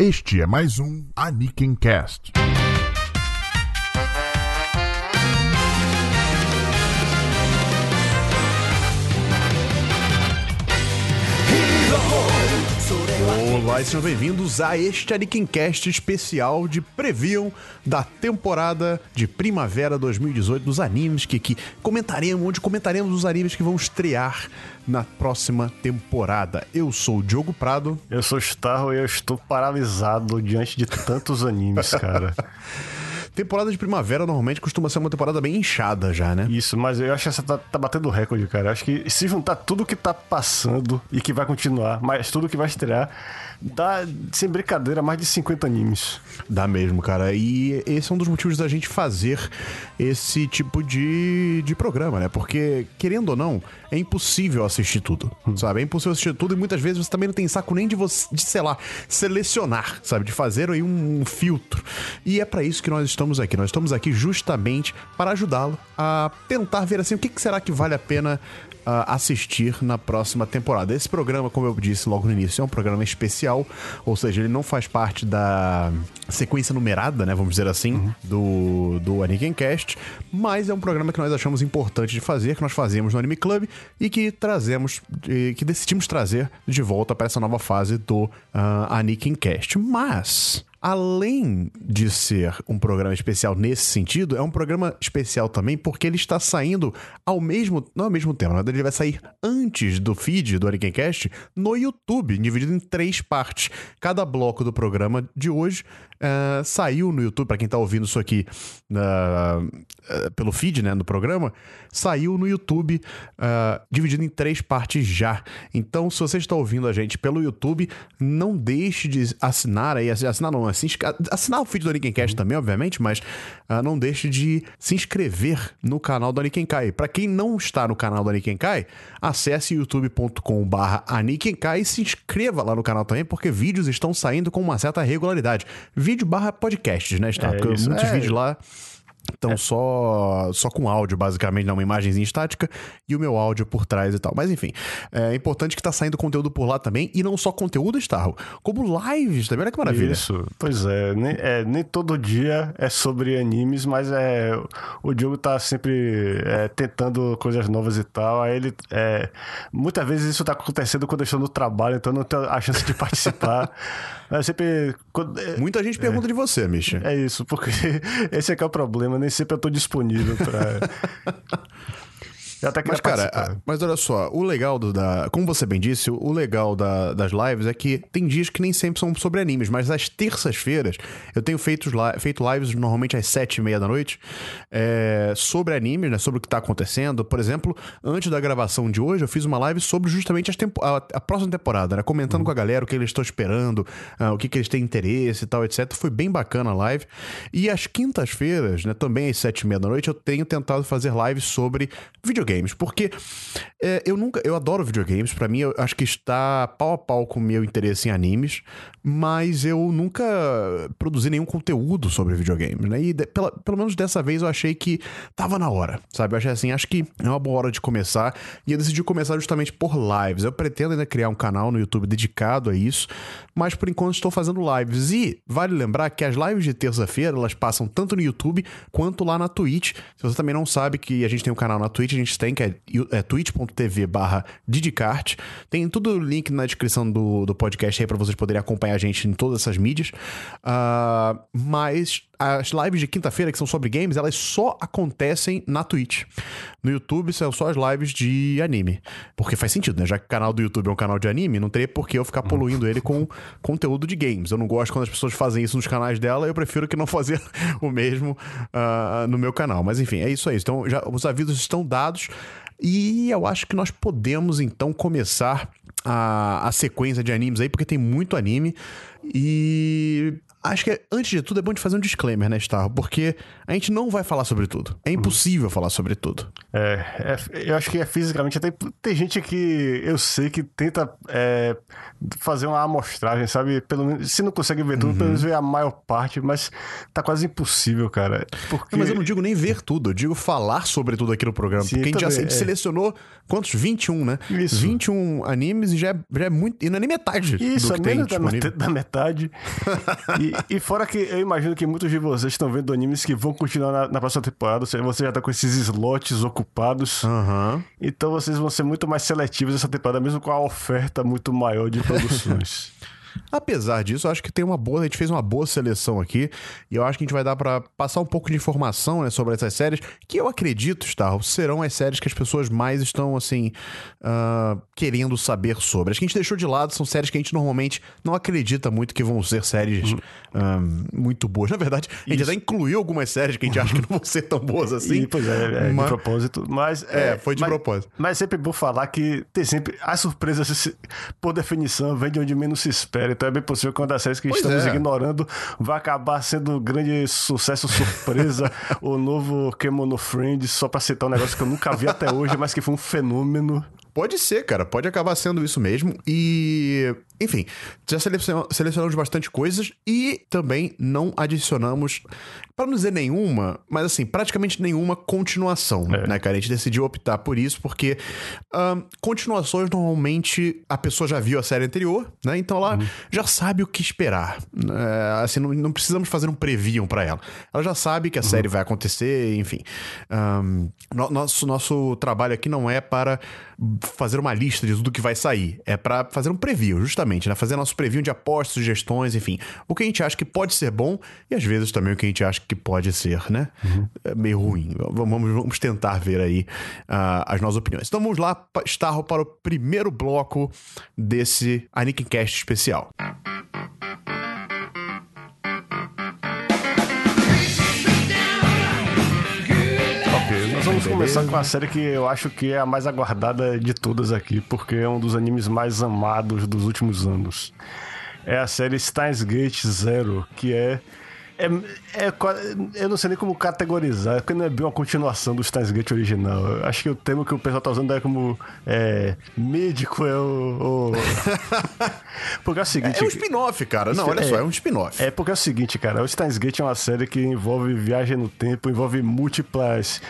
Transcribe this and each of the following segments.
Este é mais um Aniken Cast. Olá e sejam bem-vindos a este Anikincast especial de preview da temporada de primavera 2018 dos animes que, que comentaremos, onde comentaremos os animes que vão estrear na próxima temporada. Eu sou o Diogo Prado. Eu sou o Starro e eu estou paralisado diante de tantos animes, cara. Temporada de primavera normalmente costuma ser uma temporada bem inchada já, né? Isso, mas eu acho que essa tá, tá batendo recorde, cara. Eu acho que se juntar tudo que tá passando e que vai continuar, mas tudo que vai estrear, dá, sem brincadeira, mais de 50 animes. Dá mesmo, cara. E esse é um dos motivos da gente fazer esse tipo de, de programa, né? Porque, querendo ou não, é impossível assistir tudo, hum. sabe? É impossível assistir tudo e muitas vezes você também não tem saco nem de, você, de sei lá, selecionar, sabe? De fazer aí um, um filtro. E é para isso que nós estamos aqui. Nós estamos aqui justamente para ajudá-lo a tentar ver assim o que, que será que vale a pena assistir na próxima temporada. Esse programa, como eu disse logo no início, é um programa especial, ou seja, ele não faz parte da sequência numerada, né, vamos dizer assim, uhum. do, do Aniken Cast, mas é um programa que nós achamos importante de fazer, que nós fazemos no Anime Club e que trazemos, que decidimos trazer de volta para essa nova fase do uh, Aniken Cast. Mas além de ser um programa especial nesse sentido, é um programa especial também porque ele está saindo ao mesmo, não ao mesmo tempo, ele vai sair antes do feed do Arikencast no YouTube, dividido em três partes. Cada bloco do programa de hoje uh, saiu no YouTube, para quem está ouvindo isso aqui uh, uh, pelo feed, né, no programa, saiu no YouTube dividido em três partes já. Então, se você está ouvindo a gente pelo YouTube, não deixe de assinar aí, assinar não, assim, assinar o feed do Anikincast uhum. também, obviamente, mas não deixe de se inscrever no canal do Anikenkai. Para quem não está no canal do Anikenkai, acesse youtube.com/anikenkai e se inscreva lá no canal também, porque vídeos estão saindo com uma certa regularidade vídeo barra podcasts, né, Está? É, Porque isso, muitos é. vídeos lá então, é. só, só com áudio, basicamente, não, uma imagenzinha estática e o meu áudio por trás e tal. Mas enfim, é importante que tá saindo conteúdo por lá também, e não só conteúdo, Starro, como lives também, olha que maravilha. Isso, pois é nem, é, nem todo dia é sobre animes, mas é o Diogo tá sempre é, tentando coisas novas e tal, aí ele, é, muitas vezes isso tá acontecendo quando eu estou no trabalho, então não tenho a chance de participar. É sempre... Quando, é, Muita gente pergunta de você, Misha. É isso, porque esse é que é o problema, nem sempre eu tô disponível para até mas, cara, mas olha só, o legal do, da. Como você bem disse, o legal da, das lives é que tem dias que nem sempre são sobre animes, mas às terças-feiras eu tenho feito, feito lives normalmente às sete e meia da noite é, sobre animes, né? Sobre o que tá acontecendo. Por exemplo, antes da gravação de hoje, eu fiz uma live sobre justamente a, a, próxima temporada, né? Comentando uhum. com a galera o que eles estão esperando, uh, o que, que eles têm interesse e tal, etc. Foi bem bacana a live. E às quintas-feiras, né? Também às sete e meia da noite, eu tenho tentado fazer lives sobre videogame videogames, porque é, eu nunca, eu adoro videogames, para mim eu acho que está pau a pau com o meu interesse em animes, mas eu nunca produzi nenhum conteúdo sobre videogames, né? E de, pela, pelo menos dessa vez eu achei que tava na hora, sabe? Eu achei assim, acho que é uma boa hora de começar e eu decidi começar justamente por lives. Eu pretendo ainda criar um canal no YouTube dedicado a isso, mas por enquanto estou fazendo lives e vale lembrar que as lives de terça-feira elas passam tanto no YouTube quanto lá na Twitch. Se você também não sabe que a gente tem um canal na Twitch, a gente tem, que é, é twitch.tv barra Didicart. Tem tudo o link na descrição do, do podcast aí para vocês poderem acompanhar a gente em todas essas mídias. Uh, mas as lives de quinta-feira, que são sobre games, elas só acontecem na Twitch. No YouTube são só as lives de anime. Porque faz sentido, né? Já que o canal do YouTube é um canal de anime, não teria por que eu ficar poluindo ele com conteúdo de games. Eu não gosto quando as pessoas fazem isso nos canais dela, eu prefiro que não fazer o mesmo uh, no meu canal. Mas enfim, é isso aí. Então, já, os avisos estão dados. E eu acho que nós podemos então começar a, a sequência de animes aí, porque tem muito anime. E acho que antes de tudo é bom de fazer um disclaimer, né, Star? Porque a gente não vai falar sobre tudo. É impossível falar sobre tudo. É, é, eu acho que é fisicamente. Até tem gente que eu sei que tenta é, fazer uma amostragem, sabe? Pelo menos, se não consegue ver tudo, pelo menos ver a maior parte, mas tá quase impossível, cara. Porque... Não, mas eu não digo nem ver tudo, eu digo falar sobre tudo aqui no programa. Sim, porque a gente já também, a gente é. selecionou quantos? 21, né? Isso. 21 animes e já é, já é muito. E não é nem metade Isso, do é que tem menos da, disponível. da metade. e, e fora que eu imagino que muitos de vocês estão vendo animes que vão continuar na, na próxima temporada, você já tá com esses slots ocupados. Aham. Então vocês vão ser muito mais seletivos essa temporada, mesmo com a oferta muito maior de produções. Apesar disso, eu acho que tem uma boa. A gente fez uma boa seleção aqui. E eu acho que a gente vai dar pra passar um pouco de informação né, sobre essas séries. Que eu acredito, Star, serão as séries que as pessoas mais estão, assim, ah, querendo saber sobre. As que a gente deixou de lado são séries que a gente normalmente não acredita muito que vão ser séries ah, muito boas. Na verdade, a gente Isso. até incluiu algumas séries que a gente acha que não vão ser tão boas assim. E, pois é, é Mas- de propósito. Mas, É, foi de mas- propósito. Mas sempre bom falar que tem sempre. As surpresas, por definição, vem de onde menos se espera. Então é bem possível que uma das séries que Pois estamos é. ignorando vai acabar sendo um grande sucesso surpresa. o novo Kemono Friends, só pra citar um negócio que eu nunca vi até hoje, mas que foi um fenômeno. Pode ser, cara. Pode acabar sendo isso mesmo. E, enfim, já selecion- selecionamos bastante coisas e também não adicionamos, para não dizer nenhuma, mas assim, praticamente nenhuma continuação, É. né, cara? A gente decidiu optar por isso porque continuações normalmente a pessoa já viu a série anterior, né? Então ela já sabe o que esperar. É, assim, não, não precisamos fazer um preview pra ela. Ela já sabe que a série vai acontecer, enfim. No- nosso, nosso trabalho aqui não é para fazer uma lista de tudo que vai sair. É pra fazer um preview, justamente, né? Fazer nosso preview de apostas, sugestões, enfim. O que a gente acha que pode ser bom e às vezes também o que a gente acha que pode ser, né? É meio ruim. Vamos, vamos tentar ver aí ah, as nossas opiniões. Então vamos lá, Starro, para o primeiro bloco desse Anikincast especial. Ok, nós vamos começar com a série que eu acho que é a mais aguardada de todas aqui, porque é um dos animes mais amados dos últimos anos. É a série Steins Gate Zero, que é. É, é qua- eu não sei nem como categorizar, porque não é bem uma continuação do Steins Gate original. Eu acho que o termo que o pessoal tá usando é como. É, médico é o. o- porque é o seguinte. É um spin-off, cara. Não, olha só, é um spin-off. É porque é o seguinte, cara, o Steins Gate é uma série que envolve viagem no tempo, envolve múltiplas,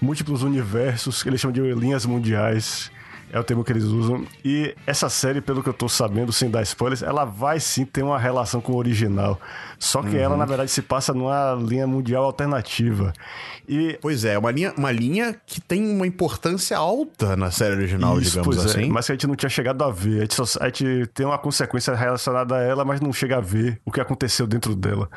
múltiplos universos, que eles chamam de linhas mundiais. É o termo que eles usam. E essa série, pelo que eu tô sabendo, sem dar spoilers, ela vai sim ter uma relação com o original. Só que ela, na verdade, se passa numa linha mundial alternativa. E Pois é, uma linha, uma linha que tem uma importância alta na série original, Isso, digamos é, assim. mas que a gente não tinha chegado a ver. A gente, só- a gente tem uma consequência relacionada a ela, mas não chega a ver o que aconteceu dentro dela.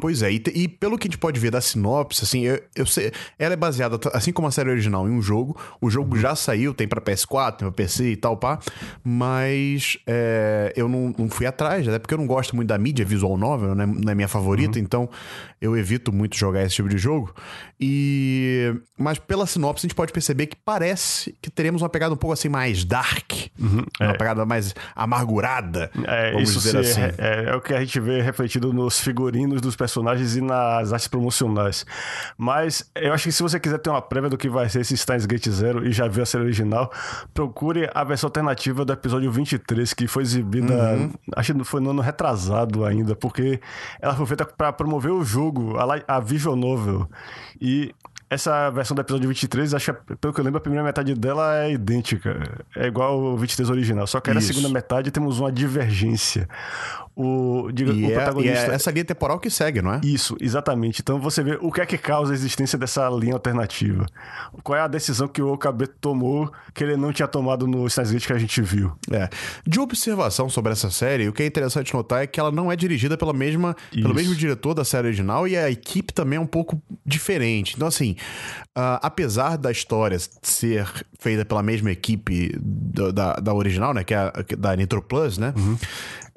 Pois é, e, e pelo que a gente pode ver da sinopse, assim, eu, eu sei, ela é baseada, assim como a série original, em um jogo. O jogo já saiu, tem pra PS4, tem pra PC e tal, pá. Mas é, eu não, não fui atrás, até porque eu não gosto muito da mídia visual novel, né? Não é minha favorita, então eu evito muito jogar esse tipo de jogo. E mas pela sinopse a gente pode perceber que parece que teremos uma pegada um pouco assim mais dark, uma pegada mais amargurada, É, vamos isso dizer sim, assim. é, é o que a gente vê refletido nos figurinos dos personagens e nas artes promocionais. Mas eu acho que se você quiser ter uma prévia do que vai ser esse Steins Gate Zero e já viu a série original, procure a versão alternativa do episódio 23, que foi exibida, Uhum. acho que foi no ano retrasado ainda, porque ela foi feita para promover o jogo, a, a visual novel. E et essa versão do episódio 23, acho que, pelo que eu lembro, a primeira metade dela é idêntica. É igual o 23 original. Só que aí na segunda metade temos uma divergência. O, diga, E o é, e protagonista. é essa linha temporal que segue, não é? Isso, exatamente. Então você vê o que é que causa a existência dessa linha alternativa. Qual é a decisão que o Okabe tomou que ele não tinha tomado no Gate que a gente viu. É. De observação sobre essa série, o que é interessante notar é que ela não é dirigida pela mesma, pelo mesmo diretor da série original e a equipe também é um pouco diferente. Então, assim, ah, apesar da história ser feita pela mesma equipe do- da, da original, né? Que é a, da Nitro Plus, né?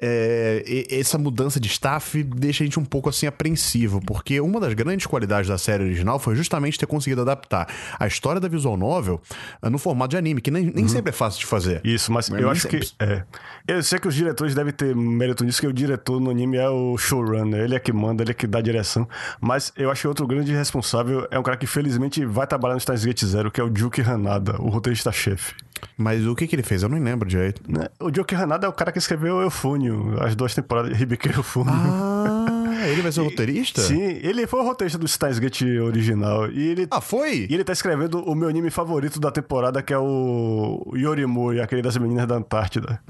É, essa mudança de staff deixa a gente um pouco assim apreensivo, porque uma das grandes qualidades da série original foi justamente ter conseguido adaptar a história da visual novel uh, no formato de anime, que nem, nem uhum. sempre é fácil de fazer. Isso, mas eu acho sempre. que. É. Eu sei que os diretores devem ter mérito nisso, que o diretor no anime é o showrunner, ele é que manda, ele é que dá a direção. Mas eu acho que outro grande responsável é um cara que felizmente vai trabalhar no Steins Gate Zero, que é o Juki Hanada, o roteirista-chefe. Mas o que, que ele fez? Eu não lembro direito. Né? O Joker Hanada é o cara que escreveu Eufônio, as duas temporadas de Hibike Eufônio. Ah, ele vai ser o roteirista? Sim, ele foi o roteirista do Steins Gate original. E ele, ah, foi? E ele tá escrevendo o meu anime favorito da temporada, que é o Yorimuri, aquele das meninas da Antártida.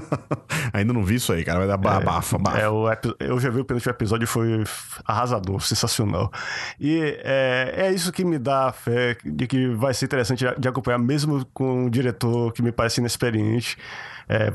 Ainda não vi isso aí, cara. Vai dar é, bafa, bafa. É, o, eu já vi o penúltimo episódio e foi arrasador, sensacional. E é, é isso que me dá a fé de que vai ser interessante de acompanhar, mesmo com um diretor que me parece inexperiente. É,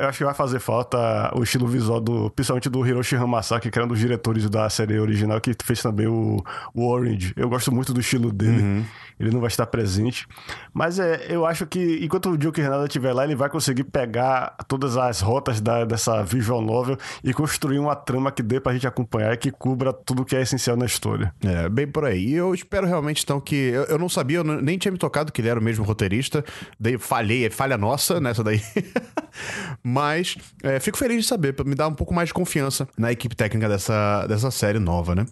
eu acho que vai fazer falta o estilo visual do, principalmente do Hiroshi Hamasaki, que era um dos diretores da série original, que fez também o, o Orange. Eu gosto muito do estilo dele. Uhum. Ele não vai estar presente. Mas é, eu acho que enquanto o Joker Renata estiver lá, ele vai conseguir pegar todas as rotas da, dessa visual novel e construir uma trama que dê pra gente acompanhar e que cubra tudo que é essencial na história. É, bem por aí. E eu espero realmente, então, que. Eu, eu não sabia, eu nem tinha me tocado que ele era o mesmo roteirista. Daí falhei, é falha nossa nessa daí. Mas é, fico feliz de saber, me dar um pouco mais de confiança na equipe técnica dessa, dessa série nova, né?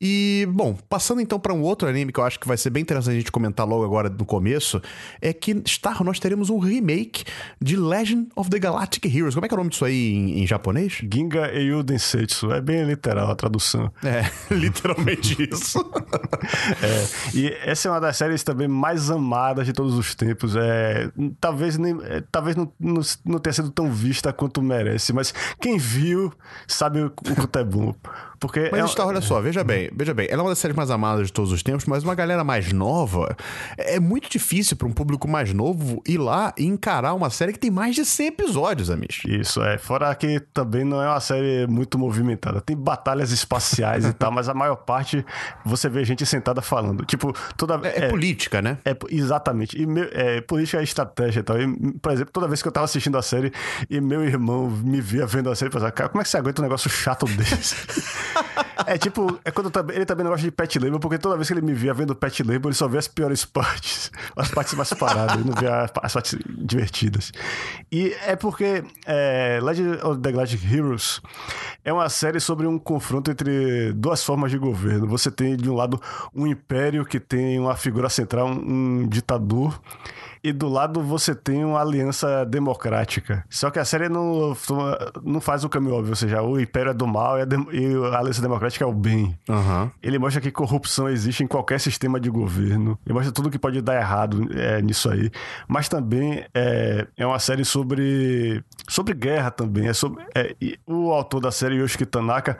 E, bom, passando então para um outro anime que eu acho que vai ser bem interessante a gente comentar logo agora no começo, é que Star, nós teremos um remake de Legend of the Galactic Heroes. Como é que é o nome disso aí em, em japonês? Ginga Eiyu Densetsu. É bem literal a tradução. É, literalmente isso. é, e essa é uma das séries também mais amadas de todos os tempos. É, talvez nem, é, talvez não, não, não tenha sido tão vista quanto merece, mas quem viu sabe o quanto é bom. Porque mas é... Star, olha só, veja bem, veja bem, ela é uma das séries mais amadas de todos os tempos, mas uma galera mais nova, é muito difícil para um público mais novo ir lá e encarar uma série que tem mais de 100 episódios, Amish. Isso, é. Fora que também não é uma série muito movimentada. Tem batalhas espaciais e tal, mas a maior parte você vê gente sentada falando. Tipo, toda É, é, é política, né? É, exatamente. E meu, é, política é estratégia e tal. E, por exemplo, toda vez que eu tava assistindo a série e meu irmão me via vendo a série, eu pensava, cara, como é que você aguenta um negócio chato desse? É tipo, é quando ele também não gosta de pet label, porque toda vez que ele me via vendo pet label, ele só vê as piores partes, as partes mais paradas, ele não vê as partes divertidas. E é porque é, Legend of the Galactic Heroes é uma série sobre um confronto entre duas formas de governo. Você tem, de um lado, um império que tem uma figura central, um ditador e do lado você tem uma aliança democrática. Só que a série não, não faz o caminho óbvio, ou seja, o império é do mal e a, e a aliança democrática é o bem. Uhum. Ele mostra que corrupção existe em qualquer sistema de governo. Ele mostra tudo que pode dar errado é, nisso aí. Mas também é, é uma série sobre, sobre guerra também. É sobre, é, o autor da série, Yoshiki Tanaka,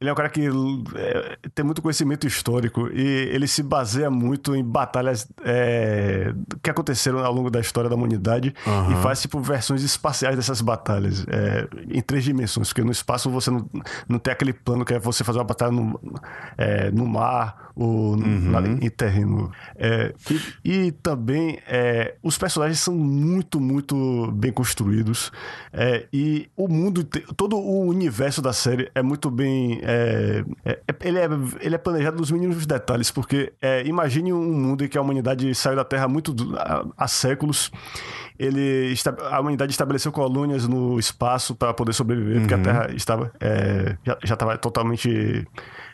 ele é um cara que é, tem muito conhecimento histórico e ele se baseia muito em batalhas é, que aconteceram ao longo da história da humanidade uhum. e faz tipo versões espaciais dessas batalhas é, em três dimensões, porque no espaço você não, não tem aquele plano que é você fazer uma batalha no, é, no mar ou uhum. na, em terreno. É, e, e, também é, os personagens são muito, muito bem construídos e o mundo, todo o universo da série é muito bem é, é, ele, é, ele é planejado nos mínimos detalhes, porque é, imagine um mundo em que a humanidade saiu da Terra muito há, há séculos. Ele, a humanidade estabeleceu colônias no espaço para poder sobreviver, uhum. porque a uhum. Terra estava, é, já estava totalmente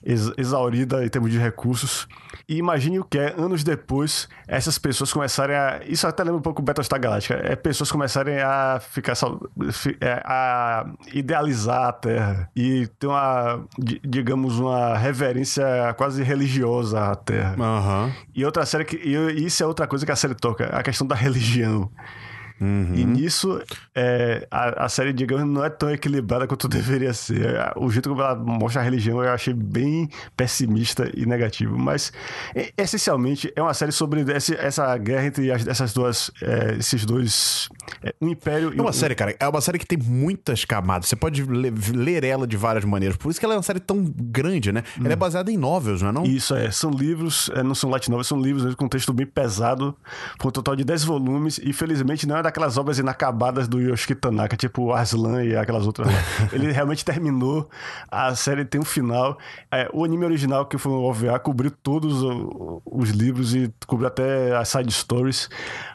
exaurida em termos de recursos. E imagine o que é, anos depois, essas pessoas começarem a. Isso até lembra um pouco o Battlestar Galactica. É pessoas começarem a ficar. É, a idealizar a Terra. E ter uma, digamos, uma reverência quase religiosa à Terra. Uhum. E outra série que. E isso é outra coisa que a série toca, a questão da religião. Uhum. E nisso, é, a, a, série, digamos, não é tão equilibrada quanto deveria ser. O jeito como ela mostra a religião eu achei bem pessimista e negativo. Mas, essencialmente, é uma série sobre esse, essa guerra entre as, essas duas, é, esses dois. É, um império e. É uma um... série, cara. É uma série que tem muitas camadas. Você pode ler, ler, ela de várias maneiras. Por isso que ela é uma série tão grande, né? Ela é hum. baseada em novels, não é? Não? Isso, é. São livros, é, não são light novels, são livros com texto bem pesado, com um total de 10 volumes. E felizmente não é daquelas obras inacabadas do Yoshiki Tanaka, tipo Arslan e aquelas outras. Ele realmente terminou, a série tem um final. É, o anime original, que foi o OVA, cobriu todos os livros e cobriu até as side stories.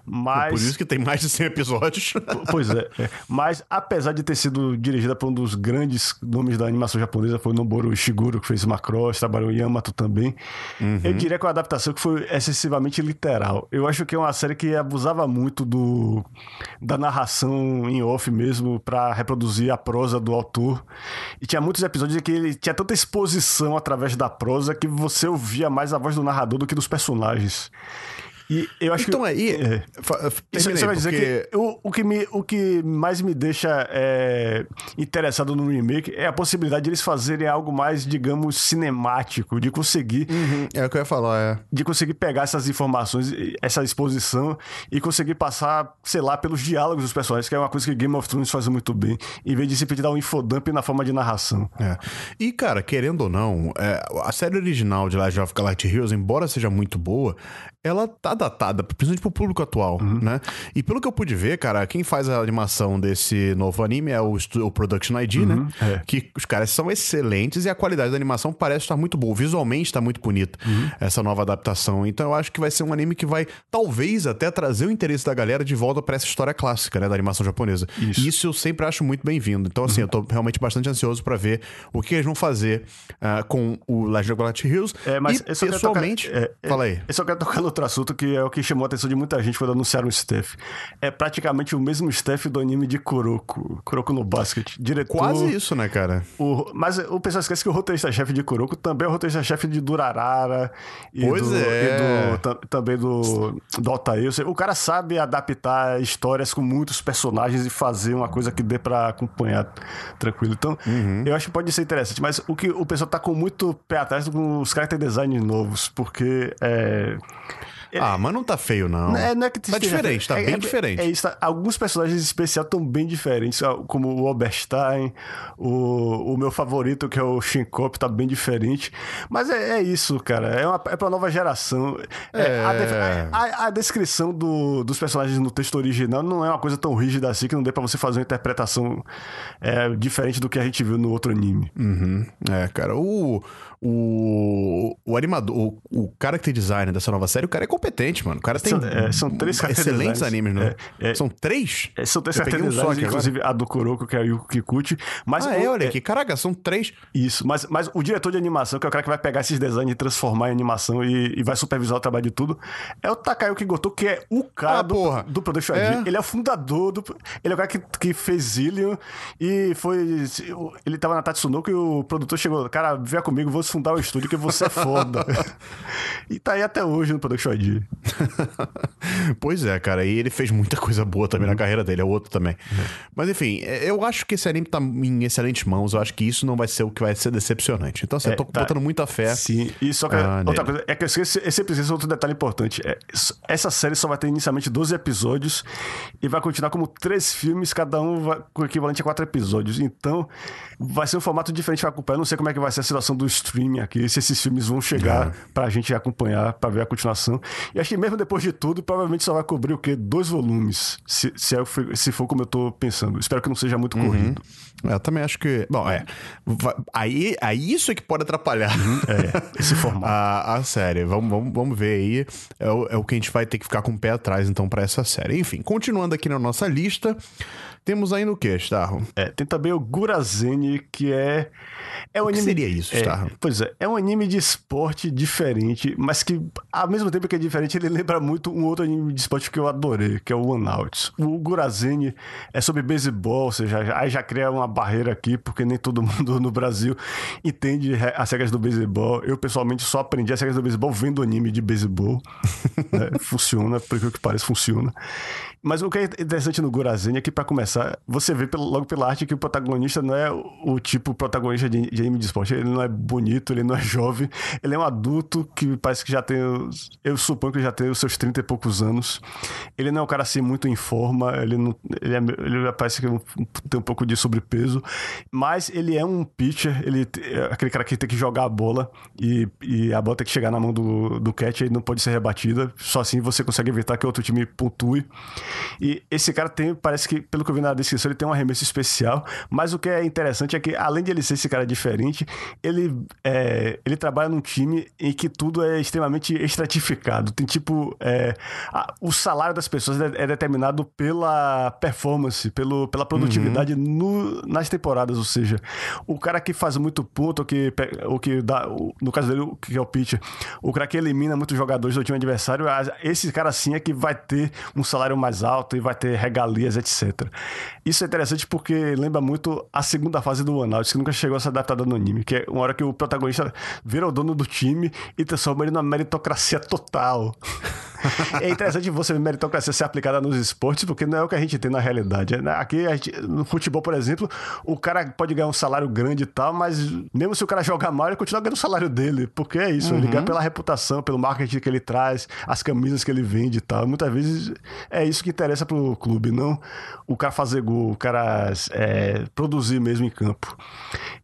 Mas. Por isso que tem mais de 100 episódios. Pois é, é. Mas apesar de ter sido dirigida por um dos grandes nomes da animação japonesa, foi Noboru Ishiguro, que fez Macross, trabalhou em Yamato também. Eu diria que é uma adaptação que foi excessivamente literal. Eu acho que é uma série que abusava muito do da narração em off mesmo para reproduzir a prosa do autor. E tinha muitos episódios em que ele tinha tanta exposição através da prosa que você ouvia mais a voz do narrador do que dos personagens. E eu acho então que aí. É. isso, terminei, isso vai dizer porque- que o, o, que me, o que mais me deixa é, interessado no remake é a possibilidade de eles fazerem algo mais, digamos, cinemático, de conseguir, Uhum, É o que eu ia falar, é. de conseguir pegar essas informações, essa exposição e conseguir passar, sei lá, pelos diálogos dos personagens, que é uma coisa que Game of Thrones faz muito bem, em vez de simplesmente dar um infodump na forma de narração. É. E, cara, querendo ou não, é, a série original de Legend of Galactic Heroes, embora seja muito boa, ela tá datada, principalmente pro público atual, né? E pelo que eu pude ver, cara, quem faz a animação desse novo anime é o, o Production ID, né? é. Que os caras são excelentes e a qualidade da animação parece estar muito boa. Visualmente tá muito bonita essa nova adaptação. Então eu acho que vai ser um anime que vai, talvez, até trazer o interesse da galera de volta pra essa história clássica, né? Da animação japonesa. Isso. Isso eu sempre acho muito bem-vindo. Então, assim, eu tô realmente bastante ansioso pra ver o que eles vão fazer ah, com o Legend of Galactic Heroes. É, mas e pessoalmente. tocar- é, é, Fala aí. Eu só quero tocar no outro assunto que é o que chamou a atenção de muita gente quando anunciaram o staff. É praticamente o mesmo staff do anime de Kuroko. Kuroko no Basket. Diretor. Quase isso, né, cara? O, mas o pessoal esquece que o roteirista-chefe de Kuroko também é o roteirista-chefe de Durarara. E Pois do, é. E do, tam- também do, do Altair. O cara sabe adaptar histórias com muitos personagens e fazer uma coisa que dê pra acompanhar tranquilo. Então, Uhum. eu acho que pode ser interessante. Mas o que o pessoal tá com muito pé atrás com os character designs novos, porque é, Ah, mas não tá feio, não. é, não é que tá diferente, tá é- bem é- diferente. É isso, tá- alguns personagens especiais estão bem diferentes, como o Oberstein, o, o meu favorito, que é o Shinkop, tá bem diferente. Mas é, é isso, cara. É, uma, é pra nova geração. É, a, def- É. a- a descrição do- dos personagens no texto original não é uma coisa tão rígida assim que não dê pra você fazer uma interpretação é, diferente do que a gente viu no outro anime. Uhum. É, cara, o, o, o animador, o, o character designer dessa nova série, o cara é competente, mano. O cara tem São- é, são três excelentes animes, né? É, é. São três? É, São três character um agora. inclusive a do Kuroko, que é a Yuko Kikuchi. Mas Ah, o- é, olha é, aqui. Caraca, são três. Isso, mas, mas o diretor de animação, que é o cara que vai pegar esses designs e transformar em animação e, e vai supervisar o trabalho de tudo, é o Takayuki Goto, que é o cara Ah, do, porra. do Production É. ID. Ele é o fundador do. Ele é o cara que, que fez Zillion e foi. Ele tava na Tatsunoko e o produtor chegou, cara, vem comigo, fundar o estúdio que você é foda. e tá aí até hoje no Production ID. pois é, cara. E ele fez muita coisa boa também Uhum. na carreira dele, é outro também. Mas enfim, é, eu acho que esse anime tá em excelentes mãos. Eu acho que isso não vai ser o que vai ser decepcionante. Então, assim, É, eu tô tá. botando muita fé. Sim, e só que Ah, outra nele. coisa, é que eu esqueci, sempre esqueço outro detalhe importante. É, essa série só vai ter inicialmente 12 episódios e vai continuar como três filmes, cada um vai, com equivalente a quatro episódios. Então, vai ser um formato diferente para acompanhar. Eu não sei como é que vai ser a situação do streaming aqui, se esses filmes vão chegar pra gente acompanhar, pra ver a continuação. E acho que mesmo depois de tudo, provavelmente só vai cobrir o quê? Dois volumes, se, se, é se for como eu tô pensando. Espero que não seja muito corrido. É, eu também acho que. Bom, é. Aí, aí isso é que pode atrapalhar É, esse formato. a, a série. Vamos, vamos, vamos ver aí. É o, é o que a gente vai ter que ficar com o pé atrás, então, pra essa série. Enfim, continuando aqui na nossa lista, temos ainda o que, Starro? É, tem também o Gurazeni, que é. É um que anime. seria isso, é, Starro? Pois é, é um anime de esporte diferente, mas que, ao mesmo tempo que é diferente, ele lembra muito um outro anime de esporte que eu adorei, que é o One Out. O Gurazeni é sobre beisebol, ou seja, aí já cria uma barreira aqui, porque nem todo mundo no Brasil entende as regras do beisebol. Eu, pessoalmente, só aprendi as regras do beisebol vendo anime de beisebol. né? Funciona, por que que parece, funciona. Mas o que é interessante no Gurazeni é que, para começar, você vê pelo, logo pela arte que o protagonista não é o, o tipo protagonista de, de, anime de esporte. Ele não é bonito, ele não é jovem. Ele é um adulto que parece que já tem. Eu suponho que já tem os seus 30 e poucos anos. Ele não é um cara assim muito em forma. Ele, não, ele, é, ele parece que tem um pouco de sobrepeso. Mas ele é um pitcher. Ele é aquele cara que tem que jogar a bola e, e a bola tem que chegar na mão do, do catcher e não pode ser rebatida. Só assim você consegue evitar que outro time pontue. E esse cara tem, parece que, pelo que eu vi na descrição, ele tem um arremesso especial. Mas o que é interessante é que, além de ele ser esse cara diferente, ele, é, ele trabalha num time em que tudo é extremamente estratificado. Tem tipo. É, a, o salário das pessoas é, é, determinado pela performance, pelo, pela produtividade uhum. no, nas temporadas. Ou seja, o cara que faz muito ponto, ou que, ou que dá. No caso dele, que é o pitcher, o cara que elimina muitos jogadores do time adversário, esse cara sim é que vai ter um salário mais alto e vai ter regalias, etc. Isso é interessante porque lembra muito a segunda fase do One Out, que nunca chegou a ser adaptada no anime, que é uma hora que o protagonista vira o dono do time e transforma ele numa meritocracia total. é interessante você ver meritocracia ser aplicada nos esportes, porque não é o que a gente tem na realidade. Aqui, gente, no futebol, por exemplo, o cara pode ganhar um salário grande e tal, mas mesmo se o cara jogar mal, ele continua ganhando o salário dele, porque é isso, uhum. ele ganha pela reputação, pelo marketing que ele traz, as camisas que ele vende e tal. Muitas vezes é isso que interessa pro clube, não o cara fazer gol, o cara é, produzir mesmo em campo.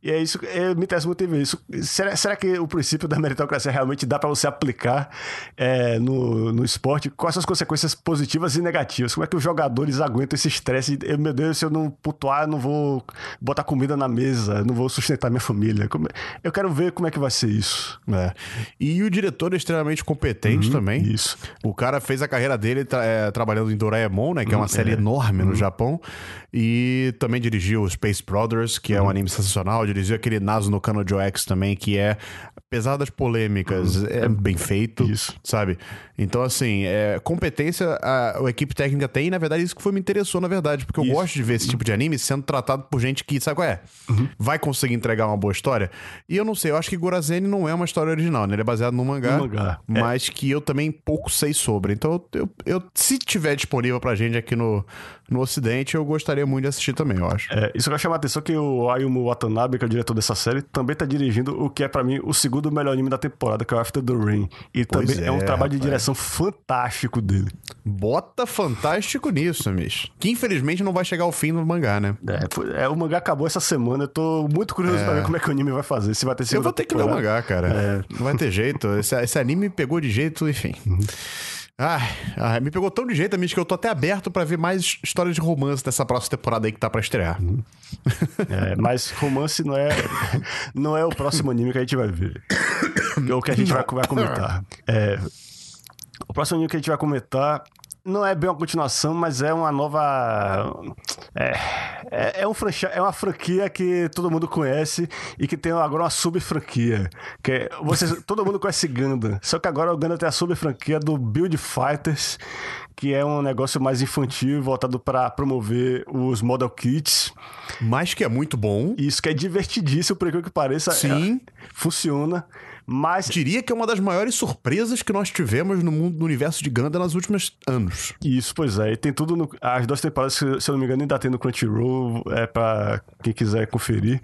E é isso, é, me interessa muito ver isso. Será, será que o princípio da meritocracia realmente dá para você aplicar é, no, no esporte? Quais são as consequências positivas e negativas? Como é que os jogadores aguentam esse estresse? Eu, meu Deus, se eu não pontuar, eu não vou botar comida na mesa, não vou sustentar minha família. Como, eu quero ver como é que vai ser isso. É. E o diretor é extremamente competente uhum, também. Isso. O cara fez a carreira dele tra é, trabalhando em Doraemon, né? Que é uma uhum, série é. enorme no uhum. Japão. E também dirigiu Space Brothers, que é um uhum. anime sensacional. Dirigiu aquele Naso no Kano X também, que é, apesar das polêmicas, uhum. é bem feito, isso. sabe? Então, assim, é, competência a, a, equipe técnica tem, e na verdade isso que foi me interessou, na verdade, porque eu isso. gosto de ver esse tipo de anime sendo tratado por gente que, sabe qual é? Uhum. Vai conseguir entregar uma boa história. E eu não sei, eu acho que Gorazene não é uma história original, né? Ele é baseado num mangá, no mangá. É. mas é. que eu também pouco sei sobre. Então, eu, eu, se tiver disponível pra gente aqui no, no Ocidente, eu gostaria muito de assistir também, eu acho. É, isso que eu chamo a atenção que o Ayumu Watanabe, que é o diretor dessa série, também tá dirigindo o que é para mim o segundo melhor anime da temporada, que é o After the Rain. E pois também é, é, um trabalho de direção fantástico dele. Bota fantástico nisso, Mish. Que infelizmente não vai chegar ao fim do mangá, né? É, é o mangá acabou essa semana, eu tô muito curioso é. pra ver como é que o anime vai fazer. Se vai ter Eu vou ter temporada. que ler o mangá, cara. É. Não vai ter jeito. Esse, esse anime pegou de jeito, enfim. Ai, ai, me pegou tão de jeito, amigo, que eu tô até aberto para ver mais histórias de romance dessa próxima temporada aí que tá pra estrear. É, mas romance não é, não é o próximo anime que a gente vai ver. Ou que a gente vai, vai comentar. É, o próximo anime que a gente vai comentar não é bem uma continuação, mas é uma nova. É, é, é, um franchi... é uma franquia que todo mundo conhece e que tem agora uma sub-franquia. Que é, você, todo mundo conhece Ganda. Só que agora o Ganda tem a sub-franquia do Build Fighters, que é um negócio mais infantil, voltado para promover os Model Kits. Mas que é muito bom. Isso, que é divertidíssimo, por que pareça. Sim. É, funciona. Mas. Diria que é uma das maiores surpresas que nós tivemos no mundo no universo de Ganda nos últimos anos. Isso, pois é. E tem tudo no. As duas temporadas, se eu não me engano, ainda tem no Crunchyroll, é pra quem quiser conferir.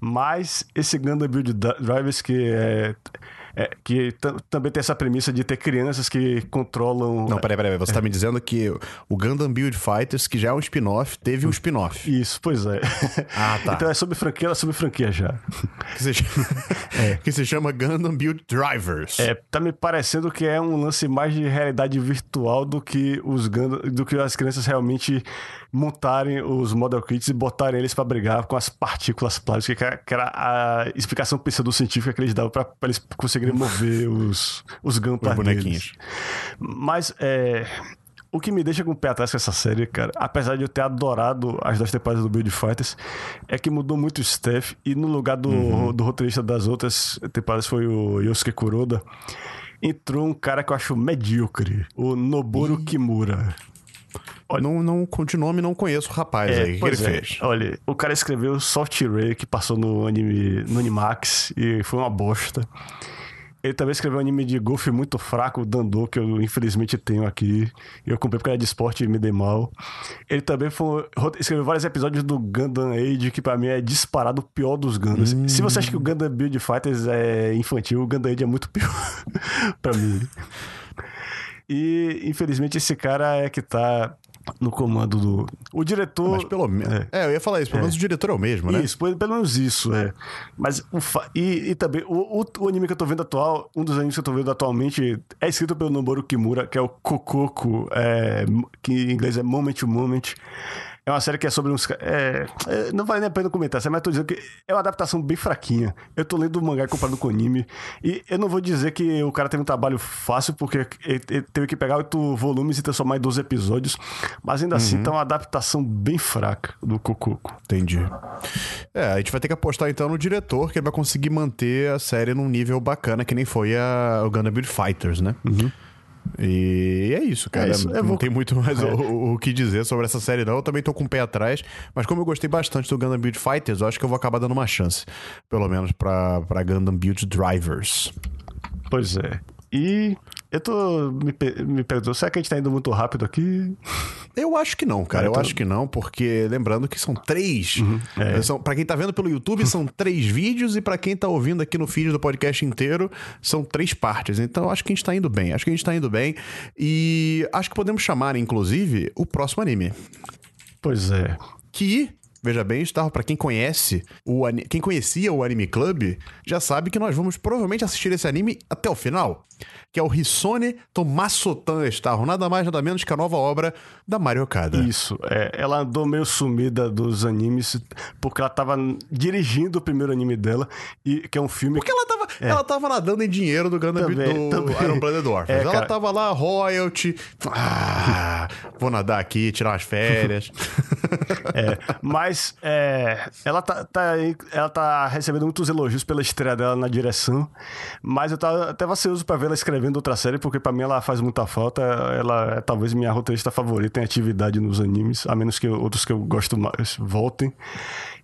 Mas esse Ganda Build Drivers, que é é, que também tem essa premissa de ter crianças que controlam. Não, peraí, peraí. Você tá me dizendo que o Gundam Build Fighters, que já é um spin-off, teve um spin-off. Isso, pois é. Ah, tá. então é sobre franquia, é sobre franquia já. Que se chama, é. que se chama Gundam Build Drivers. É, tá me parecendo que é um lance mais de realidade virtual do que os Gundam, do que as crianças realmente montarem os Model Kits e botarem eles para brigar com as partículas plásticas, que era a explicação pseudocientífica que eles davam para eles conseguirem mover os, os Gunpla bonequinhos. Mas é, o que me deixa com o pé atrás com essa série, cara, apesar de eu ter adorado as duas temporadas do Build Fighters, é que mudou muito o staff e no lugar do, uhum. do roteirista das outras temporadas foi o Yosuke Kuroda, entrou um cara que eu acho medíocre, o Noboru Kimura. Olha, não, não, de nome não conheço o rapaz é, aí. O que ele é. fez? Olha, o cara escreveu Soft Ray, que passou no anime no Animax, e foi uma bosta. Ele também escreveu um anime de golfe muito fraco, o Dandô, que eu infelizmente tenho aqui. Eu comprei porque era de esporte e me dei mal. Ele também foi, escreveu vários episódios do Gundam Age, que pra mim é disparado o pior dos Gundams. Hum. Se você acha que o Gundam Build Fighters é infantil, o Gundam Age é muito pior pra mim. E, infelizmente, esse cara é que tá no comando do. O diretor. Mas pelo menos. É. é. eu ia falar isso, pelo é. menos o diretor é o mesmo, né? Isso, pelo menos isso, é. Mas o fa... e, e também, o, o, o, anime que eu tô vendo atual, um dos animes que eu tô vendo atualmente, é escrito pelo Noboru Kimura, que é o Kokoko, é, que em inglês é Moment to Moment. É uma série que é sobre uns. É, é, não vale nem a pena comentar, mas tô dizendo que é uma adaptação bem fraquinha. Eu tô lendo o mangá comparado com o anime. E eu não vou dizer que o cara teve um trabalho fácil, porque ele teve que pegar oito volumes e transformar em 12 episódios. Mas ainda assim, uhum. assim, tá uma adaptação bem fraca do Cococo. Entendi. É, a gente vai ter que apostar então no diretor, que ele vai conseguir manter a série num nível bacana, que nem foi a, o Gundam Build Fighters, né? Uhum. E é isso, cara. É isso. Não vou... tem muito mais é. o, o, que dizer sobre essa série, não. Eu também tô com o pé atrás. Mas como eu gostei bastante do Gundam Build Fighters, eu acho que eu vou acabar dando uma chance. Pelo menos pra, pra Gundam Build Drivers. Pois é. E eu tô me, me perguntando, será que a gente tá indo muito rápido aqui? Eu acho que não, cara. Eu tô... acho que não, porque lembrando que são três. Uhum, é. são, pra quem tá vendo pelo YouTube, são três vídeos, e para quem tá ouvindo aqui no feed do podcast inteiro, são três partes. Então eu acho que a gente tá indo bem. Acho que a gente tá indo bem. E acho que podemos chamar, inclusive, o próximo anime. Pois é. Que Veja bem, Star, para quem conhece o quem conhecia o Anime Club, já sabe que nós vamos provavelmente assistir esse anime até o final que é o Hisone Tomasotan Starro, nada mais nada menos que a nova obra da Mario Okada. Isso, é, ela andou meio sumida dos animes porque ela tava dirigindo o primeiro anime dela, e, que é um filme... Porque ela tava, é. ela tava nadando em dinheiro do Gundam também, do também. Iron Orphans. É, ela cara... tava lá, royalty, ah, vou nadar aqui, tirar umas férias. é, mas é, ela, tá, tá, ela tá recebendo muitos elogios pela estreia dela na direção, mas eu tava até ansioso pra ver ela escrever vendo outra série, porque para mim ela faz muita falta. Ela é talvez minha roteirista favorita em atividade nos animes, a menos que outros que eu gosto mais voltem.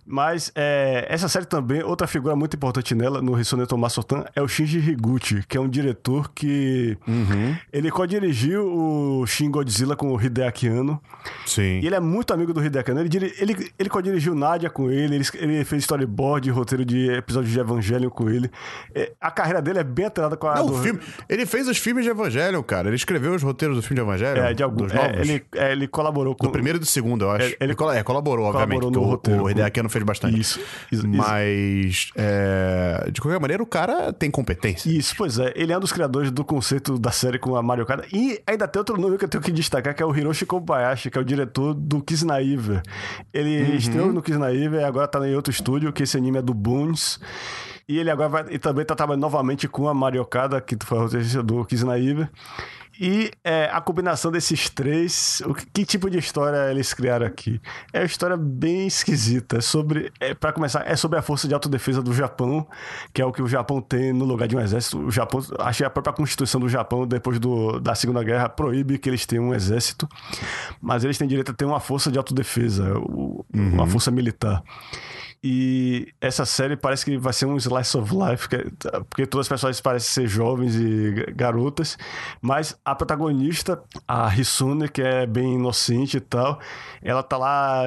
Mas é, essa série também, outra figura muito importante nela, no Rissoneto Masotan, é o Shinji Higuchi, que é um diretor que. Uhum. Ele co-dirigiu o Shin Godzilla com o Hideaki Anno. Sim. E ele é muito amigo do Hideaki Anno. Ele, ele, ele co-dirigiu Nadia com ele, ele, ele, fez storyboard, roteiro de episódios de Evangelho com ele. É, a carreira dele é bem atrelada com a. Não, do... filme, ele fez os filmes de Evangelho, cara. Ele escreveu os roteiros do filme de Evangelho. É, de alguns. É, ele, é, ele colaborou com. Do primeiro e do segundo, eu acho. É, ele, ele, é, colaborou, obviamente. Colaborou no o, roteiro, o Hideaki Anno fez bastante. Isso. isso Mas, é, de qualquer maneira, o cara tem competência. Isso, pois é. Ele é um dos criadores do conceito da série com a Mario Kart. E ainda tem outro nome que eu tenho que destacar, que é o Hiroshi Kobayashi, que é o diretor do Kisnaiver. Ele uhum. estreou no Kisnaiver e agora tá em outro estúdio, que esse anime é do Boons. E ele agora vai, e também tá trabalhando novamente com a Mario Kada, que foi a roteirista do Kisnaiver. E é, a combinação desses três, o que, que, tipo de história eles criaram aqui? É uma história bem esquisita. É sobre, é, para começar, é sobre a força de autodefesa do Japão, que é o que o Japão tem no lugar de um exército. O Japão, achei a própria constituição do Japão depois do, da Segunda Guerra proíbe que eles tenham um exército, mas eles têm direito a ter uma força de autodefesa, uhum. uma força militar. E essa série parece que vai ser um slice of life, porque todas as pessoas parecem ser jovens e garotas, mas a protagonista, a Hisune, que é bem inocente e tal, ela tá lá,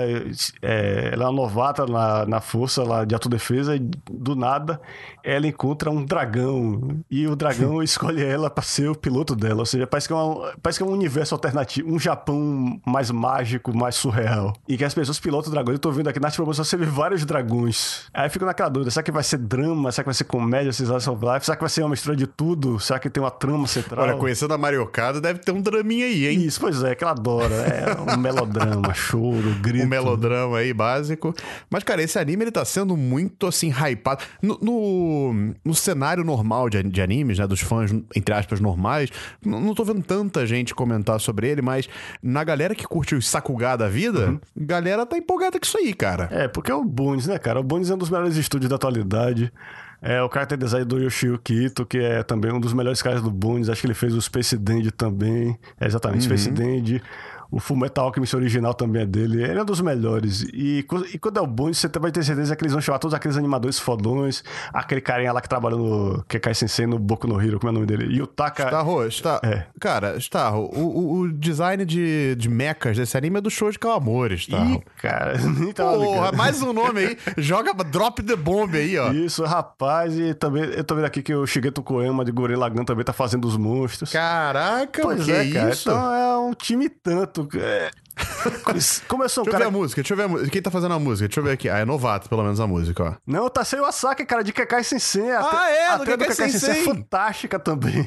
é, ela é uma novata na, na força lá de autodefesa, e do nada ela encontra um dragão, e o dragão escolhe ela para ser o piloto dela, ou seja, parece que, é uma, parece que é um universo alternativo, um Japão mais mágico, mais surreal, e que as pessoas pilotam dragões, eu tô vendo aqui nas promoções, você vê vários dragões dragões. Aí fico naquela dúvida: será que vai ser drama? Será que vai ser comédia, Slice of Life? Será que vai ser uma mistura de tudo? Será que tem uma trama central? Olha, conhecendo a Mariocada, deve ter um draminha aí, hein? Isso, pois é, que ela adora. É um melodrama, choro, grito. Um melodrama aí básico. Mas, cara, esse anime ele tá sendo muito assim, hypado. No, no, no cenário normal de, de, animes, né? Dos fãs, entre aspas, normais, não, não tô vendo tanta gente comentar sobre ele, mas na galera que curte o Sakugá da vida, uhum. galera tá empolgada com isso aí, cara. É, porque é o Bones, né? Né, cara? O Bones é um dos melhores estúdios da atualidade. É o character design do Yoshiyuki Ito, que é também um dos melhores caras do Bones. Acho que ele fez o Space Dandy também. É exatamente, uhum. Space Dandy. O Fullmetal Alchemist original também é dele. Ele é um dos melhores. E, e quando é o bom, você vai ter certeza que eles vão chamar todos aqueles animadores fodões. Aquele carinha lá que trabalha no Kekai Sensei no Boku no Hero, como é o nome dele? Yutaka... Starro, está... É. Cara, Starro, o, o, design de, de mechas desse anime é do show de Kawamori, Starro. Ih, cara, nem tava Porra, mais um nome aí. Joga Drop the Bomb aí, ó. Isso, rapaz. E também, eu tô vendo aqui que o Shigeto Koema de Gurren Lagann também tá fazendo os monstros. Caraca, pois que é, cara. isso? Então é um time tanto. É... Começou deixa cara... eu ver a música, deixa eu ver a música. Quem tá fazendo a música? Deixa eu ver aqui. Ah, é novato, pelo menos, a música, ó. Não, tá sem o Asaki, cara, de Kekai Sensei. A ah, é? A do Kekai Sensei é fantástica também.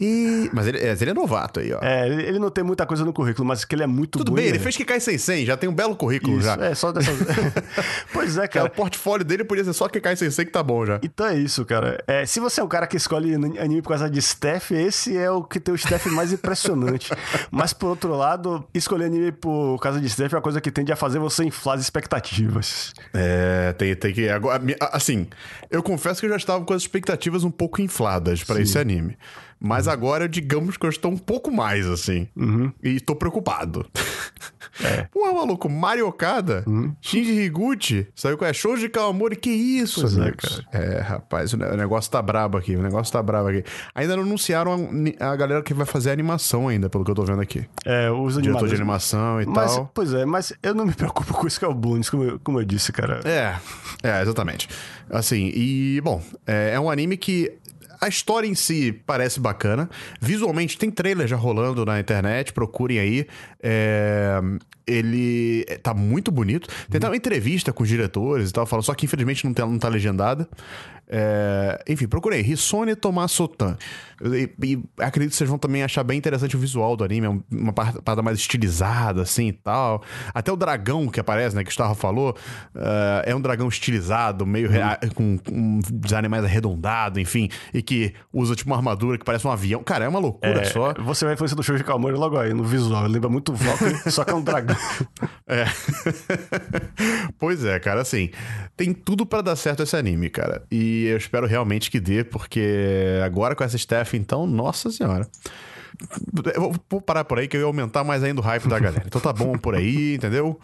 E... Mas ele, ele é novato aí, ó. É, ele não tem muita coisa no currículo, mas que ele é muito Tudo bom. bem, né? ele fez Kekai Sensei, já tem um belo currículo isso, já. É, só dessa... pois é, cara. É, o portfólio dele podia ser só Kekai Sensei que tá bom já. Então é isso, cara. É, se você é um cara que escolhe anime por causa de staff, esse é o que tem o staff mais impressionante. mas, por outro lado, escolher anime por causa de staff é uma coisa que tende a fazer você inflar as expectativas. É, tem, tem que. Agora, assim, eu confesso que eu já estava com as expectativas um pouco infladas para esse anime. Mas agora, digamos que eu estou um pouco mais, assim. Uhum. E estou preocupado. É. Pô, maluco, Mario Okada, uhum. Shinji Higuchi, saiu com é show de Kawamori, que isso, pois é. É, rapaz, o negócio tá brabo aqui, o negócio tá brabo aqui. Ainda não anunciaram a, a galera que vai fazer a animação ainda, pelo que eu tô vendo aqui. É, os Diretor de animação e mas, tal. Pois é, mas eu não me preocupo com isso que é o como, eu, como eu disse, cara. É, é, exatamente. Assim, e, bom, é, é um anime que a história em si parece bacana. Visualmente, tem trailer já rolando na internet, procurem aí. É... Ele tá muito bonito. Tem até uma entrevista com os diretores e tal, falando, só que infelizmente não tá, não tá legendada. É, enfim, procurei. Hisone Tomasotan. E, e acredito que vocês vão também achar bem interessante o visual do anime. É uma parada mais estilizada, assim e tal. Até o dragão que aparece, né? Que o Starro falou. Uh, é um dragão estilizado, meio com, com, um design mais arredondado, enfim. E que usa tipo uma armadura que parece um avião. Cara, é uma loucura é, só. Você vai influência do show de Calmori logo aí, no visual. Lembra muito o Valkyrie, só que é um dragão. É. pois é, cara, assim. Tem tudo para dar certo esse anime, cara. E eu espero realmente que dê, porque agora com essa staff, então, nossa senhora. Eu vou parar por aí que eu ia aumentar mais ainda o hype da galera. Então tá bom por aí, entendeu?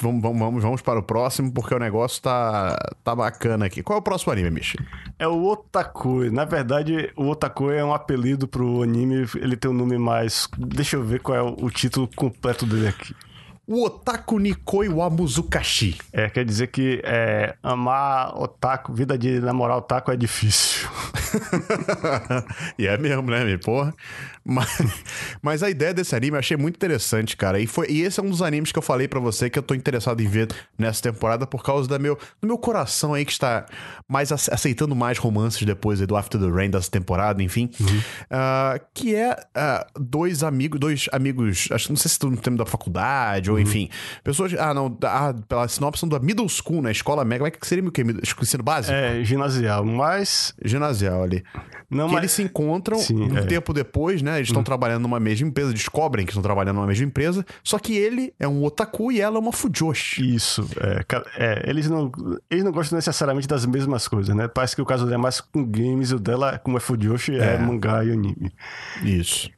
Vamos, vamos, vamos para o próximo, porque o negócio tá, tá bacana aqui. Qual é o próximo anime, Michi? É o Otakoi. Na verdade, o Otakoi é um apelido pro anime. Ele tem um nome mais. Deixa eu ver qual é o título completo dele aqui o Otaku Nikoi wa Muzukashi. É, quer dizer que é, amar otaku, vida de namorar otaku é difícil. e é mesmo, né, porra? Mas, mas a ideia desse anime eu achei muito interessante, cara. E, foi, e esse é um dos animes que eu falei para você que eu tô interessado em ver nessa temporada por causa da meu, do meu coração aí que está mais aceitando mais romances depois do After the Rain dessa temporada, enfim. Uhum. Uh, que é uh, dois amigos, dois amigos, acho não sei se no tempo da faculdade ou uhum. enfim. Pessoas, ah, não, ah, pela sinopse da middle school, né? Escola mega, como é que seria o que? Ensino básico? É, ginasial, mas. Ginasial ali. Não, que mas... eles se encontram Sim, um é. tempo depois, né? Eles estão uhum. trabalhando numa mesma empresa, descobrem que estão trabalhando numa mesma empresa, só que ele é um otaku e ela é uma fujoshi. Isso, é, é, eles, não, eles não gostam necessariamente das mesmas coisas, né? Parece que o caso dele é mais com games, o dela, como é fujoshi, é, é mangá e anime. Isso.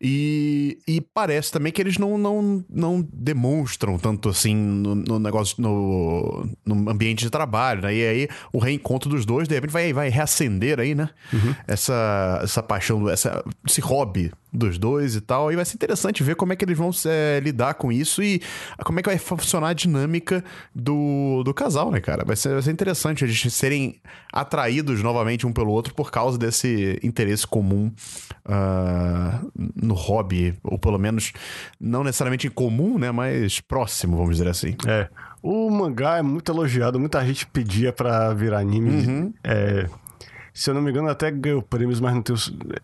E, e parece também que eles não, não, não demonstram tanto assim no, no negócio, no, no ambiente de trabalho, né? E aí o reencontro dos dois, de repente, vai, vai reacender aí, né? Uhum. Essa, essa paixão, essa, esse hobby dos dois e tal. E vai ser interessante ver como é que eles vão é, lidar com isso e como é que vai funcionar a dinâmica do, do casal, né, cara? Vai ser, vai ser interessante eles serem atraídos novamente um pelo outro por causa desse interesse comum uh, no hobby, ou pelo menos não necessariamente em comum, né, mas próximo, vamos dizer assim. É. O mangá é muito elogiado, muita gente pedia para virar anime. Uhum. É, se eu não me engano, até ganhou prêmios, mas não tenho.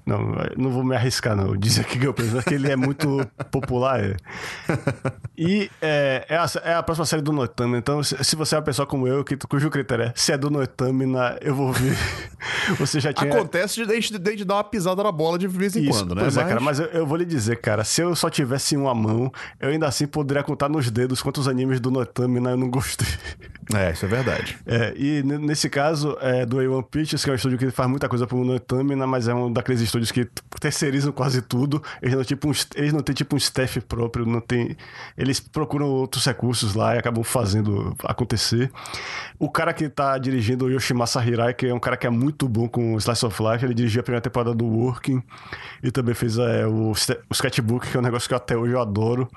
Não, não vou me arriscar, não. Dizer que ganhou prêmios, porque ele é muito popular. É. E é, é, a, é a próxima série do Noitama. Então, se, se, você é uma pessoa como eu, que, cujo critério é se é do Noitamina, eu vou ver. Você já tinha. Acontece de de gente dar uma pisada na bola de vez em Isso, quando, né? Pois é, cara, mas eu, eu vou lhe dizer, cara, se eu só tivesse uma mão, eu ainda assim poderia contar nos dedos quantos animes do Notamina eu não gostei. É, isso é verdade. É, e nesse caso, é do A1 Pictures, que é um estúdio que faz muita coisa pro Notamina, mas é um daqueles estúdios que terceirizam quase tudo. Eles não, tipo, um, eles não têm tipo um staff próprio, não tem. Eles procuram outros recursos lá e acabam fazendo acontecer. O cara que tá dirigindo o Yoshimasa Hirai, que é um cara que é muito bom com Slice of Life, ele dirigiu a primeira temporada do Working e também fez é, o, o Sketchbook, que é um negócio que até hoje eu adoro.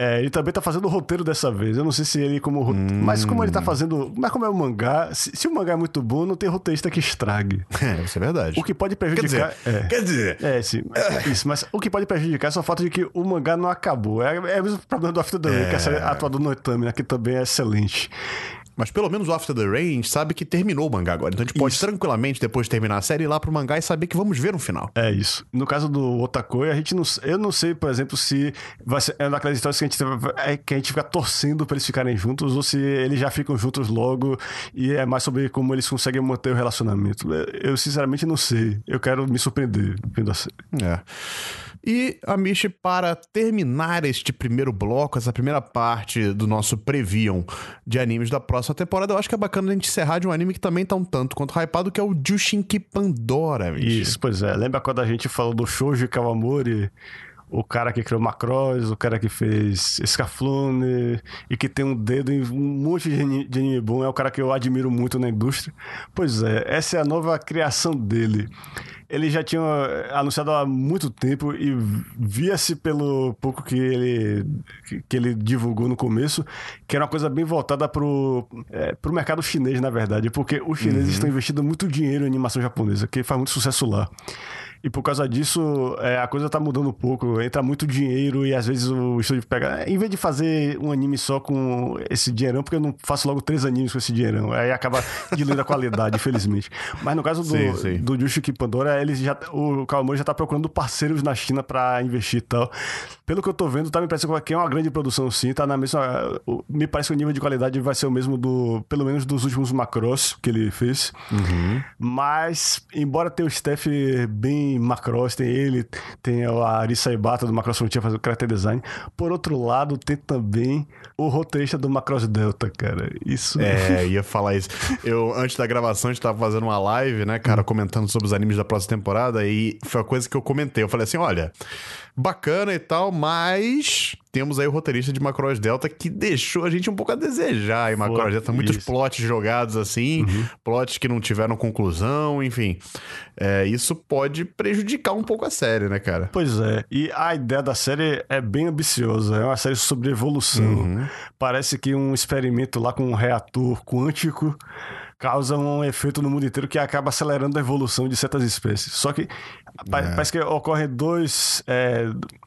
É, ele também tá fazendo o roteiro dessa vez. Eu não sei se ele como. ro- Mas como ele tá fazendo. Mas como é um mangá, se, se o mangá é muito bom, não tem roteirista que estrague. É, isso é verdade. O que pode Quer prejudicar. dizer, é. quer dizer, É, sim. Isso, mas o que pode prejudicar é só o fato de que o mangá não acabou. É, é o mesmo problema do After the Rain, que a série atual do Noitami, né, que também é excelente. Mas pelo menos o After the Rain a gente sabe que terminou o mangá agora. Então a gente pode Isso. tranquilamente, depois de terminar a série, ir lá pro mangá e saber que vamos ver um final. É isso. No caso do Otakoi, a gente não, eu não sei, por exemplo, se vai ser é daquelas histórias que a gente é, que a gente fica torcendo pra eles ficarem juntos ou se eles já ficam juntos logo e é mais sobre como eles conseguem manter o relacionamento. Eu sinceramente não sei. Eu quero me surpreender vendo a série. É. E, Amish, para terminar este primeiro bloco, essa primeira parte do nosso Previam de animes da próxima temporada, eu acho que é bacana a gente encerrar de um anime que também tá um tanto quanto hypado, que é o Jushinki Pandora, Amish. Isso, pois é. Lembra quando a gente falou do Shouji Kawamori? O cara que criou Macross, o cara que fez Scaflone e que tem um dedo em um monte de ani- de anime bom, é o cara que eu admiro muito na indústria. Pois é, essa é a nova criação dele. Ele já tinha eh, anunciado há muito tempo e via-se pelo pouco que ele, que- ele divulgou no começo, que era uma coisa bem voltada pro, é, pro mercado chinês, na verdade, porque os chineses estão investindo muito dinheiro em animação japonesa, que faz muito sucesso lá. E por causa disso, é, a coisa tá mudando um pouco. Entra muito dinheiro e às vezes o estúdio pega. Em vez de fazer um anime só com esse dinheirão, porque eu não faço logo três animes com esse dinheirão. Aí acaba diluindo a qualidade, infelizmente. Mas no caso do, Sim, sim. do Yushiki Pandora, eles já, o Kawamori já tá procurando parceiros na China pra investir e tal. Pelo que eu tô vendo, tá me parecendo que é uma grande produção sim, tá na mesma. Me parece que o nível de qualidade vai ser o mesmo do. Pelo menos dos últimos Macross que ele fez. Mas, embora tenha o staff bem Macross, tem ele, tem a Arisa Ibata do Macross Frontier fazendo character design. Por outro lado, tem também o roteirista do Macross Delta, cara. Isso. É, ia falar isso. Eu, antes da gravação, a gente tava fazendo uma live, né, cara, comentando sobre os animes da próxima temporada, e foi a coisa que eu comentei. Eu falei assim: olha, bacana e tal, mas temos aí o roteirista de Macross Delta que deixou a gente um pouco a desejar em Macross Delta. Muitos isso. plots jogados assim, plots que não tiveram conclusão, enfim. É, isso pode prejudicar um pouco a série, né, cara? Pois é, e a ideia da série é bem ambiciosa, é uma série sobre evolução. Uhum. Parece que um experimento lá com um reator quântico causa um efeito no mundo inteiro que acaba acelerando a evolução de certas espécies. Só que É. parece que ocorrem dois, é,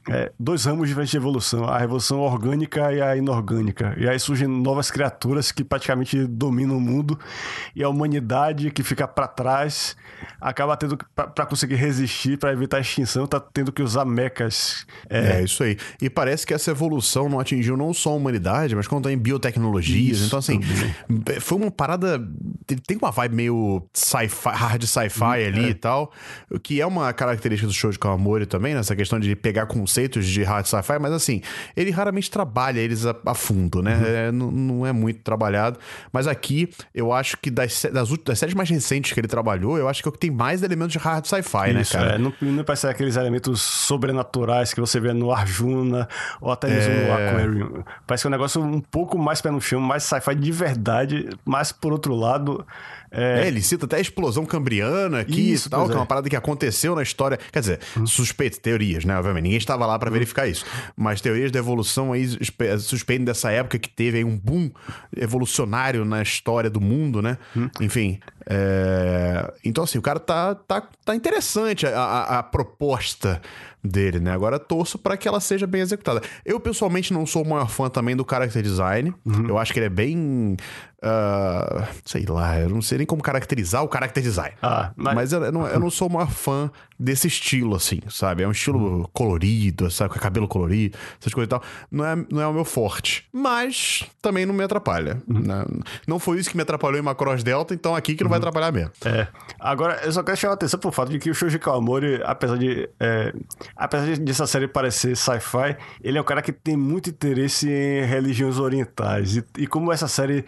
é, dois ramos diferentes de evolução, a evolução orgânica e a inorgânica. E aí surgem novas criaturas que praticamente dominam o mundo e a humanidade que fica para trás acaba tendo para conseguir resistir, para evitar a extinção, tá tendo que usar mechas. É, É, isso aí. E parece que essa evolução não atingiu não só a humanidade, mas como também biotecnologias. Isso, então, assim, foi uma parada. tem- uma vibe meio sci-fi, hard sci-fi ali e tal, que é uma característica do show de Kawamori também, nessa questão de pegar conceitos de hard sci-fi, mas assim, ele raramente trabalha eles a, a fundo, né? É, não, não é muito trabalhado. Mas aqui, eu acho que das, das, das séries mais recentes que ele trabalhou, eu acho que é o que tem mais elementos de hard sci-fi, né, cara? é, não, não parece aqueles elementos sobrenaturais que você vê no Arjuna ou até mesmo É. no Aquarium. Parece que é um negócio um pouco mais pé no chão, mais sci-fi de verdade, mas por outro lado. É, É, ele cita até a explosão cambriana aqui Isso, e tal, que é uma é. parada que aconteceu na história. Quer dizer, suspeitas, teorias, né? Obviamente, ninguém estava lá pra verificar isso. Mas teorias da evolução aí suspeitam dessa época que teve aí um boom evolucionário na história do mundo, né? Enfim. É, Então, assim, o cara tá, tá, tá interessante a, a- a proposta dele, né? Agora torço pra que ela seja bem executada. Eu, pessoalmente, não sou o maior fã também do character design. Eu acho que ele é bem. ah, sei lá, eu não sei nem como caracterizar o character design. Ah, mas- mas eu, eu não, eu não sou o maior fã desse estilo, assim, sabe? É um estilo colorido, sabe? Com cabelo colorido, essas coisas e tal. Não é, não é o meu forte. Mas também não me atrapalha. né? Não foi isso que me atrapalhou em Macross Delta, então aqui que não vai atrapalhar mesmo. É. Agora, eu só quero chamar a atenção pro fato de que o Shoji Kawamori, apesar de. é, apesar de- dessa série parecer sci-fi, ele é um cara que tem muito interesse em religiões orientais. E, e como essa série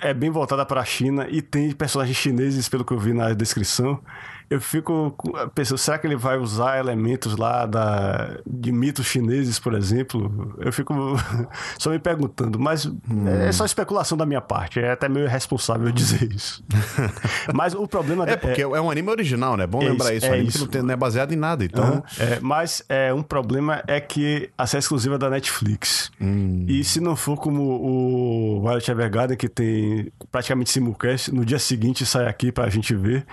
é bem voltada para a China e tem personagens chineses, pelo que eu vi na descrição, eu fico pensando, será que ele vai usar elementos lá da, de mitos chineses, por exemplo? Eu fico só me perguntando, mas é só especulação da minha parte, é até meio irresponsável dizer isso. mas o problema É, porque é, um anime original, né? É bom É lembrar isso, isso. é anime isso. não, não é baseado em nada, então. Aham. É, mas é, um problema é que a série exclusiva é da Netflix. Hum. E se não for como o Violet Evergarden, que tem praticamente simulcast, no dia seguinte sai aqui pra gente ver,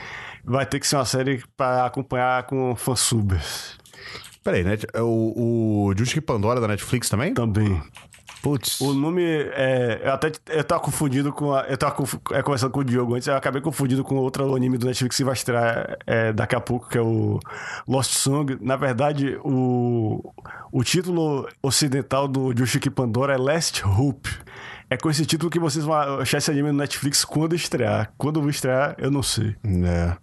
vai ter que ser uma série pra acompanhar com fansubers Peraí, né? O, o Justice Pandora da Netflix também? também. Putz. O nome é. Eu até eu tava confundido com. A, eu tava confu- é, conversando com o Diogo antes, eu acabei confundido com outro anime do Netflix que vai estrear é, daqui a pouco, que é o Lost Song. Na verdade, o, o título ocidental do Yoshiki Pandora é Last Hope. É com esse título que vocês vão achar esse anime no Netflix quando estrear. Quando vai estrear, eu não sei. É.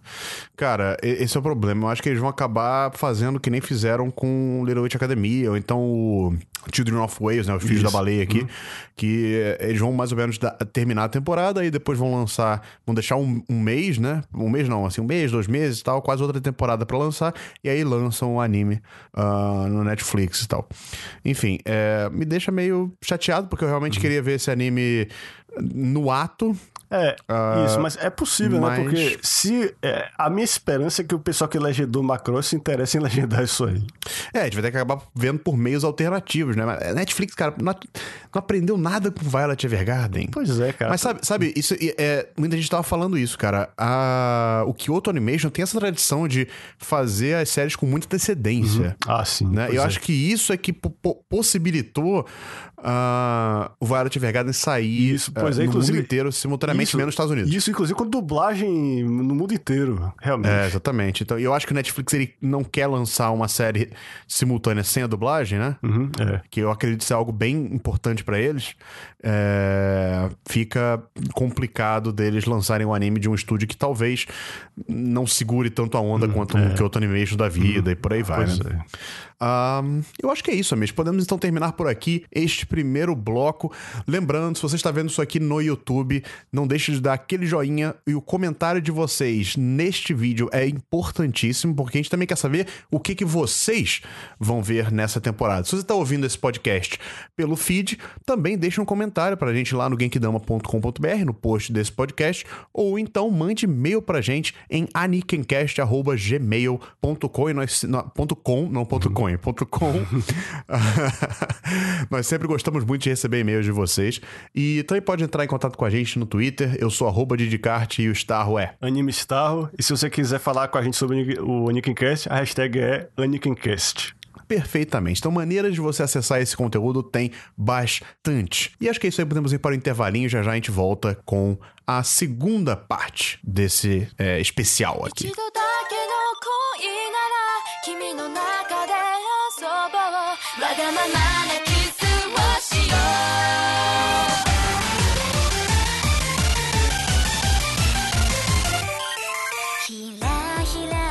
Cara, esse é o problema. Eu acho que eles vão acabar fazendo que nem fizeram com Little Witch Academia, ou então o Children of Wales, né? Os Filhos Isso. da Baleia aqui. Que eh, eles vão mais ou menos da- terminar a temporada e depois vão lançar. Vão deixar um, um mês, né? Um mês não, assim, um mês, dois meses e tal, quase outra temporada pra lançar. E aí lançam o anime ah, no Netflix e tal. Enfim, é, me deixa meio chateado, porque eu realmente queria ver esse anime no ato. É, Ah, isso, mas é possível, mas- né? Porque se. é, a minha esperança é que o pessoal que legendou Macross se interesse em legendar isso aí. É, a gente vai ter que acabar vendo por meios alternativos, né? Mas Netflix, cara, não, não aprendeu nada com Violet Evergarden. Pois é, cara. Mas sabe, sabe isso é, muita gente tava falando isso, cara. A, o Kyoto Animation tem essa tradição de fazer as séries com muita antecedência. Ah, sim. Né? Eu é. acho que isso é que po- po- possibilitou ah, o Violet Evergarden sair Isso, pois ah, é, no mundo inteiro simultaneamente, Isso- menos nos Estados Unidos. Isso, inclusive, com dublagem no mundo inteiro, realmente. É, exatamente. Então, eu acho que o Netflix ele não quer lançar uma série simultânea sem a dublagem, né? Uhum, é. que eu acredito ser algo bem importante pra eles, é, fica complicado deles lançarem um anime de um estúdio que talvez não segure tanto a onda quanto um Kyoto Animation da vida e por aí vai, Pois né? é. Ahn, eu acho que é isso, amigos. Podemos então terminar por aqui este primeiro bloco. Lembrando, se você está vendo isso aqui no YouTube, não deixe de dar aquele joinha e o comentário de vocês neste vídeo é importantíssimo, porque a gente também quer saber o que, que vocês vão ver nessa temporada. Se você está ouvindo esse podcast pelo feed, também deixe um comentário pra gente lá no genkidama.com.br, no post desse podcast, ou então mande e-mail pra gente em anikencast.gmail.com e não, .com, não .com, é ponto .com. nós sempre gostamos muito de receber e-mails de vocês e também pode entrar em contato com a gente no Twitter, eu sou arroba Didicart e o Starro é Anime Starro. E se você quiser falar com a gente sobre o Anikencast, a hashtag é Anikencast. Perfeitamente. Então, maneiras de você acessar esse conteúdo tem bastante. E acho que é isso aí. Podemos ir para o intervalinho. Já já a gente volta com a segunda parte desse é, especial aqui.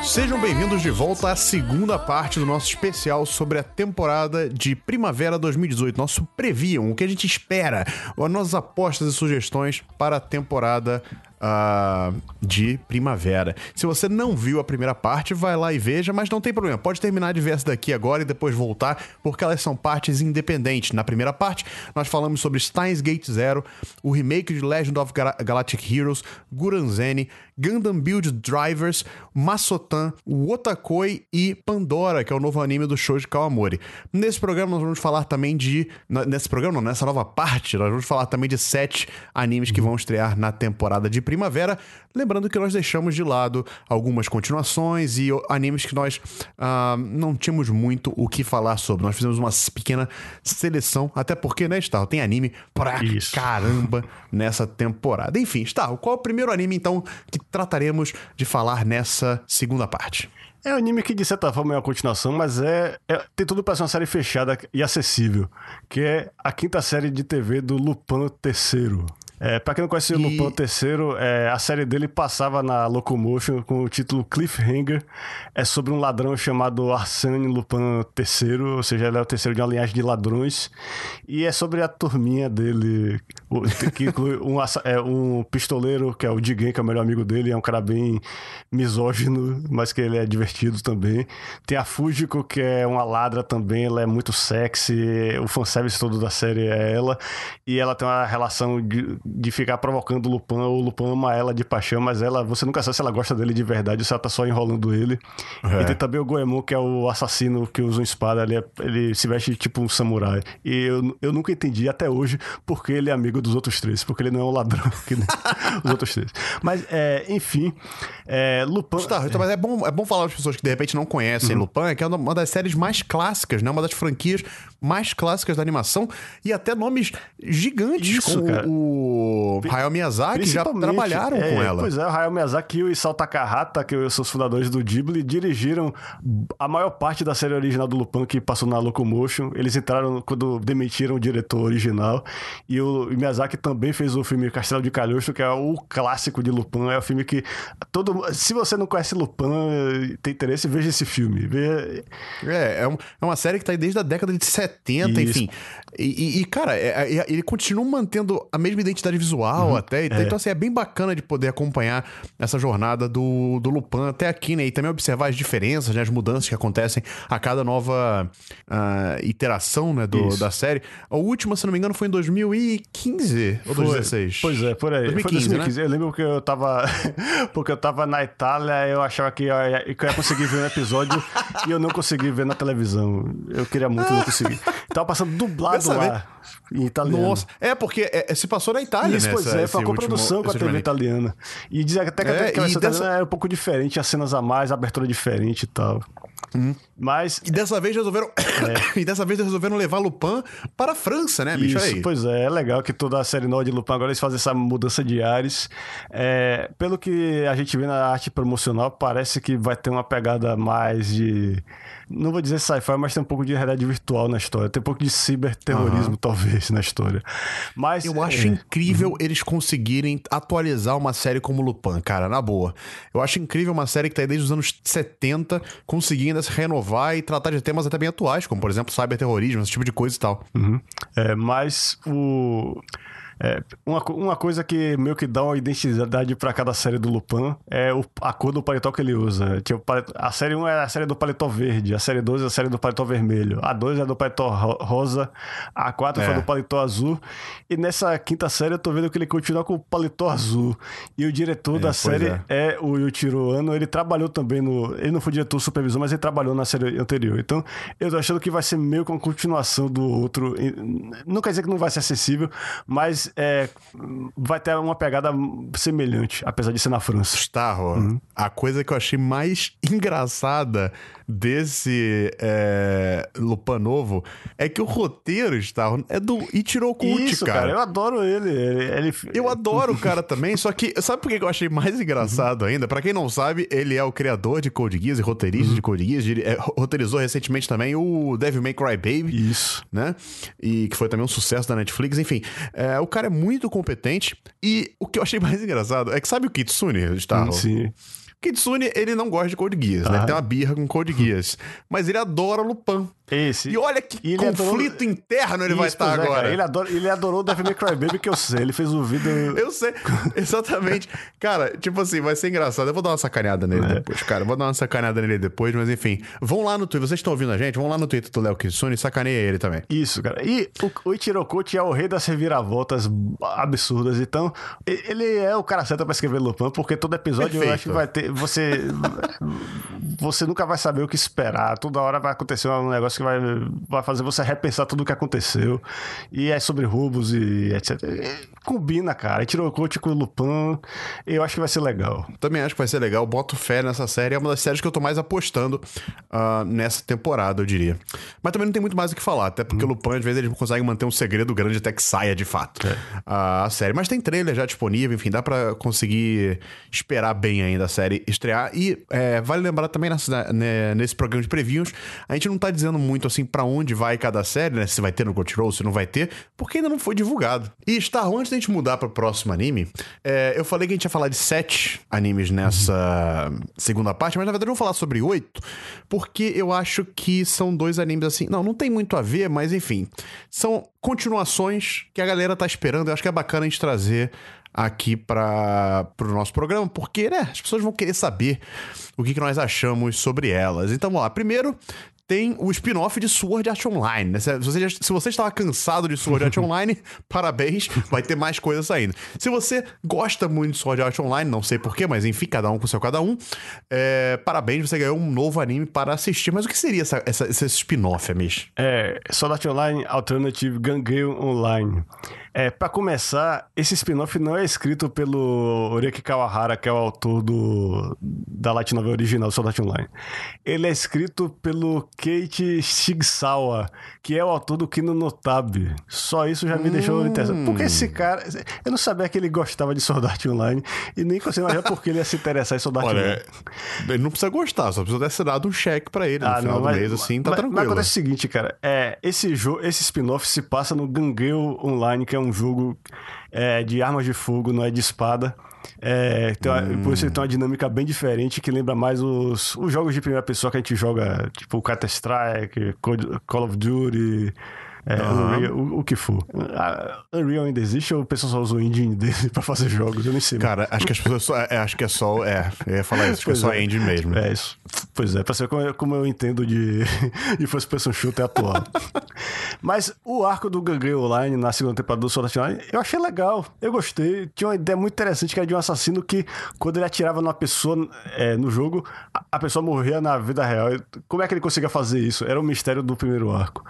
Sejam bem-vindos de volta à segunda parte do nosso especial sobre a temporada de primavera 2018, nosso preview, o que a gente espera, as nossas apostas e sugestões para a temporada ah, de primavera. Se você não viu a primeira parte, vai lá e veja, mas não tem problema, pode terminar de ver essa daqui agora e depois voltar, porque elas são partes independentes. Na primeira parte, nós falamos sobre Steins Gate Zero, o remake de Legend of Gal- Galactic Heroes, Guranzeni, Gundam Build Drivers, Masotan, Wotakoi e Pandora, que é o novo anime do Shoji Kawamori. Nesse programa nós vamos falar também de... Nesse programa não, nessa nova parte, nós vamos falar também de sete animes que vão estrear na temporada de primavera. Lembrando que nós deixamos de lado algumas continuações e animes que nós ah, não tínhamos muito o que falar sobre. Nós fizemos uma pequena seleção, até porque, né, Starro, tem anime pra Isso. caramba nessa temporada. Enfim, Starro, qual é o primeiro anime, então, que trataremos de falar nessa segunda parte? É um anime que, de certa forma, é uma continuação, mas é, é- tem tudo para ser uma série fechada e acessível, que é a quinta série de TV do Lupin III. É, pra quem não conhece o E- Lupin III, é, a série dele passava na Locomotion com o título Cliffhanger. É sobre um ladrão chamado Arsène Lupin III, ou seja, ele é o terceiro de uma linhagem de ladrões. E é sobre a turminha dele, o- que inclui um, é, um pistoleiro, que é o Jigen, que é o melhor amigo dele, é um cara bem misógino, mas que ele é divertido também. Tem a Fujiko, que é uma ladra também, ela é muito sexy, o fanservice todo da série é ela. E ela tem uma relação de, de ficar provocando o Lupin, o Lupin ama ela de paixão, mas ela, você nunca sabe se ela gosta dele de verdade ou se ela tá só enrolando ele. É. E tem também o Goemon, que é o assassino que usa uma espada, ele, é- ele se veste tipo um samurai. E eu, eu nunca entendi até hoje porque ele é amigo dos outros três, porque ele não é um ladrão que nem os outros três. Mas, é, enfim, é, Lupin... Tá, então, mas é bom, é bom falar para as pessoas que de repente não conhecem Uhum. Lupin, que é uma das séries mais clássicas, né? Uma das franquias mais clássicas da animação e até nomes gigantes, Isso, como cara. o Hayao Miyazaki, já trabalharam é, com ela. Pois é, o Hayao Miyazaki e o Isao Takahata, que são os fundadores do Ghibli, dirigiram a maior parte da série original do Lupin que passou na Locomotion. Eles entraram quando demitiram o diretor original. E o Miyazaki também fez o filme Castelo de Calhosto, que é o clássico de Lupin. É o filme que todo se você não conhece Lupin, tem interesse, veja esse filme. Veja... É, é, um- é uma série que tá aí desde a década de 70, Isso. enfim. E, e- e, cara, é- é- ele continua mantendo a mesma identidade visual Uhum. até. Então, então, assim, é bem bacana de poder acompanhar essa jornada do, do Lupin até aqui, né? E também observar as diferenças, né? As mudanças que acontecem a cada nova ah, iteração, né? Do, Isso. da série. A última, se não me engano, foi em 2015 ou Foi. 2016? Pois é, por aí. 2015, Foi 2015. Eu lembro que eu tava. porque eu tava na Itália, eu achava que eu ia, que eu ia conseguir ver um episódio e eu não consegui ver na televisão. Eu queria muito, não consegui. Tava passando dublado lá em italiano. Nossa, é porque é, é, se passou na Itália, Isso, né? pois essa- é, foi uma coprodução com a TV italiana. E dizia até que É, a TV e italiana dessa- era um pouco diferente, as cenas a mais, a abertura diferente e tal. Mas E dessa vez resolveram. e dessa vez resolveram levar Lupin para a França, né, bicho? Isso, Aí. pois é, é legal que toda a série nova de Lupin agora eles fazem essa mudança de ares. É, pelo que a gente vê na arte promocional, parece que vai ter uma pegada mais de. Não vou dizer sci-fi, mas tem um pouco de realidade virtual na história. Tem um pouco de ciberterrorismo, talvez, na história. Mas. Eu acho é, incrível eles conseguirem atualizar uma série como Lupin, cara, na boa. Eu acho incrível uma série que tá aí desde os anos 70, conseguindo se renovar e tratar de temas até bem atuais, como por exemplo cyberterrorismo, esse tipo de coisa e tal. Uhum. É, mas o. é, uma, uma coisa que meio que dá uma identidade pra cada série do Lupin é o- a cor do paletó que ele usa. Tipo, a série 1 é a série do paletó verde, a série 2 é a série do paletó vermelho, a 2 é do paletó ro- rosa, a 4 É. foi do paletó azul. E nessa quinta série eu tô vendo que ele continua com o paletó azul. E o diretor da pois série é. é o Yuichiro Ano, ele trabalhou também no. Ele não foi diretor supervisor, mas ele trabalhou na série anterior. Então, eu tô achando que vai ser meio que uma continuação do outro. Não quer dizer que não vai ser acessível, mas é, vai ter uma pegada semelhante, apesar de ser na França. Starro, Uhum. a coisa que eu achei mais engraçada desse é, Lupin novo é que o roteiro, Starro, é do Ichiro Kuchi, Isso, cara. eu adoro ele. ele, ele- Eu adoro o cara também, só que sabe por que eu achei mais engraçado ainda? Pra quem não sabe, ele é o criador de Code Geass e roteirista de Code Geass. Ele é, roteirizou recentemente também o Devil May Cry Baby, Isso. né? E que foi também um sucesso da Netflix. Enfim, é, o cara é muito competente. E o que eu achei mais engraçado é que sabe o Kitsune, Starro? Sim. Kitsune, ele não gosta de Code Geass, né? Ele tem uma birra com Code Geass. Mas ele adora Lupin. Esse. E olha que ele conflito interno ele vai Isso, estar pois é, agora. cara. Ele, adora, ele adorou o Devil May Cry Baby que eu sei. Ele fez um vídeo. Eu sei, exatamente. Cara, tipo assim, vai ser engraçado. Eu vou dar uma sacaneada nele É. depois, cara. Eu vou dar uma sacaneada nele depois, mas enfim. Vão lá no Twitter, vocês estão ouvindo a gente? Vão lá no Twitter do Léo Kitsune e sacaneia ele também. Isso, cara. E o, o Ichiro Kochi é o rei das reviravoltas absurdas. Então, ele é o cara certo pra escrever Lupin, porque todo episódio eu Perfeito. acho que vai ter. Você. você nunca vai saber o que esperar. Toda hora vai acontecer um negócio negócio que vai, vai fazer você repensar tudo o que aconteceu. E é sobre roubos e etc. E combina, cara. E tirou o coach com o Lupin. Eu acho que vai ser legal. Também acho que vai ser legal. Boto fé nessa série. É uma das séries que eu tô mais apostando ah, nessa temporada, eu diria. Mas também não tem muito mais o que falar. Até porque o Lupin, às vezes, ele consegue manter um segredo grande até que saia de fato ah, a série. Mas tem trailer já disponível. Enfim, dá pra conseguir esperar bem ainda a série estrear. E é, vale lembrar também nessa- né, nesse programa de previews, a gente não tá dizendo muito assim pra onde vai cada série, né? Se vai ter no Crunchyroll, se não vai ter, porque ainda não foi divulgado. E Star, antes da gente mudar pro próximo anime, é, eu falei que a gente ia falar de sete animes nessa segunda parte, mas na verdade eu vou falar sobre oito, porque eu acho que são dois animes assim. Não, não tem muito a ver, mas enfim. São continuações que a galera tá esperando. Eu acho que é bacana a gente trazer aqui para o nosso programa, porque né, as pessoas vão querer saber o que, que nós achamos sobre elas. Então vamos lá. Primeiro, tem o spin-off de Sword Art Online. né? Se você, já- se você estava cansado de Sword Art Online, parabéns, vai ter mais coisas saindo. Se você gosta muito de Sword Art Online, não sei porquê, mas enfim, cada um com seu cada um, é, parabéns, você ganhou um novo anime para assistir. Mas o que seria essa, essa- esse spin-off, Amish? É, Sword Art Online Alternative Gangue Online. É, para começar, esse spin-off não é escrito pelo Oreki Kawahara, que é o autor do, da light novel original Art Online. Ele é escrito pelo Keiichi Shigesawa, que é o autor do Kino no Tab. Só isso já me deixou interessado. Porque esse cara... Eu não sabia que ele gostava de Sword Art Online e nem consigo imaginar por que ele ia se interessar em Sword Art Online. Ele não precisa gostar, só precisa ter assinado um cheque pra ele no final do mês, assim, tá Ah, mas, tranquilo. Mas acontece o seguinte, cara. É, esse jogo, esse spin-off se passa no Gangueu Online, que é um jogo é, de armas de fogo, não é de espada. É, tem uma- Por isso ele tem uma dinâmica bem diferente que lembra mais os, os jogos de primeira pessoa que a gente joga, tipo Counter-Strike, Call of Duty. É, Unreal, o, o que for. A Unreal ainda existe ou o pessoal só usa o engine dele pra fazer jogos? Eu nem sei. Cara, acho que as pessoas só. é, acho que é só. É, eu ia falar isso, acho que é só é. engine mesmo. É isso. Pois é, pra ser como eu, como eu entendo de, de First Person Shooter atual. Mas o arco do Gangue Online na segunda temporada do Sword Art Online, eu achei legal. Eu gostei. Tinha uma ideia muito interessante que era de um assassino que, quando ele atirava numa pessoa é, no jogo, a, a pessoa morria na vida real. Como é que ele conseguia fazer isso? Era o mistério do primeiro arco.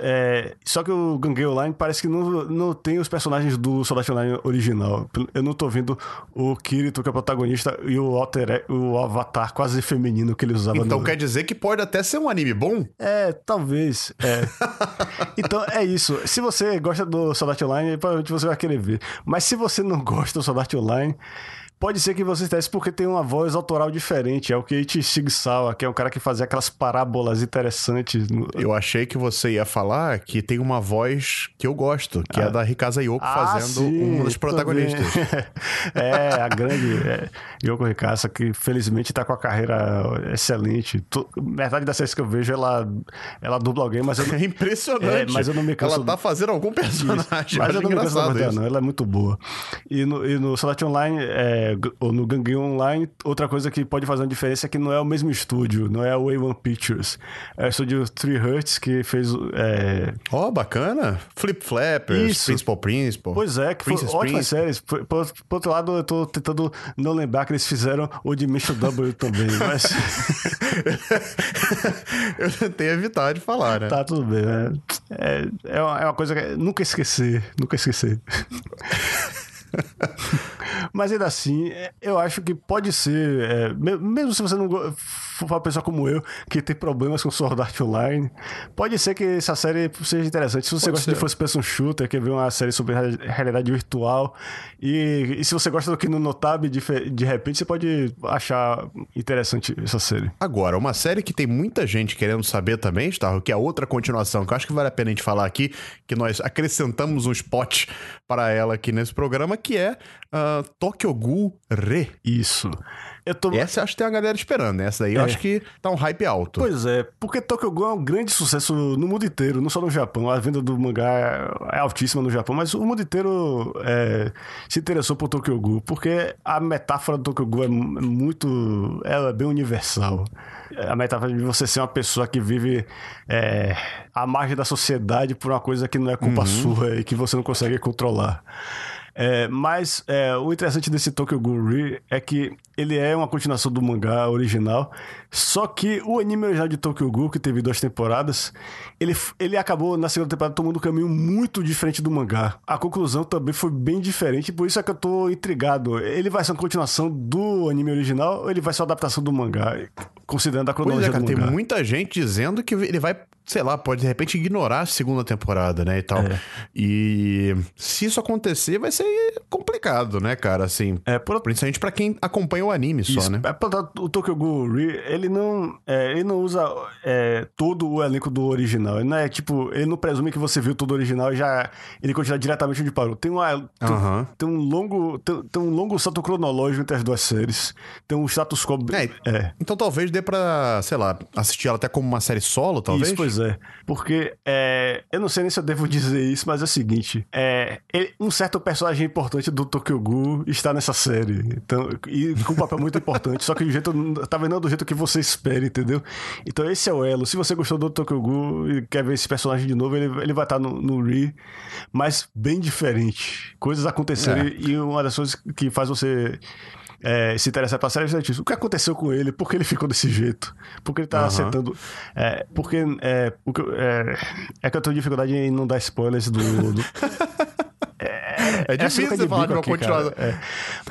É, só que o Gangue Online parece que não, não tem os personagens do Sword Art Online original. Eu não tô vendo o Kirito, que é o protagonista, e o, alter, o avatar quase feminino que ele usava Então no... quer dizer que pode até ser um anime bom? É, talvez. É. então é isso. Se você gosta do Sword Art Online, provavelmente você vai querer ver. Mas se você não gosta do Sword Art Online, pode ser que você esteja porque tem uma voz autoral diferente. É o Keiichi Shigesawa, que é um cara que fazia aquelas parábolas interessantes. no- Eu achei que você ia falar que tem uma voz que eu gosto, que é da Rikasa Yoko fazendo Ah, sim, um dos protagonistas. é, a grande é, Yoko Rikasa, que felizmente tá com a carreira excelente. Tu- metade das séries que eu vejo, ela, ela dubla alguém, mas eu É impressionante. É, mas eu não me canso- Ela tá fazendo algum personagem. Mas eu não me canso dela, isso. não. Ela é muito boa. E no, e no Online, é, ou no Gangue Online, outra coisa que pode fazer uma diferença é que não é o mesmo estúdio, não é o A1 Pictures. É o estúdio 3 Hertz que fez. É... Ó, bacana. Flip Flappers, Isso. Principal Principal. Pois é, que foi Princess ótimas Prince. séries. Por, por- por outro lado, eu tô tentando não lembrar que eles fizeram o de Mission W também, mas eu tentei evitar de falar, né? tá tudo bem. né? É, é, uma, é uma coisa que nunca esquecer, nunca esquecer. Mas ainda assim, é, eu acho que pode ser, é, me- mesmo se você não for uma pessoa como eu, que tem problemas com Sword Art Online, pode ser que essa série seja interessante. Se você Pode gosta ser. de First Person Shooter, quer ver uma série sobre reali- realidade virtual, e, e se você gosta do Kino Notab, de, de repente você pode achar interessante essa série. Agora, uma série que tem muita gente querendo saber também, Starro, que é outra continuação, que eu acho que vale a pena a gente falar aqui, que nós acrescentamos um spot para ela aqui nesse programa, que é ah, Tokyo Ghoul Re. Isso. Eu tô... Essa eu acho que tem a galera esperando, né? Essa daí eu É. acho que tá um hype alto. Pois é, porque Tokyo Ghoul é um grande sucesso no mundo inteiro, não só no Japão. A venda do mangá é altíssima no Japão, mas o mundo inteiro é, se interessou por Tokyo Ghoul, porque a metáfora do Tokyo Ghoul é mu- muito... Ela é bem universal. A metáfora de você ser uma pessoa que vive é, à margem da sociedade por uma coisa que não é culpa sua e que você não consegue controlar. É, mas é, o interessante desse Tokyo Ghoul é que ele é uma continuação do mangá original, só que o anime original de Tokyo Ghoul, que teve duas temporadas, ele, ele acabou na segunda temporada tomando um caminho muito diferente do mangá. A conclusão também foi bem diferente, por isso é que eu tô intrigado. Ele vai ser uma continuação do anime original ou ele vai ser uma adaptação do mangá? Considerando a Pois cronologia é, cara, do tem mangá. muita gente dizendo que ele vai, sei lá, pode de repente ignorar a segunda temporada, né, e tal. É. E se isso acontecer, vai ser complicado, né, cara, assim. É, por Principalmente pra quem acompanha o anime só, Isso. né? É, o Tokyo Ghoul Re, ele não, é, ele não usa é, todo o elenco do original. Ele não é tipo, ele não presume que você viu todo o original e já ele continua diretamente onde parou. Tem, uma, tem, Aham. tem um longo, tem, tem um longo salto cronológico entre as duas séries. Tem um status quo. É, é. Então talvez dê pra, sei lá, assistir ela até como uma série solo, talvez. Isso, pois é. Porque é, eu não sei nem se eu devo dizer isso, mas é o seguinte: é, ele- um certo personagem importante do Tokyo Ghoul está nessa série. Então, e com um papel muito importante. Só que o jeito tá vendo do jeito que você espera, entendeu? Então esse é o elo. Se você gostou do Tokyo Ghoul e quer ver esse personagem de novo, ele, ele vai estar no, no Re, mas bem diferente. Coisas aconteceram É. e uma das coisas que faz você. é, se interessar pra série é isso. O que aconteceu com ele? Por que ele ficou desse jeito? Por que ele tá acertando. É, porque é, o que eu- é, é que eu tenho dificuldade em não dar spoilers do. do- É difícil sinuca você falar de uma aqui, continuação. cara.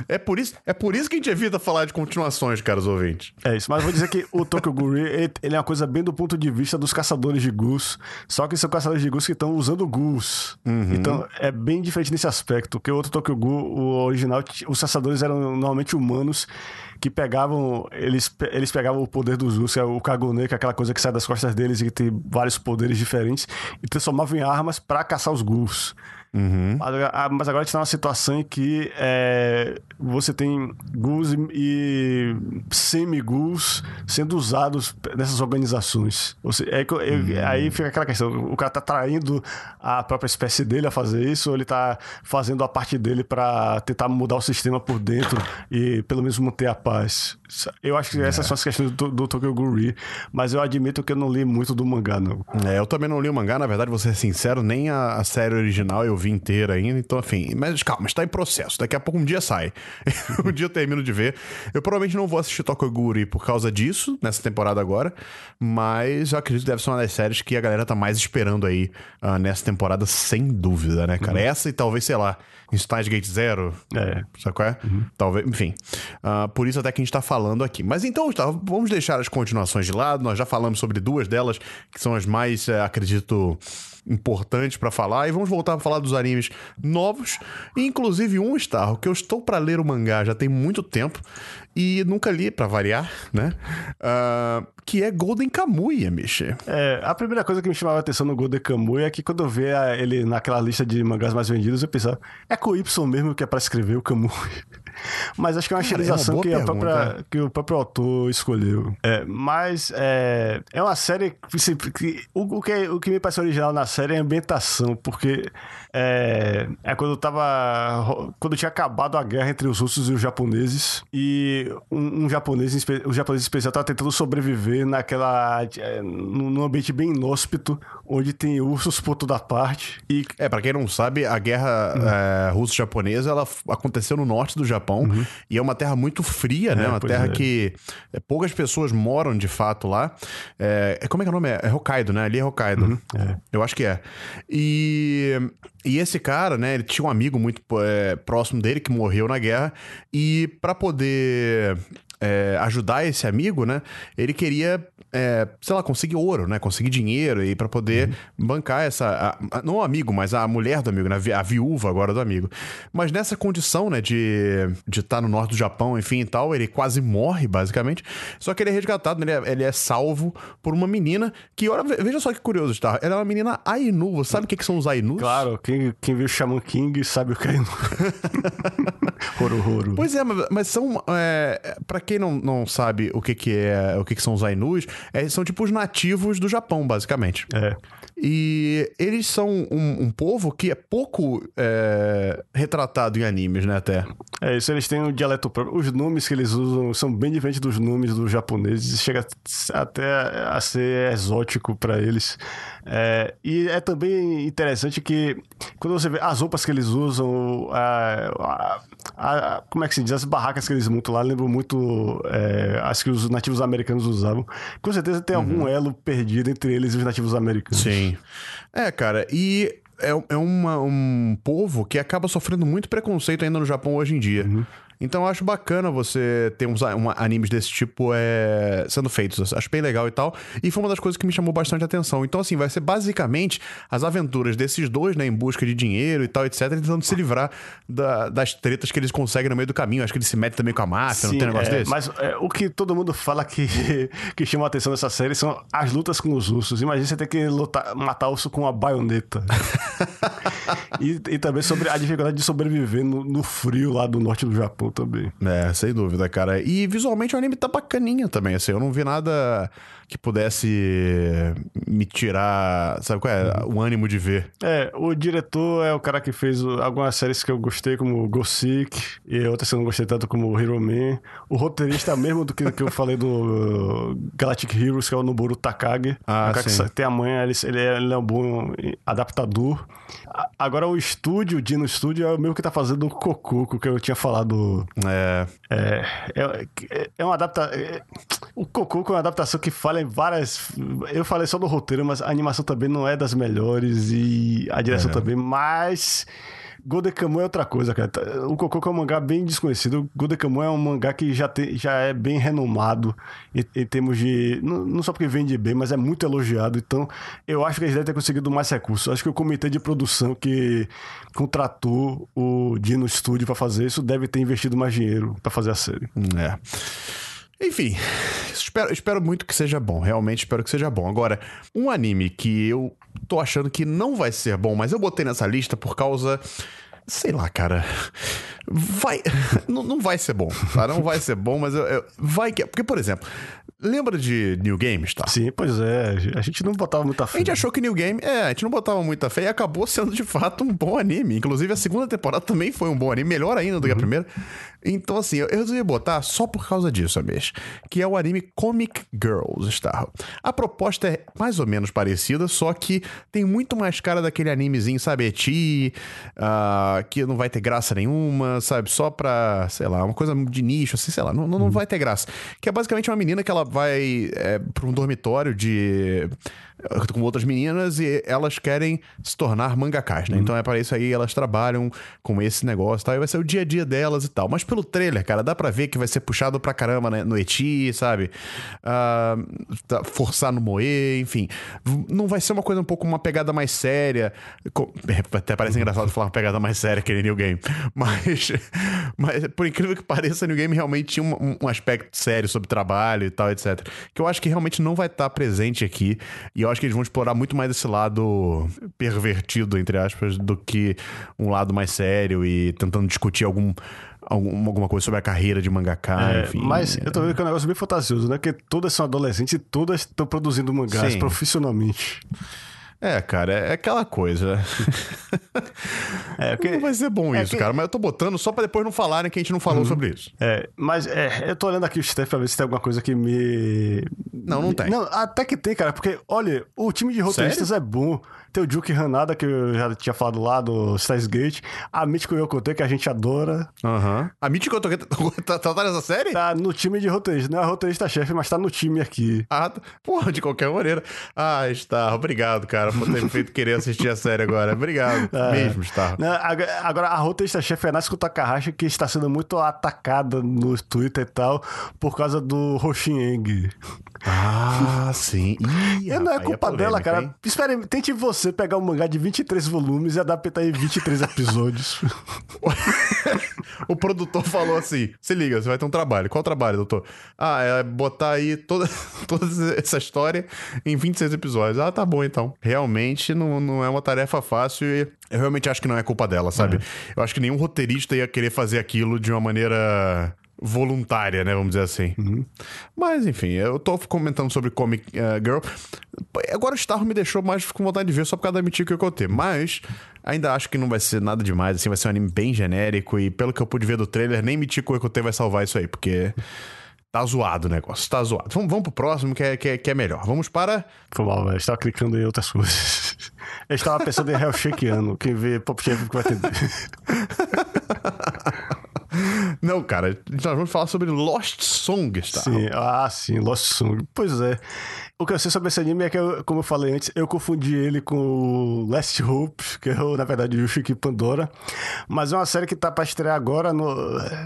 É. por isso, é por isso que a gente evita falar de continuações, caros ouvintes. É isso, mas vou dizer que o Tokyo Ghoul ele, ele é uma coisa bem do ponto de vista dos caçadores de ghouls, só que são caçadores de ghouls que estão usando ghouls. Então é bem diferente nesse aspecto, porque o outro Tokyo Ghoul, o original, os caçadores eram normalmente humanos que pegavam, eles, eles pegavam o poder dos ghouls, que é o Kagune, que é aquela coisa que sai das costas deles e que tem vários poderes diferentes, e transformavam em armas pra caçar os ghouls. Mas agora- ah, Mas agora a gente tá numa situação em que é, você tem ghouls e, semi-ghouls sendo usados nessas organizações. Seja, é eu- Aí fica aquela questão: o cara tá traindo a própria espécie dele a fazer isso, ou ele tá fazendo a parte dele pra tentar mudar o sistema por dentro e pelo menos manter a paz. Eu acho que essas são as questões do, do Tokyo Re, mas eu admito que eu não li muito do mangá, não. É, eu também não li o mangá, na verdade, vou ser sincero, nem a, a série original eu vi inteira ainda, então, enfim. Mas calma, está em processo. Daqui a pouco um dia sai. um dia eu termino de ver. Eu provavelmente não vou assistir Tokyo Ghoul por causa disso, nessa temporada agora, mas eu acredito que deve ser uma das séries que a galera tá mais esperando aí ah, nessa temporada, sem dúvida, né, cara? Essa e talvez, sei lá, em Steins Gate Zero. É. Sabe qual é? Talvez, enfim. Ah, por isso até que a gente tá falando aqui. Mas então, Gustavo, vamos deixar as continuações de lado. Nós já falamos sobre duas delas, que são as mais, eh, acredito, importantes pra falar. E vamos voltar a falar dos animes novos. Inclusive um, Star, que eu estou pra ler o mangá já tem muito tempo. E nunca li, pra variar, né? Ah, que é Golden Kamuya, Michê. É, a primeira coisa que me chamava a atenção no Golden Kamuy é que quando eu via ele naquela lista de mangás mais vendidos, eu pensava, é com Y mesmo que é pra escrever o Kamuy. Mas acho que é uma é estilização boa que, pergunta. própria- que o próprio autor escolheu. É, mas é, é uma série que, que- o, o que o que me parece original na série é a ambientação, porque é, é quando tava quando tinha acabado a guerra entre os russos e os japoneses e um, um japonês, o japonês especial tava tentando sobreviver naquela é, num ambiente bem inóspito, onde tem ursos por toda parte e É, pra quem não sabe, a guerra Uhum. eh, russo-japonesa ela aconteceu no norte do Japão e é uma terra muito fria, né? Uma Uhum. pois terra é. que eh, poucas pessoas moram de fato lá. É, é- como é que é o nome? É, é Hokkaido, né? Ali é Hokkaido. Uhum. Eu acho que é. E, e esse cara, né? Ele tinha um amigo muito eh, próximo dele que morreu na guerra e pra poder é, ajudar esse amigo, né? Ele queria, é, sei lá, conseguir ouro, né? Conseguir dinheiro e para poder bancar essa. a- a- não o amigo, mas a mulher do amigo, né? a vi- a viúva agora do amigo. Mas nessa condição, né? De estar de tá no norte do Japão, enfim e tal, ele quase morre, basicamente. Só que ele é resgatado, né, ele é, ele é salvo por uma menina que, olha, ve- veja só que curioso, tá? Ela é uma menina Ainu. Você sabe o que, que são os Ainus? Claro, quem, quem viu Shaman King sabe o que é. Horo Horo. Pois é, mas, mas são. É, para quem não, não sabe o que, que é o que, que são os Ainus, é, são tipo os nativos do Japão, basicamente. É. E eles são um, um povo que é pouco é, retratado em animes, né, até. É isso, eles têm um dialeto próprio. Os nomes que eles usam são bem diferentes dos nomes dos japoneses. Chega até a ser exótico pra eles. É, e é também interessante que quando você vê as roupas que eles usam, a, a- a- como é que se diz? As barracas que eles montam lá lembram muito é, as que os nativos americanos usavam. Com certeza tem algum elo perdido entre eles e os nativos americanos. Sim. É, cara, e é, é uma- um povo que acaba sofrendo muito preconceito ainda no Japão hoje em dia. Então eu acho bacana você ter uns um, animes desse tipo é, sendo feitos. Acho bem legal e tal. E foi uma das coisas que me chamou bastante atenção. Então, assim, vai ser basicamente as aventuras desses dois, né, em busca de dinheiro e tal, etc., tentando se livrar da- das tretas que eles conseguem no meio do caminho. Acho que eles se metem também com a máfia, não Sim, tem um negócio é, desse? Mas é, o que todo mundo fala que, que chama a atenção nessa série são as lutas com os ursos. Imagina você ter que lutar, matar urso com uma baioneta. e, e também sobre a dificuldade de sobreviver no, no frio lá do norte do Japão também. É, sem dúvida, cara. E visualmente o anime tá bacaninha também, assim. Eu não vi nada que pudesse me tirar, sabe qual é? O ânimo de ver. É, o diretor é o cara que fez algumas séries que eu gostei, como Ghost Sick, e outras que eu não gostei tanto, como Hero Man. O roteirista é mesmo do que, que eu falei do Galactic Heroes, que é o Noboru Takagi. Ah, É o cara que sim. sa- tem a manha, ele, ele, é, ele é um bom adaptador. Agora, o estúdio, o Dino Studio, é o mesmo que tá fazendo o Cococo, que eu tinha falado É. é, é, é uma adaptação. o Cococo é uma adaptação que falha em várias. Eu falei só do roteiro, mas a animação também não é das melhores e a direção É. também, mas. Golden Kamuy é outra coisa, cara. O Cococo é um mangá bem desconhecido. Kamuy é um mangá que já, tem, já é bem renomado em, em termos de. Não, não só porque vende bem, mas é muito elogiado. Então, eu acho que eles devem ter conseguido mais recursos. Acho que o comitê de produção que contratou o Dino Studio pra fazer isso deve ter investido mais dinheiro pra fazer a série. É. Enfim, espero, espero muito que seja bom. Realmente espero que seja bom. Agora, um anime que eu tô achando que não vai ser bom, mas eu botei nessa lista por causa. Sei lá, cara. Vai. Não, não vai ser bom, tá? Não vai ser bom, mas eu, eu- vai que. Porque, por exemplo, lembra de New Games, tá? Sim, pois é. A gente não botava muita fé. A gente achou que New Game, é, a gente não botava muita fé e acabou sendo de fato um bom anime. Inclusive, a segunda temporada também foi um bom anime, melhor ainda do que a primeira. Então, assim, eu resolvi botar só por causa disso, Abês, que é o anime Comic Girls, Star. A proposta é mais ou menos parecida, só que tem muito mais cara daquele animezinho, sabe, eti, ah, que não vai ter graça nenhuma, sabe, só pra, sei lá, uma coisa de nicho, assim, sei lá, não, não, não vai ter graça. Que é basicamente uma menina que ela vai é, pra um dormitório de com outras meninas e elas querem se tornar mangakas, né? Então é para isso aí elas trabalham com esse negócio e tal, e vai ser o dia a dia delas e tal. Mas pelo trailer, cara, dá pra ver que vai ser puxado pra caramba né? no eti, sabe? Tá- forçar no moe, enfim. Não vai ser uma coisa um pouco uma pegada mais séria. Co- Até parece engraçado falar uma pegada mais séria que New Game. Mas, mas por incrível que pareça, New Game realmente tinha um, um aspecto sério sobre trabalho e tal, etc. Que eu acho que realmente não vai estar presente aqui. E eu acho que eles vão explorar muito mais esse lado pervertido, entre aspas, do que um lado mais sério e tentando discutir algum, algum- alguma coisa sobre a carreira de mangaka, É, enfim. mas eu tô vendo que é um negócio bem fantasioso, né? Porque todas são adolescentes e todas estão produzindo mangás Sim. profissionalmente. É, cara, é aquela coisa. É, porque- Não vai ser bom é isso, que- cara, mas eu tô botando só pra depois não falarem que a gente não falou sobre isso. É, mas é, eu tô olhando aqui o Steph pra ver se tem alguma coisa que me. Não, não tem. Não, até que tem, cara, porque, olha, o time de roteiristas é bom. Tem o Juki Hanada, que eu já tinha falado lá do Stars Gate. A Mítico Yokote, que a gente adora. Aham. A Mítico tá, tá, tá, tá nessa série? Tá no time de roteirista. Não é roteirista-chefe, mas tá no time aqui. Ah, tá. porra, de qualquer maneira. Ah, Star, obrigado, cara, por ter me feito querer assistir a série agora. Obrigado. Mesmo, Star. Não, Agora, a roteirista-chefe é Natsuko Takahashi, que está sendo muito atacada no Twitter e tal, por causa do Hoshin Ah, sim. Ih, E não é rapaz, culpa polêmica, dela, cara. hein? Espere, tente você pegar um mangá de 23 volumes e adaptar em 23 episódios. o produtor falou assim: se liga, você vai ter um trabalho. Qual trabalho, doutor? Ah, é botar aí toda, toda essa história em 26 episódios. Ah, tá bom então. Realmente não, não é uma tarefa fácil e eu realmente acho que não é culpa dela, sabe? Eu acho que nenhum roteirista ia querer fazer aquilo de uma maneira voluntária, né? Vamos dizer assim. Mas, enfim, eu tô comentando sobre Comic eh, Girl. Agora o Starro me deixou mais com vontade de ver só por causa da Michico Yokote. Mas ainda acho que não vai ser nada demais, assim, vai ser um anime bem genérico. E pelo que eu pude ver do trailer, nem Michico Yokote vai salvar isso aí, porque. Tá zoado o negócio, tá zoado. Vamos, vamos pro próximo que é, que, é, que é melhor. Vamos para. Foi mal, velho. Estava clicando em outras coisas. Eu estava pensando em Hellshakeano. Quem vê Pop que vai entender. Não, cara, nós vamos falar sobre Lost Songs, tá? Sim, ah, sim, Lost Song. Pois é. O que eu sei sobre esse anime é que, eu, como eu falei antes, eu confundi ele com o Last Hope, que é, na verdade, o Chique Pandora. Mas é uma série que tá pra estrear agora no,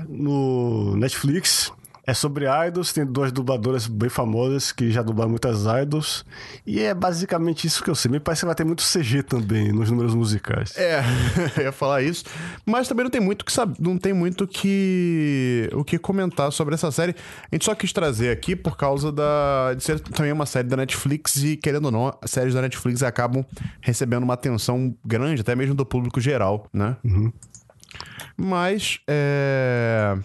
no Netflix. É sobre idols, tem duas dubladoras bem famosas que já dublaram muitas idols. E é basicamente isso que eu sei. Me parece que vai ter muito CG também nos números musicais. É, eu ia falar isso. Mas também não tem muito que saber, não tem muito que o que comentar sobre essa série. A gente só quis trazer aqui por causa da de ser também uma série da Netflix e querendo ou não, as séries da Netflix acabam recebendo uma atenção grande, até mesmo do público geral, né? Mas é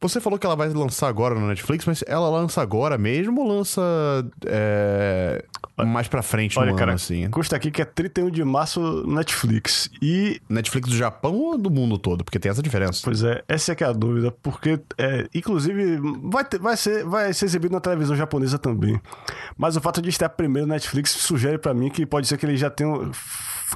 você falou que ela vai lançar agora no Netflix, mas ela lança agora mesmo ou lança é, mais pra frente Olha, no cara, ano, assim? custa aqui que é 31 de março Netflix. E Netflix do Japão ou do mundo todo? Porque tem essa diferença. Pois é, essa é que é a dúvida, porque, é, inclusive, vai, ter- vai, ser, vai ser exibido na televisão japonesa também. Mas o fato de estar primeiro na Netflix sugere pra mim que pode ser que ele já tenha.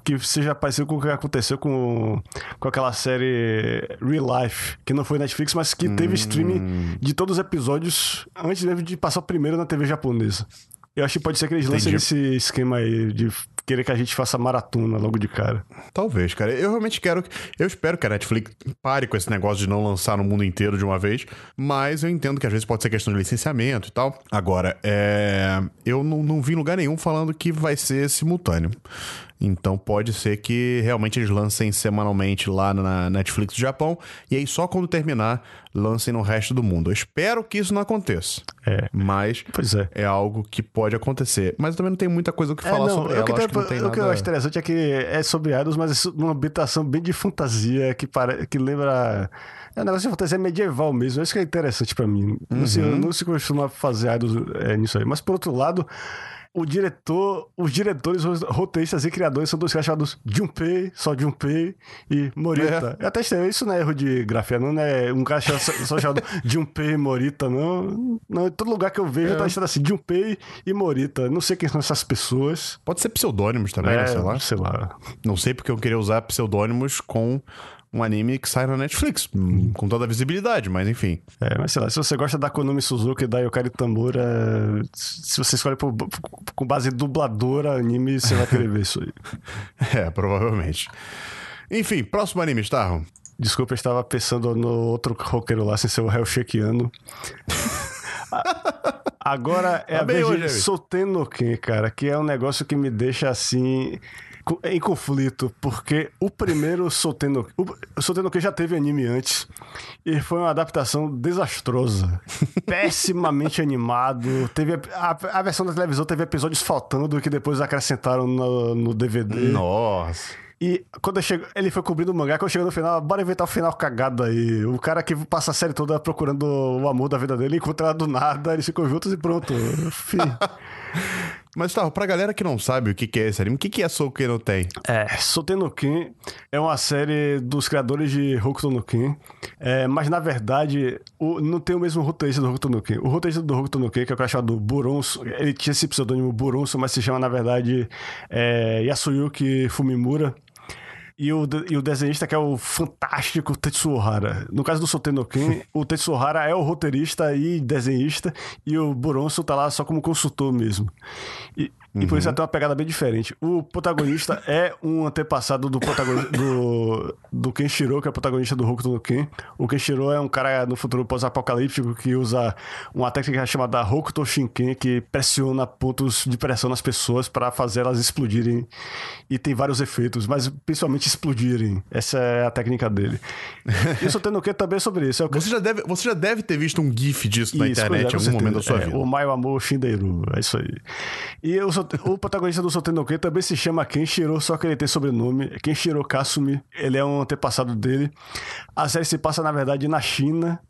que seja parecido com o que aconteceu com, com aquela série Real Life, que não foi Netflix, mas que teve streaming de todos os episódios antes mesmo de passar o primeiro na TV japonesa. Eu acho que pode ser que eles lancem esse esquema aí de querer que a gente faça maratona logo de cara. Talvez, cara. Eu realmente quero. Eu espero que a Netflix pare com esse negócio de não lançar no mundo inteiro de uma vez. Mas eu entendo que às vezes pode ser questão de licenciamento e tal. Agora, é... eu não, não vi em lugar nenhum falando que vai ser simultâneo. Então pode ser que realmente eles lancem semanalmente lá na Netflix do Japão. E aí só quando terminar, lancem no resto do mundo. Eu espero que isso não aconteça. É. Mas Pois é. é algo que pode acontecer. Mas eu também não tem muita coisa o que falar É, não, sobre o ela. que, acho que não tem o que eu nada- acho interessante é que é sobre idols, mas é numa habitação bem de fantasia, que, pare... que lembra... É um negócio de fantasia medieval mesmo, isso que é interessante pra mim. Não, se, Uhum. não se costuma fazer idols é, nisso aí. Mas, por outro lado, o diretor, os diretores, os roteiristas e criadores são dois caras chamados Junpei, só Junpei e Morita. Eu até estranho, isso não é erro de grafia, não é um cara só, só chamado Junpei e Morita, não. Não, em todo lugar que eu vejo tá escrito assim, Junpei e Morita. Não sei quem são essas pessoas. Pode ser pseudônimos também, né? É, Sei lá. sei lá. Não sei porque eu queria usar pseudônimos com um anime que sai na Netflix, hum, com toda a visibilidade, mas enfim. É, mas sei lá, se você gosta da Konami Suzuki e da Yokari Tamura, se você escolhe por- com base dubladora anime, você vai querer ver isso aí. É, provavelmente. Enfim, próximo anime, Starro. Desculpa, eu estava pensando no outro roqueiro lá, sem ser o Hellshakeano. A- Agora é Tá a vez de David. Soten Ken, cara, que é um negócio que me deixa assim em conflito, porque o primeiro Soten no o Soten Ken já teve anime antes e foi uma adaptação desastrosa, pessimamente animado. Teve a, a- versão da televisão teve episódios faltando que depois acrescentaram no, no DVD. Nossa. E quando chego, ele foi cobrindo o mangá, quando chegou no final, bora inventar o final cagado aí. O cara que passa a série toda procurando o amor da vida dele, encontra ela do nada, eles ficam juntos e pronto. Fim. Mas, Starro, pra galera que não sabe o que é esse anime, o que é Soukei no Ten? É, Soten no Ken é uma série dos criadores de Hokuto no Ken, é, mas na verdade o- não tem o mesmo roteirista do Hokuto no Ken. O roteirista do Hokuto no Ken, que é o cara chamado Buronso, ele tinha esse pseudônimo Buronso, mas se chama na verdade é, Yasuyuki Fumimura. E o, e o desenhista que é o fantástico Tetsuo Hara. No caso do Soten no Ken, o Tetsuo Hara é o roteirista e desenhista, e o Buronso tá lá só como consultor mesmo. E, e por isso ela tem uma pegada bem diferente. O protagonista é um antepassado do protagonista do, do Kenshiro, que é o protagonista do Hokuto no Ken. O Kenshiro é um cara no futuro pós-apocalíptico que usa uma técnica chamada Hokuto Shinken, que pressiona pontos de pressão nas pessoas para fazer elas explodirem. E tem vários efeitos, mas principalmente explodirem. Essa é a técnica dele. E o Soten no Ken também é sobre isso. É Você já, deve, você já deve ter visto um GIF disso na isso, internet é, em com algum momento da certeza. sua É, vida. O Maio Amor Shinderu, é isso aí. E o, Sote- o protagonista do Soten no Ken também se chama Kenshiro, só que ele tem sobrenome Kenshiro Kasumi. Ele é um antepassado dele. A série se passa, na verdade, na China.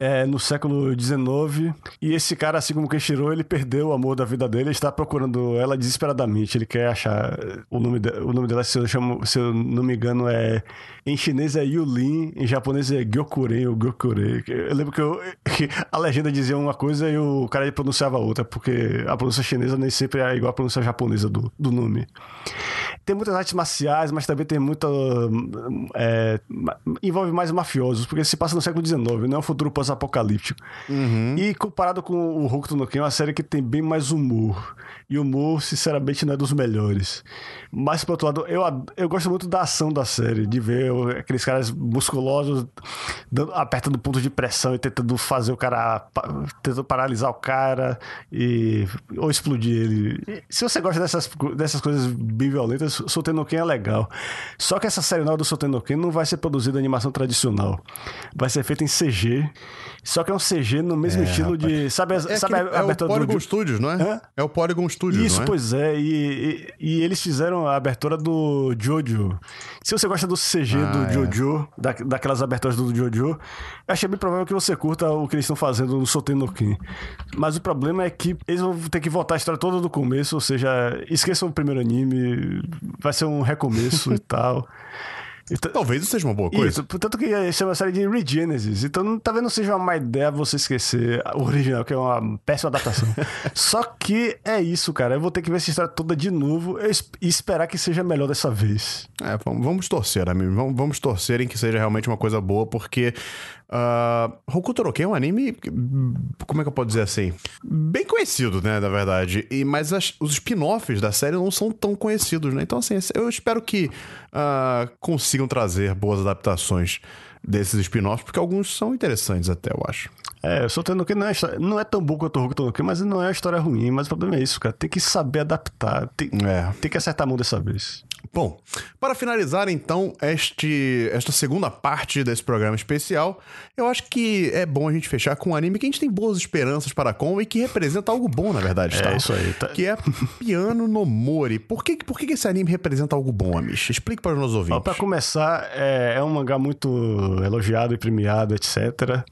É, no século XIX. E esse cara, assim como Kenshiro, ele perdeu o amor da vida dele, ele está procurando ela desesperadamente. Ele quer achar. O nome, de, o nome dela, se eu, chamo, se eu não me engano, é. Em chinês é Yulin, em japonês é Gyokuren ou Gyokure. Eu lembro que, eu, que a legenda dizia uma coisa e o cara pronunciava outra, porque a pronúncia chinesa nem sempre é igual a pronúncia japonesa do, do nome. Tem muitas artes marciais, mas também tem muita. é, ma- envolve mais mafiosos, porque se passa no século XIX, não é um futuro pós-apocalíptico. E comparado com o Hokuto no Ken, é uma série que tem bem mais humor. E o humor, sinceramente, não é dos melhores. Mas, por outro lado, eu, eu gosto muito da ação da série, de ver aqueles caras musculosos dando, apertando pontos de pressão e tentando fazer o cara. tentando paralisar o cara e, ou explodir ele. E Se você gosta dessas, dessas coisas bem violentas, Souten no Ken é legal. Só que essa série nova do Souten no Ken não vai ser produzida em animação tradicional. Vai ser feita em CG. Só que é um CG no mesmo estilo de. Sabe, a- É, sabe aquele- a é o abertura Polygon do. Studios, não é? Hã? É o Polygon Studios, Isso, não é? pois é. E, e, e eles fizeram a abertura do Jojo. Se você gosta do CG Ah, do é. Jojo, da, daquelas aberturas do Jojo, eu achei bem provável que você curta o que eles estão fazendo no Soten no Ken. Mas o problema é que eles vão ter que voltar a história toda do começo, ou seja, esqueçam o primeiro anime, vai ser um recomeço e tal. Então- Talvez isso seja uma boa coisa. isso, portanto que chama a série de Regenesis. Então talvez não seja uma má ideia você esquecer o original, que é uma péssima adaptação. Só que é isso, cara. Eu vou ter que ver essa história toda de novo e e esperar que seja melhor dessa vez. É, vamos, vamos torcer, amigo. Vamos, vamos torcer em que seja realmente uma coisa boa, porque uh, Hokuto no Ken é um anime, como é que eu posso dizer assim? Bem conhecido, né, na verdade. E, mas as- os spin-offs da série não são tão conhecidos, né? Então, assim, eu espero que uh, consigam trazer boas adaptações desses spin-offs, porque alguns são interessantes até, eu acho. É, tendo que não é, não é tão bom quanto o no Ken, mas não é uma história ruim. Mas o problema é isso, cara. Tem que saber adaptar. Tem, É. tem que acertar a mão dessa vez. Bom, para finalizar então este, esta segunda parte desse programa especial, eu acho que é bom a gente fechar com um anime que a gente tem boas esperanças para com e que representa algo bom, na verdade, É tá? isso aí, tá. Que é Piano no Mori. Por que, por que esse anime representa algo bom, Amish? Explique para os nossos ouvintes. pra começar, é, é um mangá muito elogiado e premiado, etc.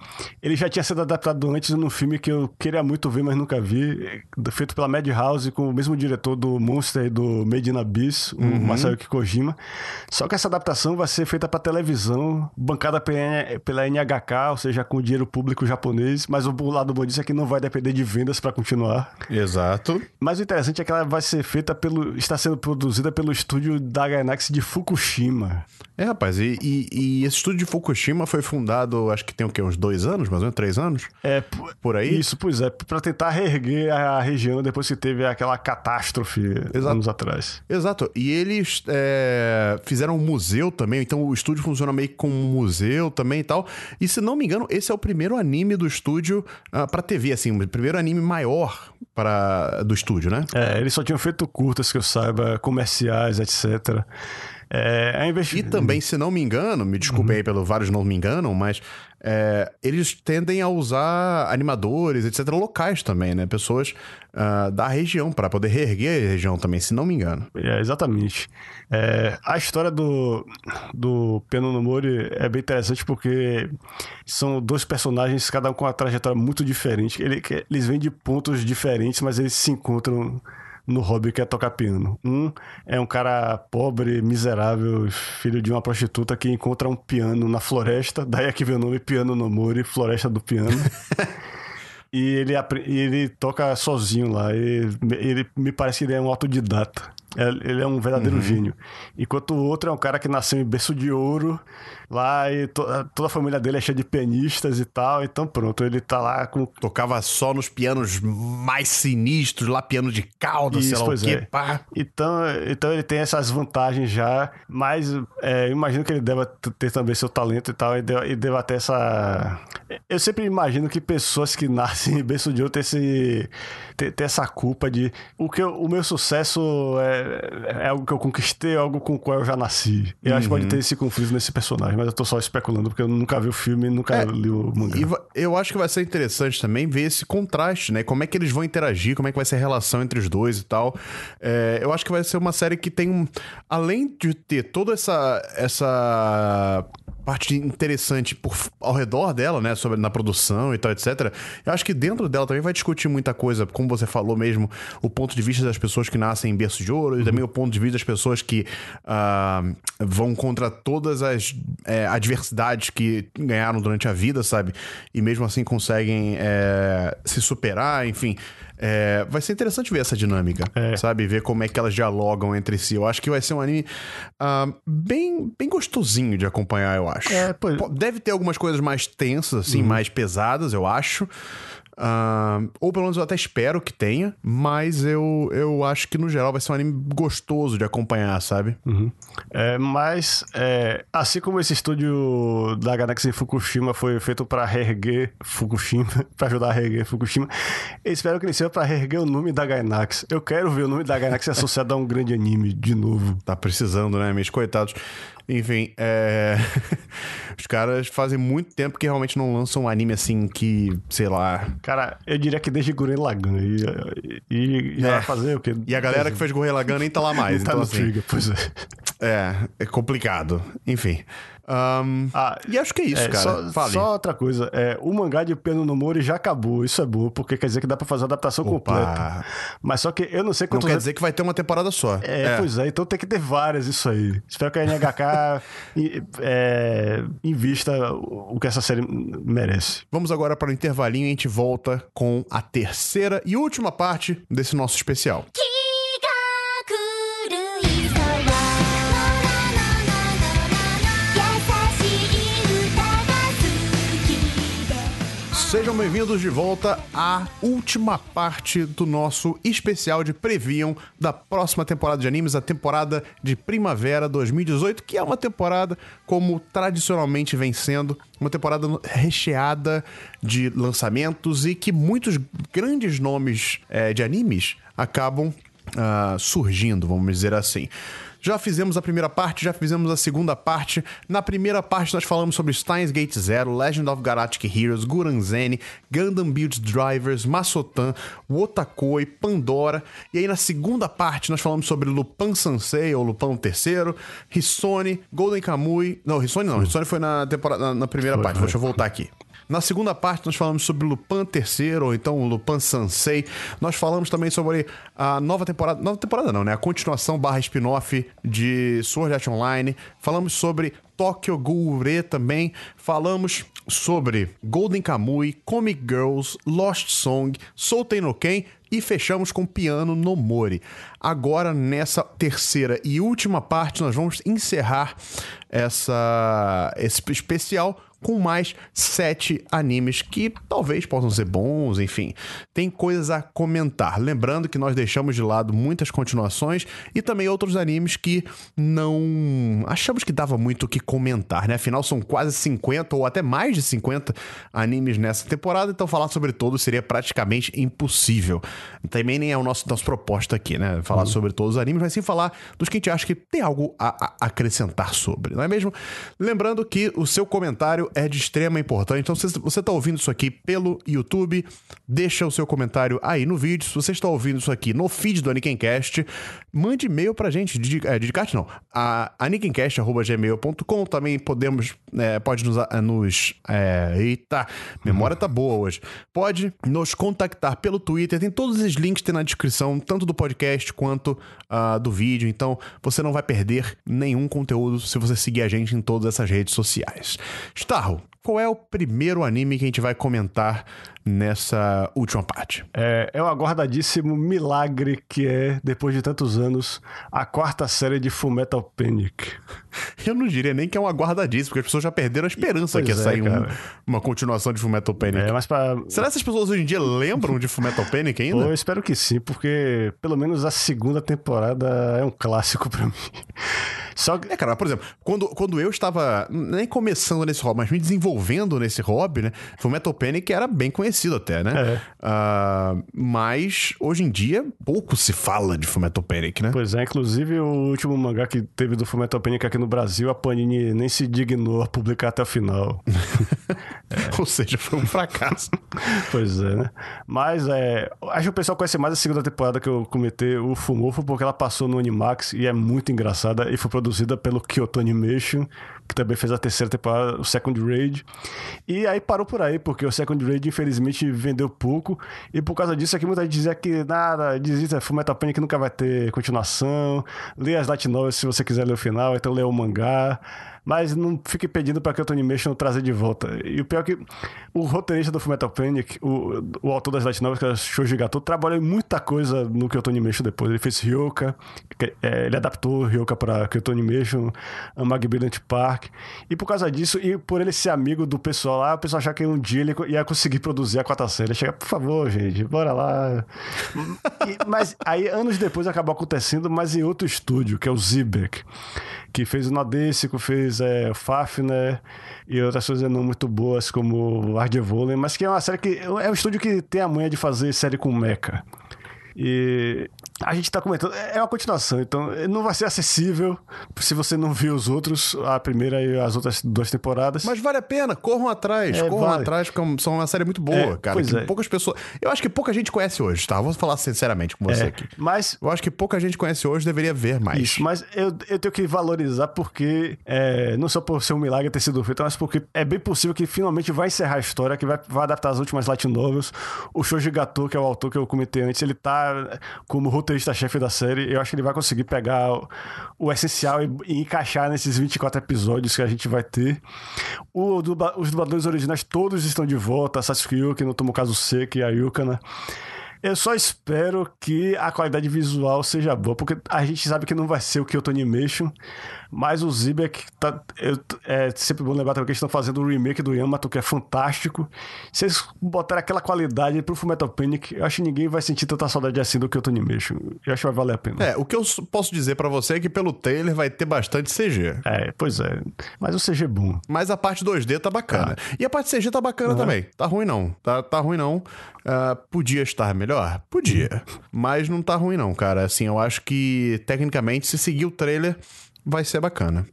Ele já tinha sido adaptado antes num filme que eu queria muito ver, mas nunca vi, é, feito pela Madhouse, com o mesmo diretor do Monster e do Made in Abyss, o Masayuki Kojima. Só que essa adaptação vai ser feita pra televisão, bancada pela NHK, ou seja, com dinheiro público japonês, mas o lado bom disso é que não vai depender de vendas pra continuar. Exato. Mas o interessante é que ela vai ser feita pelo. está sendo produzida pelo estúdio da Gainax de Fukushima. É, rapaz, e, e- e esse estúdio de Fukushima foi fundado, acho que tem o quê? Uns dois anos, mais ou menos? Três anos? É, Por aí? Isso, pois é, pra tentar reerguer a região depois que teve aquela catástrofe Exato. anos atrás. Exato. E eles é, fizeram um museu também, então o estúdio funciona meio que como um museu também e tal. E se não me engano, esse é o primeiro anime do estúdio ah, pra TV, assim, o primeiro anime maior para, do estúdio, né? É, eles só tinham feito curtas, que eu saiba, comerciais, etc. É, a E investi... também, se não me engano, me desculpem aí pelo vários não me enganam, mas é, eles tendem a usar animadores, etc., locais também, né? Pessoas ah, da região, para poder reerguer a região também, se não me engano. É, exatamente. É, a história do, do Piano no Mori é bem interessante porque são dois personagens, cada um com uma trajetória muito diferente. Ele- eles vêm de pontos diferentes, mas eles se encontram no hobby que é tocar piano. Um é um cara pobre, miserável, filho de uma prostituta que encontra um piano na floresta, daí é que vem o nome Piano no Mori, Floresta do Piano. E ele, ele toca sozinho lá. E ele me parece que ele é um autodidata. É- Ele é um verdadeiro gênio. Enquanto o outro é um cara que nasceu em berço de ouro lá e to- toda a família dele é cheia de pianistas e tal. Então pronto, ele tá lá com. Tocava só nos pianos mais sinistros, lá piano de cauda, sei lá o quê, é. pá. Então, então ele tem essas vantagens já, mas é, eu imagino que ele deva ter também seu talento e tal, e deva, e deva ter essa. Eu sempre imagino que pessoas que nascem em berço de ouro têm esse, ter, ter essa culpa de o, que eu- o meu sucesso é, é algo que eu conquistei, é algo com o qual eu já nasci. Eu acho que Uhum. pode ter esse conflito nesse personagem, mas eu tô só especulando porque eu nunca vi o filme e nunca É, li o mangá. E eu acho que vai ser interessante também ver esse contraste, né? Como é que eles vão interagir, como é que vai ser a relação entre os dois e tal. É, eu acho que vai ser uma série que tem um. Além de ter toda essa. essa parte interessante por, ao redor dela, né? Sobre na produção e tal, etc. Eu acho que dentro dela também vai discutir muita coisa, como você falou mesmo, o ponto de vista das pessoas que nascem em berço de ouro e também o ponto de vista das pessoas que ah, vão contra todas as é, adversidades que ganharam durante a vida, sabe? E mesmo assim conseguem é, se superar, enfim. É, vai ser interessante ver essa dinâmica, sabe? Ver como é que elas dialogam entre si. Eu acho que vai ser um anime ah, bem, bem gostosinho de acompanhar, eu acho. É, pois- Po- Deve ter algumas coisas mais tensas, assim, mais pesadas, eu acho. Ah, ou pelo menos eu até espero que tenha, mas eu, eu acho que no geral vai ser um anime gostoso de acompanhar, sabe? É, mas, é, assim como esse estúdio da Gainax em Fukushima foi feito para reerguer Fukushima, para ajudar a reerguer Fukushima, eu espero que ele seja para reerguer o nome da Gainax. Eu quero ver o nome da Gainax associado a um grande anime de novo. Tá precisando, né, meus coitados. Enfim, é... os caras fazem muito tempo que realmente não lançam um anime assim que, sei lá. Cara, eu diria que desde Gurren Lagann. E, e, e É. vai fazer o quê? E a galera que fez Gurren Lagann nem tá lá mais. tá então, no assim, Trigger, pois é. é, é complicado. Enfim. Ahn, Ah, e acho que é isso, É, cara. Só, só outra coisa, é, o mangá de Piano no Mori já acabou, isso é bom, porque quer dizer que dá pra fazer a adaptação Opa. completa. Mas só que eu não sei Não quantos quer dizer que vai ter uma temporada só. É, pois é, então tem que ter várias isso aí. Espero que a NHK é, invista o que essa série merece. Vamos agora para o intervalinho e a gente volta com a terceira e última parte desse nosso especial. 気 Sejam bem-vindos de volta à última parte do nosso especial de Previam da próxima temporada de animes, a temporada de Primavera 2018, que é uma temporada como tradicionalmente vem sendo, uma temporada recheada de lançamentos e que muitos grandes nomes eh, de animes acabam ah, surgindo, vamos dizer assim. Já fizemos a primeira parte, já fizemos a segunda parte. Na primeira parte nós falamos sobre Steins Gate Zero, Legend of Galactic Heroes, Guran Zen, Gundam Build Drivers, Masotan, Wotakoi, Pandora. E aí na segunda parte nós falamos sobre Lupin Sansei ou Lupin III, Hisone, Golden Kamui. Não, Hisone não, Hisone foi na temporada na, na primeira parte. Deixa eu voltar aqui. Na segunda parte, nós falamos sobre Lupin III, ou então Lupin Sansei. Nós falamos também sobre a nova temporada. Nova temporada não, né? A continuação barra spin-off de Sword Art Online. Falamos sobre Tokyo Ghoul também. Falamos sobre Golden Kamui, Comic Girls, Lost Song, Souten no Ken e fechamos com Piano no Mori. Agora, nessa terceira e última parte, nós vamos encerrar essa, esse especial com mais sete animes que talvez possam ser bons, enfim. Tem coisas a comentar. Lembrando que nós deixamos de lado muitas continuações e também outros animes que não achamos que dava muito o que comentar, né? Afinal, são quase 50 ou até mais de 50 animes nessa temporada, então falar sobre todos seria praticamente impossível. Também nem é o nosso nossa proposta aqui, né? Falar sobre todos os animes, mas sim falar dos que a gente acha que tem algo a, a acrescentar sobre, não é mesmo? Lembrando que o seu comentário é de extrema importância. Então, se você está ouvindo isso aqui pelo YouTube, deixa o seu comentário aí no vídeo. Se você está ouvindo isso aqui no feed do Anikincast, mande e-mail pra gente. Didi- É, não. A anikincast.gmail.com também podemos... é, pode nos... a- nos é, eita, memória tá boa hoje. Pode nos contactar pelo Twitter. Tem todos os links tem na descrição, tanto do podcast quanto ah, do vídeo. Então, você não vai perder nenhum conteúdo se você seguir a gente em todas essas redes sociais. Starro, qual é o primeiro anime que a gente vai comentar nessa última parte? É, é o aguardadíssimo milagre que é, depois de tantos anos, a quarta série de Fullmetal Panic. Eu não diria nem que é um aguardadíssimo, porque as pessoas já perderam a esperança Pois que ia é, sair um- uma continuação de Fullmetal Panic. É, mas pra. Será que essas pessoas hoje em dia lembram de Fullmetal Panic ainda? Pô, eu espero que sim, porque pelo menos a segunda temporada é um clássico pra mim. Só que. É, cara, por exemplo, quando, quando eu estava nem começando nesse hobby, mas me desenvolvendo nesse hobby, né? Foi o Metal Panic era bem conhecido até, né? É. Ah, mas hoje em dia pouco se fala de Fullmetal Panic, né? Pois é, inclusive o último mangá que teve do Fullmetal Panic aqui no Brasil, a Panini nem se dignou a publicar até o final. Ou seja, foi um fracasso. pois é, né? Mas é, acho que o pessoal conhece mais a segunda temporada que eu comentei, o Fumofo, porque ela passou no Animax e é muito engraçada e foi produzida pelo Kyoto Animation, que também fez a terceira temporada, o Second Raid. E aí parou por aí, porque o Second Raid, infelizmente, vendeu pouco. E por causa disso, aqui muita gente dizia que nada, desista, Fullmetal Panic nunca vai ter continuação. Lê as light se você quiser ler o final, então lê o mangá. Mas não fique pedindo pra Kyoto Animation trazer de volta. E o pior é que o roteirista do Fullmetal Panic, o, o autor das light novels, que é Shoji Gato, trabalhou em muita coisa no Kyoto Animation depois. Ele fez Ryoka, é, ele adaptou Ryoka pra Kyoto Animation, a Magnificent Park. E por causa disso, e por ele ser amigo do pessoal lá, o pessoal achava que um dia ele ia conseguir produzir a quarta série. Chega, por favor, gente, bora lá. E- mas aí, anos depois, acabou acontecendo, mas em outro estúdio, que é o Zibek, que fez o Nadesico, fez é, Fafner e outras coisas não muito boas, como Ardevoulen, mas que é uma série que é um estúdio que tem a manha de fazer série com mecha. E a gente tá comentando, é uma continuação, então não vai ser acessível se você não viu os outros, a primeira e as outras duas temporadas. Mas vale a pena, corram atrás, É, corram vale. atrás, porque são uma série muito boa, É, cara. é. poucas pessoas. Eu acho que pouca gente conhece hoje, tá? Vou falar sinceramente com você É, aqui. mas Eu acho que pouca gente conhece hoje, deveria ver mais. Isso, mas eu, eu tenho que valorizar porque, é, não só por ser um milagre ter sido feito, mas porque é bem possível que finalmente vai encerrar a história, que vai, vai adaptar as últimas light novels. O Shoji Gato, que é o autor que eu comentei antes, ele tá como roteirista-chefe da série. Eu acho que ele vai conseguir pegar o, o essencial e, e encaixar nesses 24 episódios que a gente vai ter. O os dubladores originais todos estão de volta, Sasuke no Tomokazu Seki e a Yukana. Eu só espero que a qualidade visual seja boa, porque a gente sabe que não vai ser o Kyoto Animation, mas o Zibek tá, eu- é sempre bom lembrar também que eles estão fazendo o remake do Yamato, que é fantástico. Se eles botarem aquela qualidade pro Fullmetal Panic, eu acho que ninguém vai sentir tanta saudade assim do Kyoto Animation. Eu acho que vai valer a pena. É, o que eu posso dizer pra você é que pelo trailer vai ter bastante CG. É, pois é. Mas o CG é bom. Mas a parte 2D tá bacana. E a parte CG tá bacana também. Tá ruim não. Tá, tá ruim não. Ah, podia estar melhor? Podia. Mas não tá ruim não, cara. Assim, eu acho que tecnicamente, se seguir o trailer, vai ser bacana.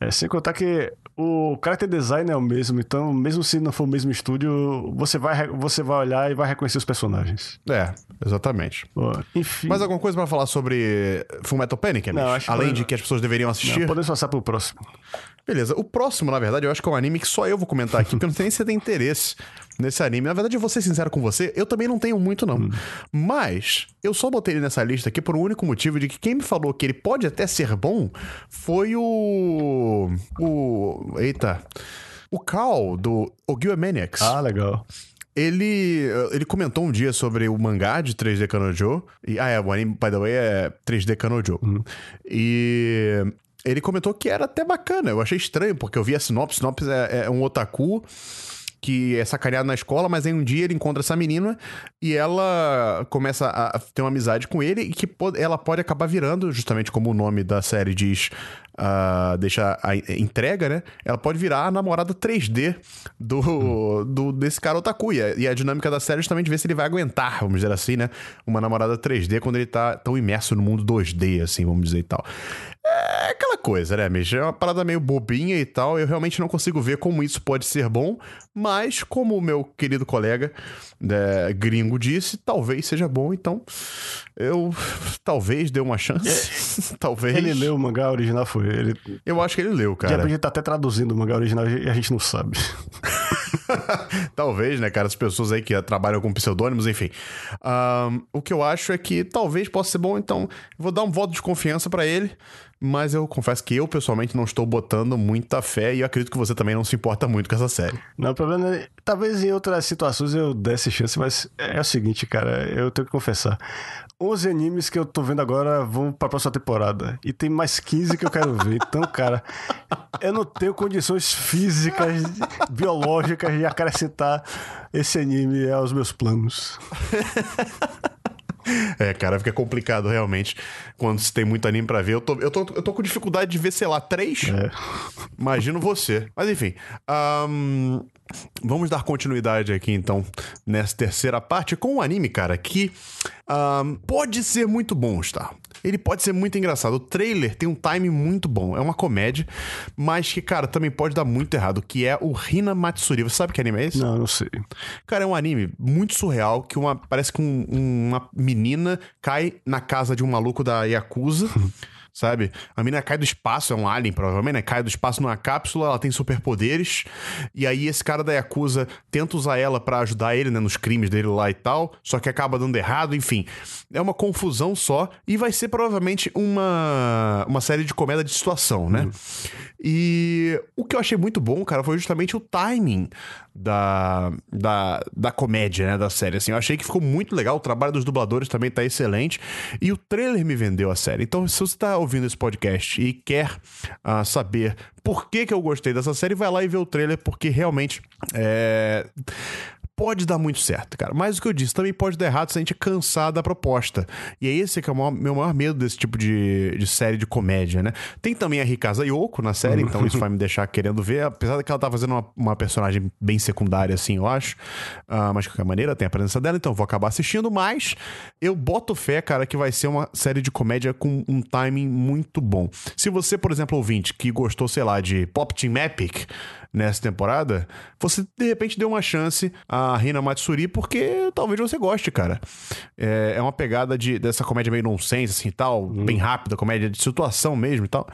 É, sem contar que o character design é o mesmo, então, mesmo se não for o mesmo estúdio, você vai, você vai olhar e vai reconhecer os personagens. É, exatamente. Pô, enfim. Mais alguma coisa pra falar sobre Fullmetal Panic? Não, acho que Além podemos- de que as pessoas deveriam Não, assistir? podemos passar pro próximo. Beleza. O próximo, na verdade, eu acho que é um anime que só eu vou comentar aqui, porque eu não sei nem se você tem interesse nesse anime. Na verdade, eu vou ser sincero com você, eu também não tenho muito, não. Mas eu só botei ele nessa lista aqui por um único motivo de que quem me falou que ele pode até ser bom foi o. O. Eita. O Cal, do Ogyo Maniacs. Ah, legal. Ele, ele comentou um dia sobre o mangá de 3D Kanojo. E, ah, é, o anime, by the way, é 3D Kanojo. E ele comentou que era até bacana. Eu achei estranho, porque eu vi a sinopse. Sinopse é, é um otaku que é sacaneado na escola, mas aí um dia ele encontra essa menina e ela começa a ter uma amizade com ele e que ela pode acabar virando, justamente como o nome da série diz, ah, deixa a en- entrega, né? Ela pode virar a namorada 3D do, do desse cara otaku. E a, e a dinâmica da série é justamente ver se ele vai aguentar, vamos dizer assim, né? Uma namorada 3D quando ele tá tão imerso no mundo 2D, assim, vamos dizer e tal. É aquela coisa, né, Mish? É uma parada meio bobinha e tal. Eu realmente não consigo ver como isso pode ser bom, mas como o meu querido colega né, gringo disse, talvez seja bom, então eu talvez dê uma chance. talvez. Ele leu o mangá original, foi. Ele, Eu acho que ele leu, cara. repente, ele tá até traduzindo o mangá original e a gente não sabe. talvez, né, cara? As pessoas aí que trabalham com pseudônimos, enfim. Ahn, o que eu acho é que talvez possa ser bom, então vou dar um voto de confiança pra ele. Mas eu confesso que eu, pessoalmente, não estou botando muita fé e eu acredito que você também não se importa muito com essa série. Não, o problema é. Talvez em outras situações eu desse chance, mas é o seguinte, cara, eu tenho que confessar. 11 animes que eu tô vendo agora vão pra próxima temporada. E tem mais 15 que eu quero ver. Então, cara, eu não tenho condições físicas, biológicas de acrescentar esse anime aos meus planos. É, cara, fica complicado realmente quando se tem muito anime pra ver. Eu tô, eu tô, eu tô com dificuldade de ver, sei lá, três. É. Imagino você. Mas enfim. ahn, vamos dar continuidade aqui, então, nessa terceira parte com um anime, cara, que ahn, pode ser muito bom, tá? Ele pode ser muito engraçado. O trailer tem um time muito bom. É uma comédia, mas que, cara, também pode dar muito errado, que é o Hina Matsuri. Você sabe que anime é esse? Não, não sei. Cara, é um anime muito surreal que uma parece que um- uma menina cai na casa de um maluco da Yakuza. sabe? A menina cai do espaço, é um alien, provavelmente, né? Cai do espaço numa cápsula, ela tem superpoderes, e aí esse cara da Yakuza tenta usar ela pra ajudar ele, né, nos crimes dele lá e tal, só que acaba dando errado, enfim. É uma confusão só, e vai ser provavelmente uma, uma série de comédia de situação, né? E o que eu achei muito bom, cara, foi justamente o timing da, da, da comédia, né, da série, assim. Eu achei que ficou muito legal, o trabalho dos dubladores também tá excelente, e o trailer me vendeu a série. Então, se você tá ouvindo esse podcast e quer ah, saber por que que eu gostei dessa série, vai lá e vê o trailer, porque realmente é pode dar muito certo, cara. Mas o que eu disse, também pode dar errado se a gente cansar da proposta. E é esse que é o maior- meu maior medo desse tipo de, de série de comédia, né? Tem também a Rikasa Yoko na série, então isso vai me deixar querendo ver, apesar de que ela tá fazendo uma, uma personagem bem secundária, assim, eu acho. Ah, mas de qualquer maneira, tem a presença dela, então vou acabar assistindo, mas eu boto fé, cara, que vai ser uma série de comédia com um timing muito bom. Se você, por exemplo, ouvinte, que gostou, sei lá, de Pop Team Epic nessa temporada, você de repente deu uma chance a Rina Matsuri, porque talvez você goste, cara. É, é uma pegada de, dessa comédia meio nonsense, assim e tal, bem rápida, comédia de situação mesmo e tal.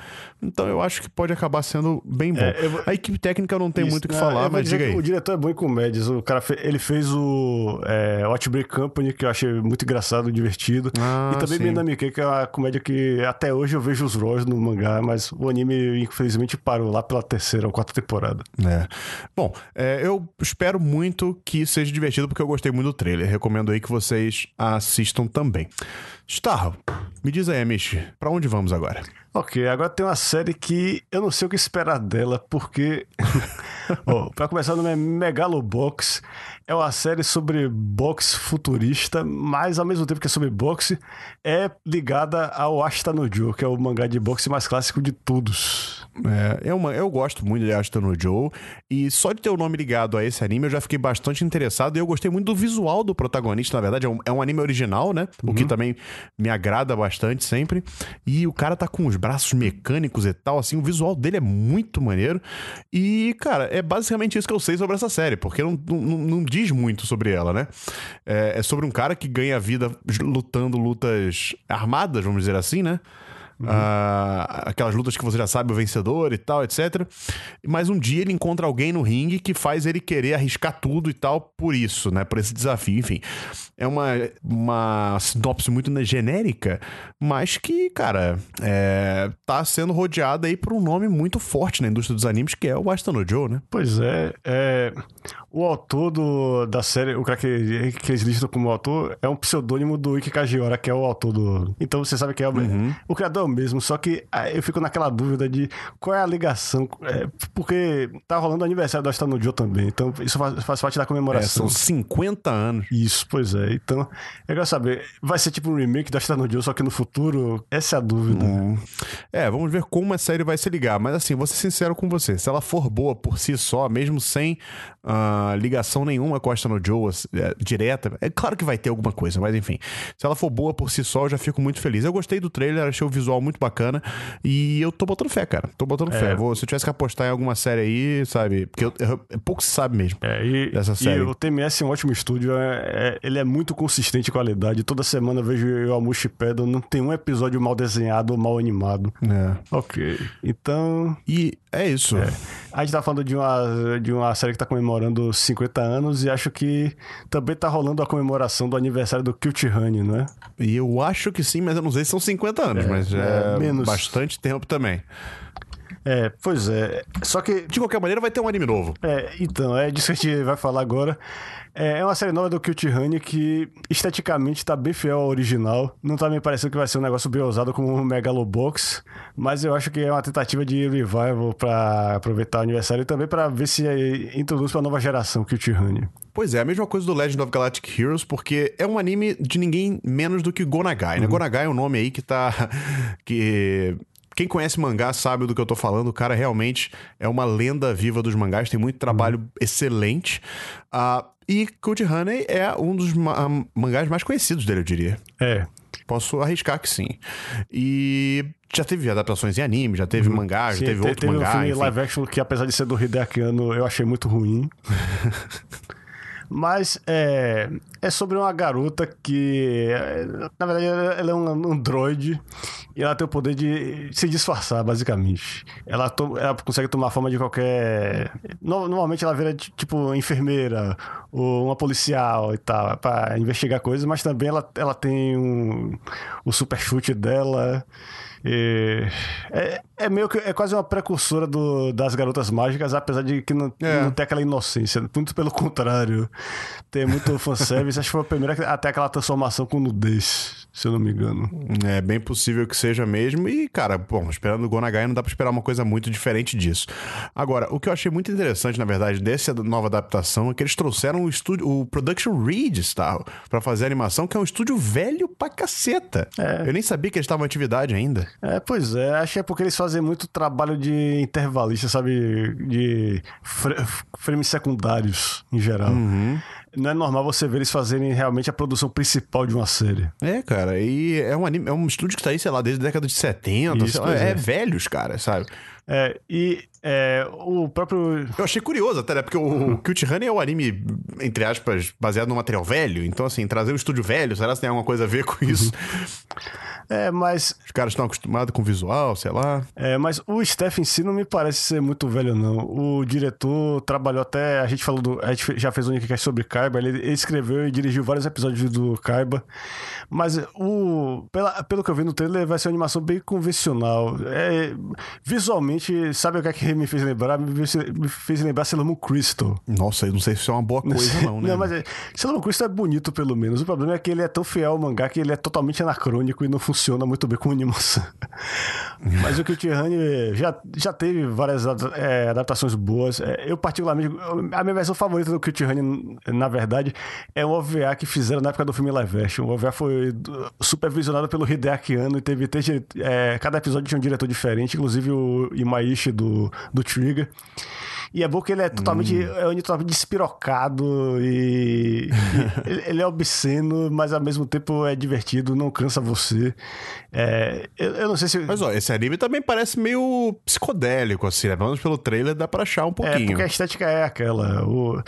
Então eu acho que pode acabar sendo bem bom. É, vou- A equipe técnica não tem Isso, muito o que né? falar, mas diga aí. O diretor é bom em comédias. O cara fe- ele fez o é, Outbreak Company, que eu achei muito engraçado, divertido. Ah, e também. Minamike, que é uma comédia que até hoje eu vejo os Ross no mangá, mas o anime, infelizmente, parou lá pela terceira ou quarta temporada. É. Bom, é, eu espero muito que seja divertido, porque eu gostei muito do trailer. Recomendo aí que vocês assistam também. Starro, me diz aí, Amish, pra onde vamos agora? Ok, agora tem uma série que eu não sei o que esperar dela, porque. Ó, pra começar, o nome é Megalobox. É uma série sobre boxe futurista, mas ao mesmo tempo que é sobre boxe, é ligada ao Ashita no Joe, que é o mangá de boxe mais clássico de todos. É, eu, eu gosto muito de Ashton no Joe, e só de ter o nome ligado a esse anime eu já fiquei bastante interessado, e eu gostei muito do visual do protagonista, na verdade, é um, é um anime original, né? O que também me agrada bastante sempre. E o cara tá com os braços mecânicos e tal, assim, o visual dele é muito maneiro. E, cara, é basicamente isso que eu sei sobre essa série, porque não, não, não diz muito sobre ela, né? É, é sobre um cara que ganha vida lutando lutas armadas, vamos dizer assim, né? Ah, aquelas lutas que você já sabe o vencedor e tal, etc. Mas um dia ele encontra alguém no ringue que faz ele querer arriscar tudo e tal por isso, né? Por esse desafio. Enfim, é uma, uma sinopse muito né, genérica, mas que, cara, é, tá sendo rodeada aí por um nome muito forte na indústria dos animes, que é o Ashton no Joe, né? Pois é, é o autor do, da série, o cara que, que eles listam como autor, é um pseudônimo do Ike Kajiora, que é o autor do. Então você sabe que é o, o criador é mesmo, só que ah, eu fico naquela dúvida de qual é a ligação, é, porque tá rolando o aniversário do no Joe também, então isso faz, faz parte da É, comemoração. são 50 anos. Isso, pois é. Então, eu quero saber, vai ser tipo um remake da Ashton no Joe, só que no futuro? Essa é a dúvida. É, vamos ver como a série vai se ligar. Mas assim, vou ser sincero com você. Se ela for boa por si só, mesmo sem ah, ligação nenhuma com a Ashton Joe é, direta, é claro que vai ter alguma coisa, mas enfim. Se ela for boa por si só, eu já fico muito feliz. Eu gostei do trailer, achei o visual muito bacana. E eu tô botando fé, cara. Tô botando fé. Vou- se eu tivesse que apostar em alguma série aí, sabe? Porque eu- eu- pouco se sabe mesmo. É, e, Dessa e série. o TMS é um ótimo estúdio, é- é- ele é muito consistente em qualidade. Toda semana eu vejo eu Almushi Pedal, não tem um episódio mal desenhado ou mal animado. É. Ok. Então, E é isso. A gente tá falando de uma, de uma série que tá comemorando 50 anos e acho que também tá rolando a comemoração do aniversário do Cute Honey, não é? E eu acho que sim, mas eu não sei se são 50 anos, mas é, é, menos. bastante tempo também. É, pois é. Só que De qualquer maneira, vai ter um anime novo. É, então, é disso que a gente vai falar agora. É é uma série nova do Cute Honey que esteticamente tá bem fiel ao original. Não tá me parecendo que vai ser um negócio bem ousado como o Megalobox, mas eu acho que é uma tentativa de revival pra aproveitar o aniversário e também pra ver se é, introduz pra nova geração Cute Honey. Pois é, a mesma coisa do Legend of Galactic Heroes, porque é um anime de ninguém menos do que Gonagai, né? Gonagai é um nome aí que tá. que. Quem conhece mangá sabe do que eu tô falando. O cara realmente é uma lenda viva dos mangás, tem muito trabalho excelente. Ah, e Code Honey é um dos ma- mangás mais conhecidos dele, eu diria. É. Posso arriscar que sim. E já teve adaptações em anime, já teve mangá, já Sim, teve te- outro teve mangá. um filme enfim. live action que, apesar de ser do Hideaki Anno, eu achei muito ruim. Mas é, é sobre uma garota que, na verdade, ela é um androide e ela tem o poder de se disfarçar, basicamente. Ela, to- ela consegue tomar forma de qualquer. no- Normalmente ela vira ti- tipo enfermeira ou uma policial e tal, pra investigar coisas, mas também ela, ela tem um, o super chute dela. E é, é meio que é quase uma precursora do, das garotas mágicas, apesar de que não, É. não tem aquela inocência. Muito pelo contrário. Tem muito fanservice. Acho que foi a primeira até aquela transformação com nudez, se eu não me engano. É bem possível que seja mesmo. E, cara, bom, esperando o Gonagai não dá pra esperar uma coisa muito diferente disso. Agora, o que eu achei muito interessante, na verdade, dessa nova adaptação é que eles trouxeram o estúdio, o Production Reeds, tá? Pra fazer a animação, que é um estúdio velho pra caceta. Eu nem sabia que eles estavam em atividade ainda. É, pois é. Acho que é porque eles fazem muito trabalho de intervalista, sabe? De frames secundários, em geral. Não é normal você ver eles fazerem realmente a produção principal de uma série. É, cara, e é um anime, é um estúdio que tá aí, sei lá, desde a década de 70, Isso, sei lá, é. é. velhos, cara, sabe? É, e é, o próprio. Eu achei curioso até, né? Porque o Cute Honey é um anime, entre aspas, baseado no material velho. Então, assim, trazer um estúdio velho, será que tem alguma coisa a ver com isso? É, mas Os caras estão acostumados com visual, sei lá. É, mas o Steph em si não me parece ser muito velho, não. O diretor trabalhou até. A gente falou do. A gente já fez um podcast sobre Kaiba. Ele, ele escreveu e dirigiu vários episódios do Kaiba. Mas o. Pela, pelo que eu vi no trailer, vai ser uma animação bem convencional. É, visualmente, sabe o que, é que me fez lembrar? Me fez, me fez lembrar Sailor Moon Crystal. Nossa, eu não sei se isso é uma boa coisa, não, né? Não, mas é, Sailor Moon Crystal é bonito, pelo menos. O problema é que ele é tão fiel ao mangá que ele é totalmente anacrônico e não funciona muito bem com animação. mas o Cute Honey já, já teve várias é, adaptações boas. É, eu, particularmente, a minha versão favorita do Cute Honey, na verdade, é um OVA que fizeram na época do filme live action. O OVA foi do- supervisionado pelo Hideaki Anno e teve é, cada episódio tinha um diretor diferente, inclusive o Imaishi do, do Trigger. E é bom que ele é totalmente, é um totalmente despirocado e, e ele, é obsceno, mas ao mesmo tempo é divertido, não cansa você. É, eu, eu não sei se. Mas ó, esse anime também parece meio psicodélico, assim, né? Pelo menos pelo trailer dá pra achar um É, pouquinho. porque a estética é aquela. O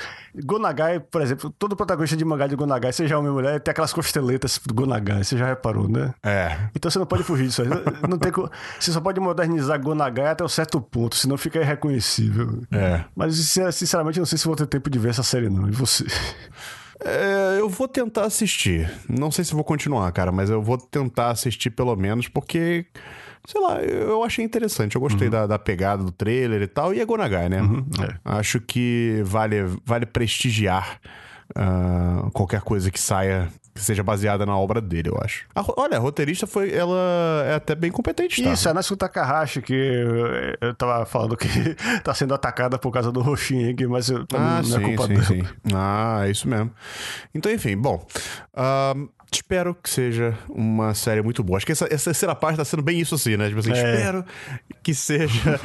Gonagai, por exemplo, todo protagonista de mangá de Gonagai, seja homem ou mulher, tem aquelas costeletas do Gonagai, você já reparou, né? É. Então você não pode fugir disso aí. Não- tem co- Você só pode modernizar Gonagai até um certo ponto, senão fica irreconhecível. É. Mas sin- sinceramente, eu não sei se vou ter tempo de ver essa série, não. E você? É, eu vou tentar assistir. Não sei se vou continuar, cara, mas eu vou tentar assistir pelo menos, porque, sei lá, eu achei interessante. Eu gostei da, da pegada do trailer e tal. E é Gonagai, né? é. Acho que vale, vale prestigiar ah, qualquer coisa que saia. Que seja baseada na obra dele, eu acho. A olha, a roteirista foi. Ela é até bem competente, tá? Isso, é a Natsuko Takahashi, que eu, eu tava falando que tá sendo atacada por causa do Roshineg, mas eu, Ah, mim não é sim, culpa sim, dela. sim. Ah, é isso mesmo. Então, enfim, bom. ahn, espero que seja uma série muito boa. Acho que essa, essa terceira parte tá sendo bem isso assim, né? Tipo assim, É. espero que seja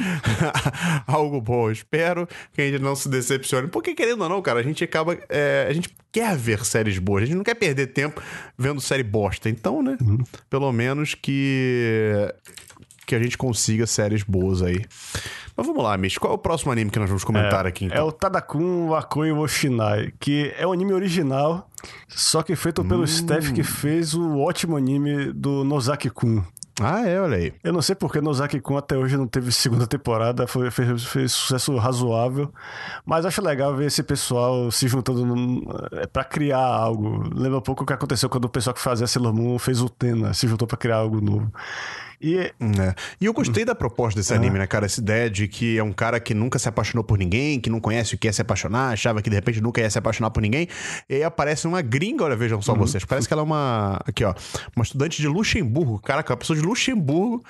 algo bom. Espero que a gente não se decepcione. Porque, querendo ou não, cara, a gente acaba. é, a gente quer ver séries boas. A gente não quer perder tempo vendo série bosta. Então, né? Uhum. Pelo menos que. Que a gente consiga séries boas aí. Mas vamos lá, Mish. Qual é o próximo anime que nós vamos comentar aqui, então? É o Tadakun Wakoi Woshinai, que é um anime original, só que feito Hum. pelo Steph que fez o ótimo anime do Nozaki-kun. Ah, é, olha aí. Eu não sei porque Nozaki-kun até hoje não teve segunda temporada, foi, fez, fez sucesso razoável, mas acho legal ver esse pessoal se juntando num- é, pra criar algo. Lembra um pouco o que aconteceu quando o pessoal que fazia Sailor Moon fez o Tena, se juntou pra criar algo novo. E É. E eu gostei da proposta desse anime, né, cara? Essa ideia de que é um cara que nunca se apaixonou por ninguém, que não conhece o que é se apaixonar, achava que de repente nunca ia se apaixonar por ninguém. E aí aparece uma gringa, olha, vejam só vocês. Parece que ela é uma. Aqui, ó. Uma estudante de Luxemburgo. Caraca, uma pessoa de Luxemburgo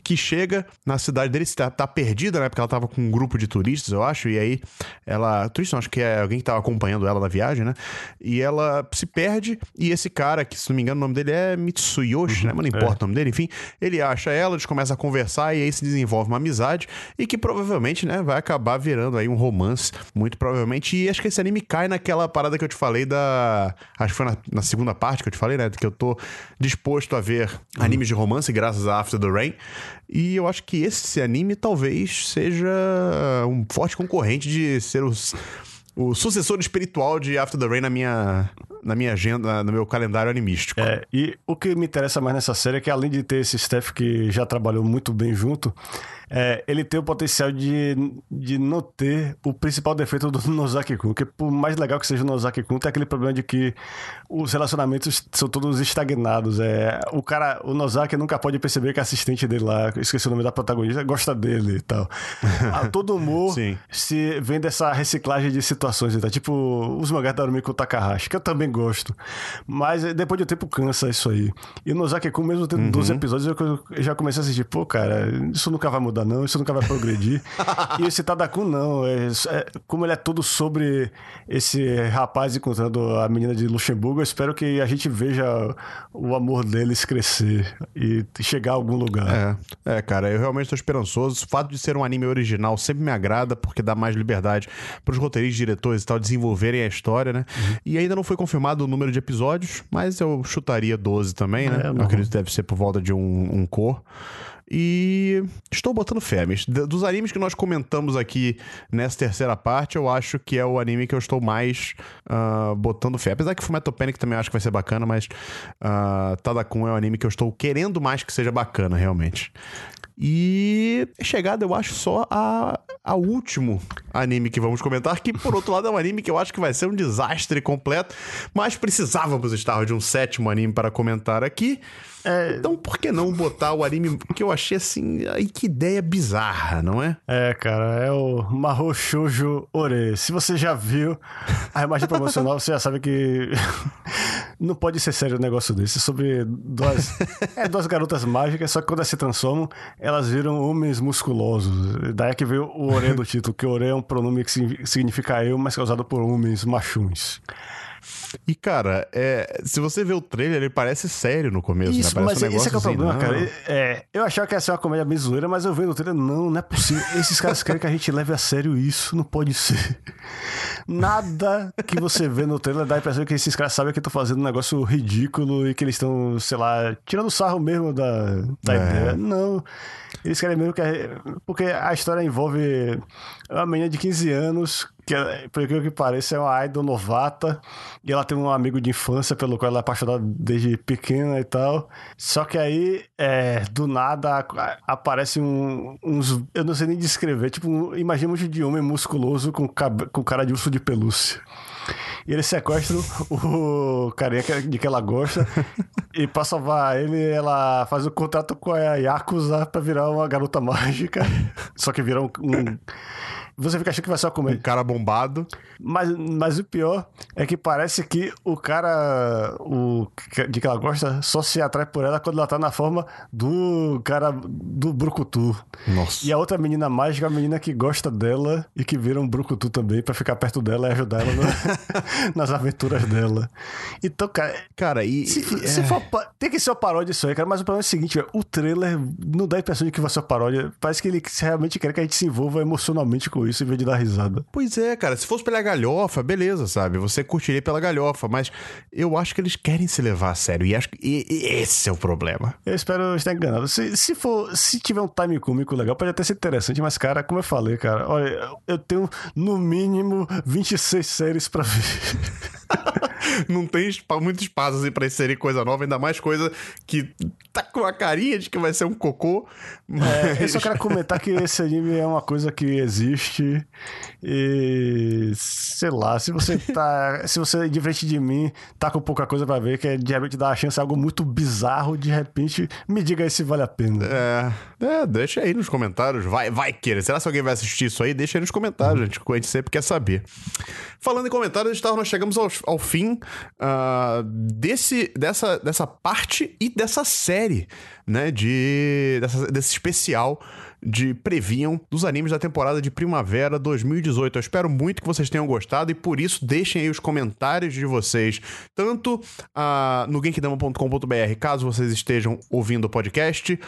que chega na cidade dele, tá, tá perdida, né? Porque ela tava com um grupo de turistas, eu acho. E aí ela. Turista, acho que é alguém que tava acompanhando ela na viagem, né? E ela se perde. E esse cara, que se não me engano o nome dele é Mitsuyoshi, né? Mas não importa o nome dele, enfim. Ele acha ela, eles começam a conversar e aí se desenvolve uma amizade e que provavelmente, né, vai acabar virando aí um romance, muito provavelmente. E acho que esse anime cai naquela parada que eu te falei da. Acho que foi na, na segunda parte que eu te falei, né? Que eu tô disposto a ver animes de romance graças a After the Rain. E eu acho que esse anime talvez seja um forte concorrente de ser os. o sucessor espiritual de After the Rain na minha, na minha agenda, no meu calendário animístico. É, e o que me interessa mais nessa série é que além de ter esse Steph que já trabalhou muito bem junto, é, ele tem o potencial de, de não ter o principal defeito do Nozaki Kun. Porque por mais legal que seja o Nozaki Kun, tem aquele problema de que os relacionamentos são todos estagnados. É, o cara, o Nozaki nunca pode perceber que a assistente dele lá, esqueci o nome da protagonista, gosta dele e tal. Ah, Todo humor Sim. se vem dessa reciclagem de situações e tal. Tipo os mangás da Rumiko Takahashi, que eu também gosto. Mas eh, depois de um tempo cansa isso aí. E o Nozaki Kun, mesmo tendo 12 episódios, eu eu já comecei a assistir, pô, cara, isso nunca vai mudar não, isso nunca vai progredir. e esse Tadakun não, é, é- como ele é todo sobre esse rapaz encontrando a menina de Luxemburgo, eu espero que a gente veja o amor deles crescer e chegar a algum lugar. É, é, cara, eu realmente tô esperançoso. O fato de ser um anime original sempre me agrada, porque dá mais liberdade pros roteiristas, diretores e tal desenvolverem a história, né? E ainda não foi confirmado o número de episódios, mas eu chutaria 12 também, né? É, eu acredito que deve ser por volta de um, um cor. E estou botando fé, dos animes que nós comentamos aqui nessa terceira parte, eu acho que é o anime que eu estou mais ah, botando fé. Apesar que Fullmetal Panic também acho que vai ser bacana, mas uh, Tadakun é o anime que eu estou querendo mais que seja bacana, realmente. E é chegada, eu acho, só a, a último anime que vamos comentar, que por outro lado é um anime que eu acho que vai ser um desastre completo, mas precisávamos estar de um sétimo anime para comentar aqui. Então por que não botar o anime que eu achei assim, ai que ideia bizarra, não é? É, cara, é o Mahou Shoujo Ore. Se você já viu a imagem promocional, você já sabe que não pode ser sério um negócio desse. Sobre duas, é, duas garotas mágicas, só que quando elas se transformam, elas viram homens musculosos. Daí é que veio o Ore do título, que Ore é um pronome que signi- significa eu, mas que é usado por homens machuns. E cara, é, se você vê o trailer, ele parece sério no começo, Isso, né? Parece mas um esse é que é o negócio problema, assim, cara. não. É, eu achava que ia ser uma comédia bem zoeira, mas eu vendo o trailer, não, não é possível. Esses caras querem que a gente leve a sério isso, não pode ser. Nada que você vê no trailer dá a impressão que esses caras sabem que estão fazendo um negócio ridículo e que eles estão, sei lá, tirando sarro mesmo da, da É. ideia. Não. Eles querem mesmo que. a- Porque a história envolve uma menina de 15 anos, que, é- por aquilo que parece, é uma idol novata, e ela tem um amigo de infância pelo qual ela é apaixonada desde pequena e tal. Só que aí, é, do nada, aparece um- uns. Eu não sei nem descrever, tipo, imagina um monte de homem musculoso com, com cara de urso de pelúcia. E eles sequestram o que- de que ela gosta. e pra salvar ele, ela faz um contrato com a Yakuza pra virar uma garota mágica. Só que vira um. um- Você fica achando que vai ser uma Um cara bombado. Mas, mas o pior é que parece que o cara o, de que ela gosta só se atrai por ela quando ela tá na forma do cara do Brucutu. Nossa. E a outra menina mágica é a menina que gosta dela e que vira um brucutu também pra ficar perto dela e ajudar ela no- nas aventuras dela. Então, cara, Cara, e. se, e- se é. for tem que ser uma paródia isso aí, cara. Mas o problema é o seguinte, o trailer não dá a impressão de que vai ser uma paródia. Parece que ele realmente quer que a gente se envolva emocionalmente com isso em vez de dar risada. Pois é, cara. Se fosse pela galhofa, beleza, sabe? Você curtiria pela galhofa, mas eu acho que eles querem se levar a sério. E acho que e- e esse é o problema. Eu espero estar enganado. Se, se for, se tiver um time cômico legal, pode até ser interessante, mas, cara, como eu falei, cara, olha, eu tenho no mínimo 26 séries pra ver. Não tem muito espaço assim pra inserir coisa nova, ainda mais coisa que tá com a carinha de que vai ser um cocô. É, eu Mas... só quero comentar que esse anime é uma coisa que existe e sei lá, se você tá, se você diferente de mim, tá com pouca coisa pra ver, que é de repente dar a chance a algo muito bizarro, de repente, me diga aí se vale a pena. É, é, deixa aí nos comentários. Vai, vai querer. Será que alguém vai assistir isso aí? Deixa aí nos comentários, gente. que A gente sempre quer saber. Falando em comentários, Star, nós chegamos ao, ao fim ah, desse, dessa, dessa parte e dessa série, né? De, dessa- desse especial de previam dos animes da temporada de primavera 2018. Eu espero muito que vocês tenham gostado e por isso deixem aí os comentários de vocês, tanto ah, no genkidama.com.br, caso vocês estejam ouvindo o podcast,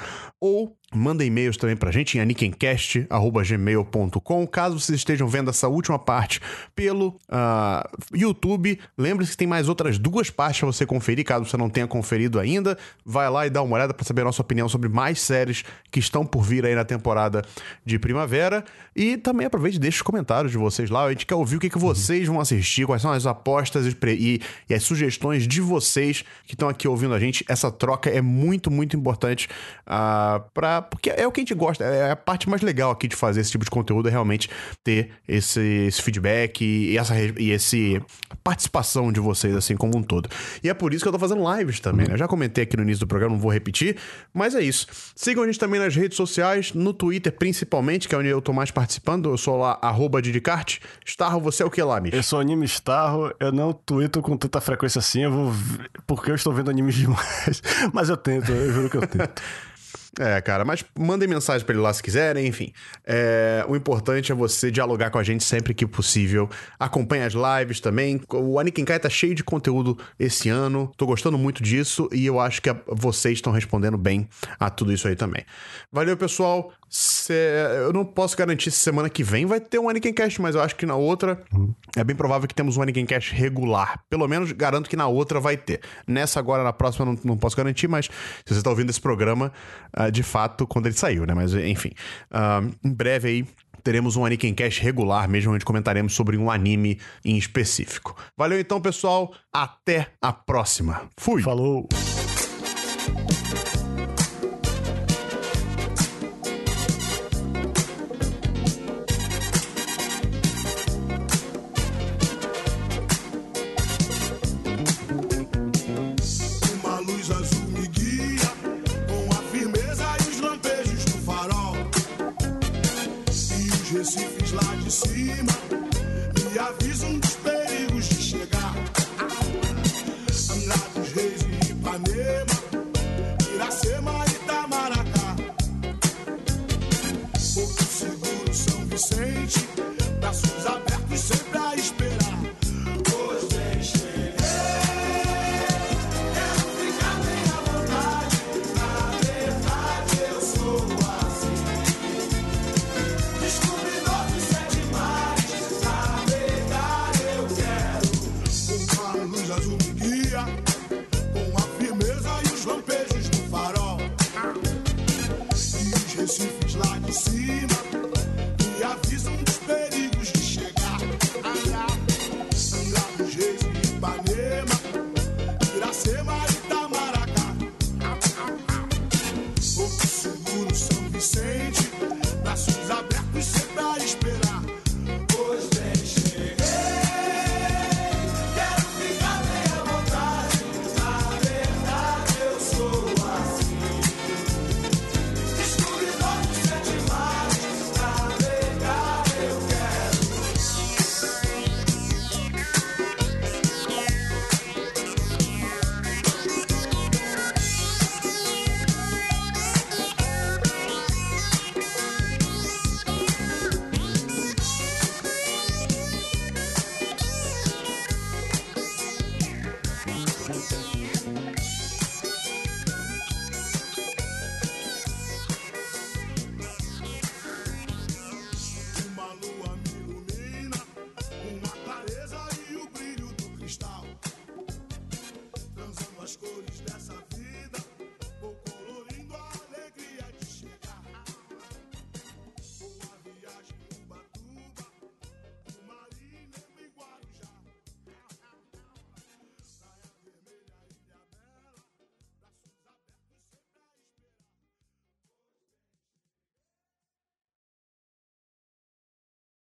ou mandem e-mails também pra gente em anikencast.gmail.com. Caso vocês estejam vendo essa última parte pelo ah, YouTube, lembre-se que tem mais outras duas partes pra você conferir, caso você não tenha conferido ainda. Vai lá e dá uma olhada pra saber a nossa opinião sobre mais séries que estão por vir aí na temporada de primavera. E também aproveite e deixe os comentários de vocês lá. A gente quer ouvir o que, que vocês vão assistir, quais são as apostas e, e- as sugestões de vocês que estão aqui ouvindo a gente. Essa troca é muito, muito importante ah, porque é o que a gente gosta. É a parte mais legal aqui de fazer esse tipo de conteúdo, é realmente ter esse, esse feedback e essa e esse participação de vocês, assim, como um todo. E é por isso que eu tô fazendo lives também, né? Eu já comentei aqui no início do programa, não vou repetir, mas é isso. Sigam a gente também nas redes sociais, no Twitter principalmente, que é onde eu tô mais participando. Eu sou lá, arroba Didicart. Starro, você é o que lá, Mitch? Eu sou anime Starro, eu não tweeto com tanta frequência assim, eu vou. Porque eu estou vendo animes demais. Mas eu tento, eu juro que eu tento. É, cara, mas mandem mensagem pra ele lá se quiserem, enfim. É, o importante é você dialogar com a gente sempre que possível. Acompanhe as lives também. O Anikenkai tá cheio de conteúdo esse ano. Tô gostando muito disso e eu acho que a- vocês estão respondendo bem a tudo isso aí também. Valeu, pessoal. Cê- eu não posso garantir se semana que vem vai ter um Anikencast, mas eu acho que na outra é bem provável que temos um Anikencast regular. Pelo menos garanto que na outra vai ter. Nessa agora, na próxima, não, não posso garantir, mas se você está ouvindo esse programa, ah, de fato, quando ele saiu, né? Mas enfim. Ah, em breve aí. Teremos um Anikencast regular mesmo, onde comentaremos sobre um anime em específico. Valeu então, pessoal. Até a próxima. Fui! Falou!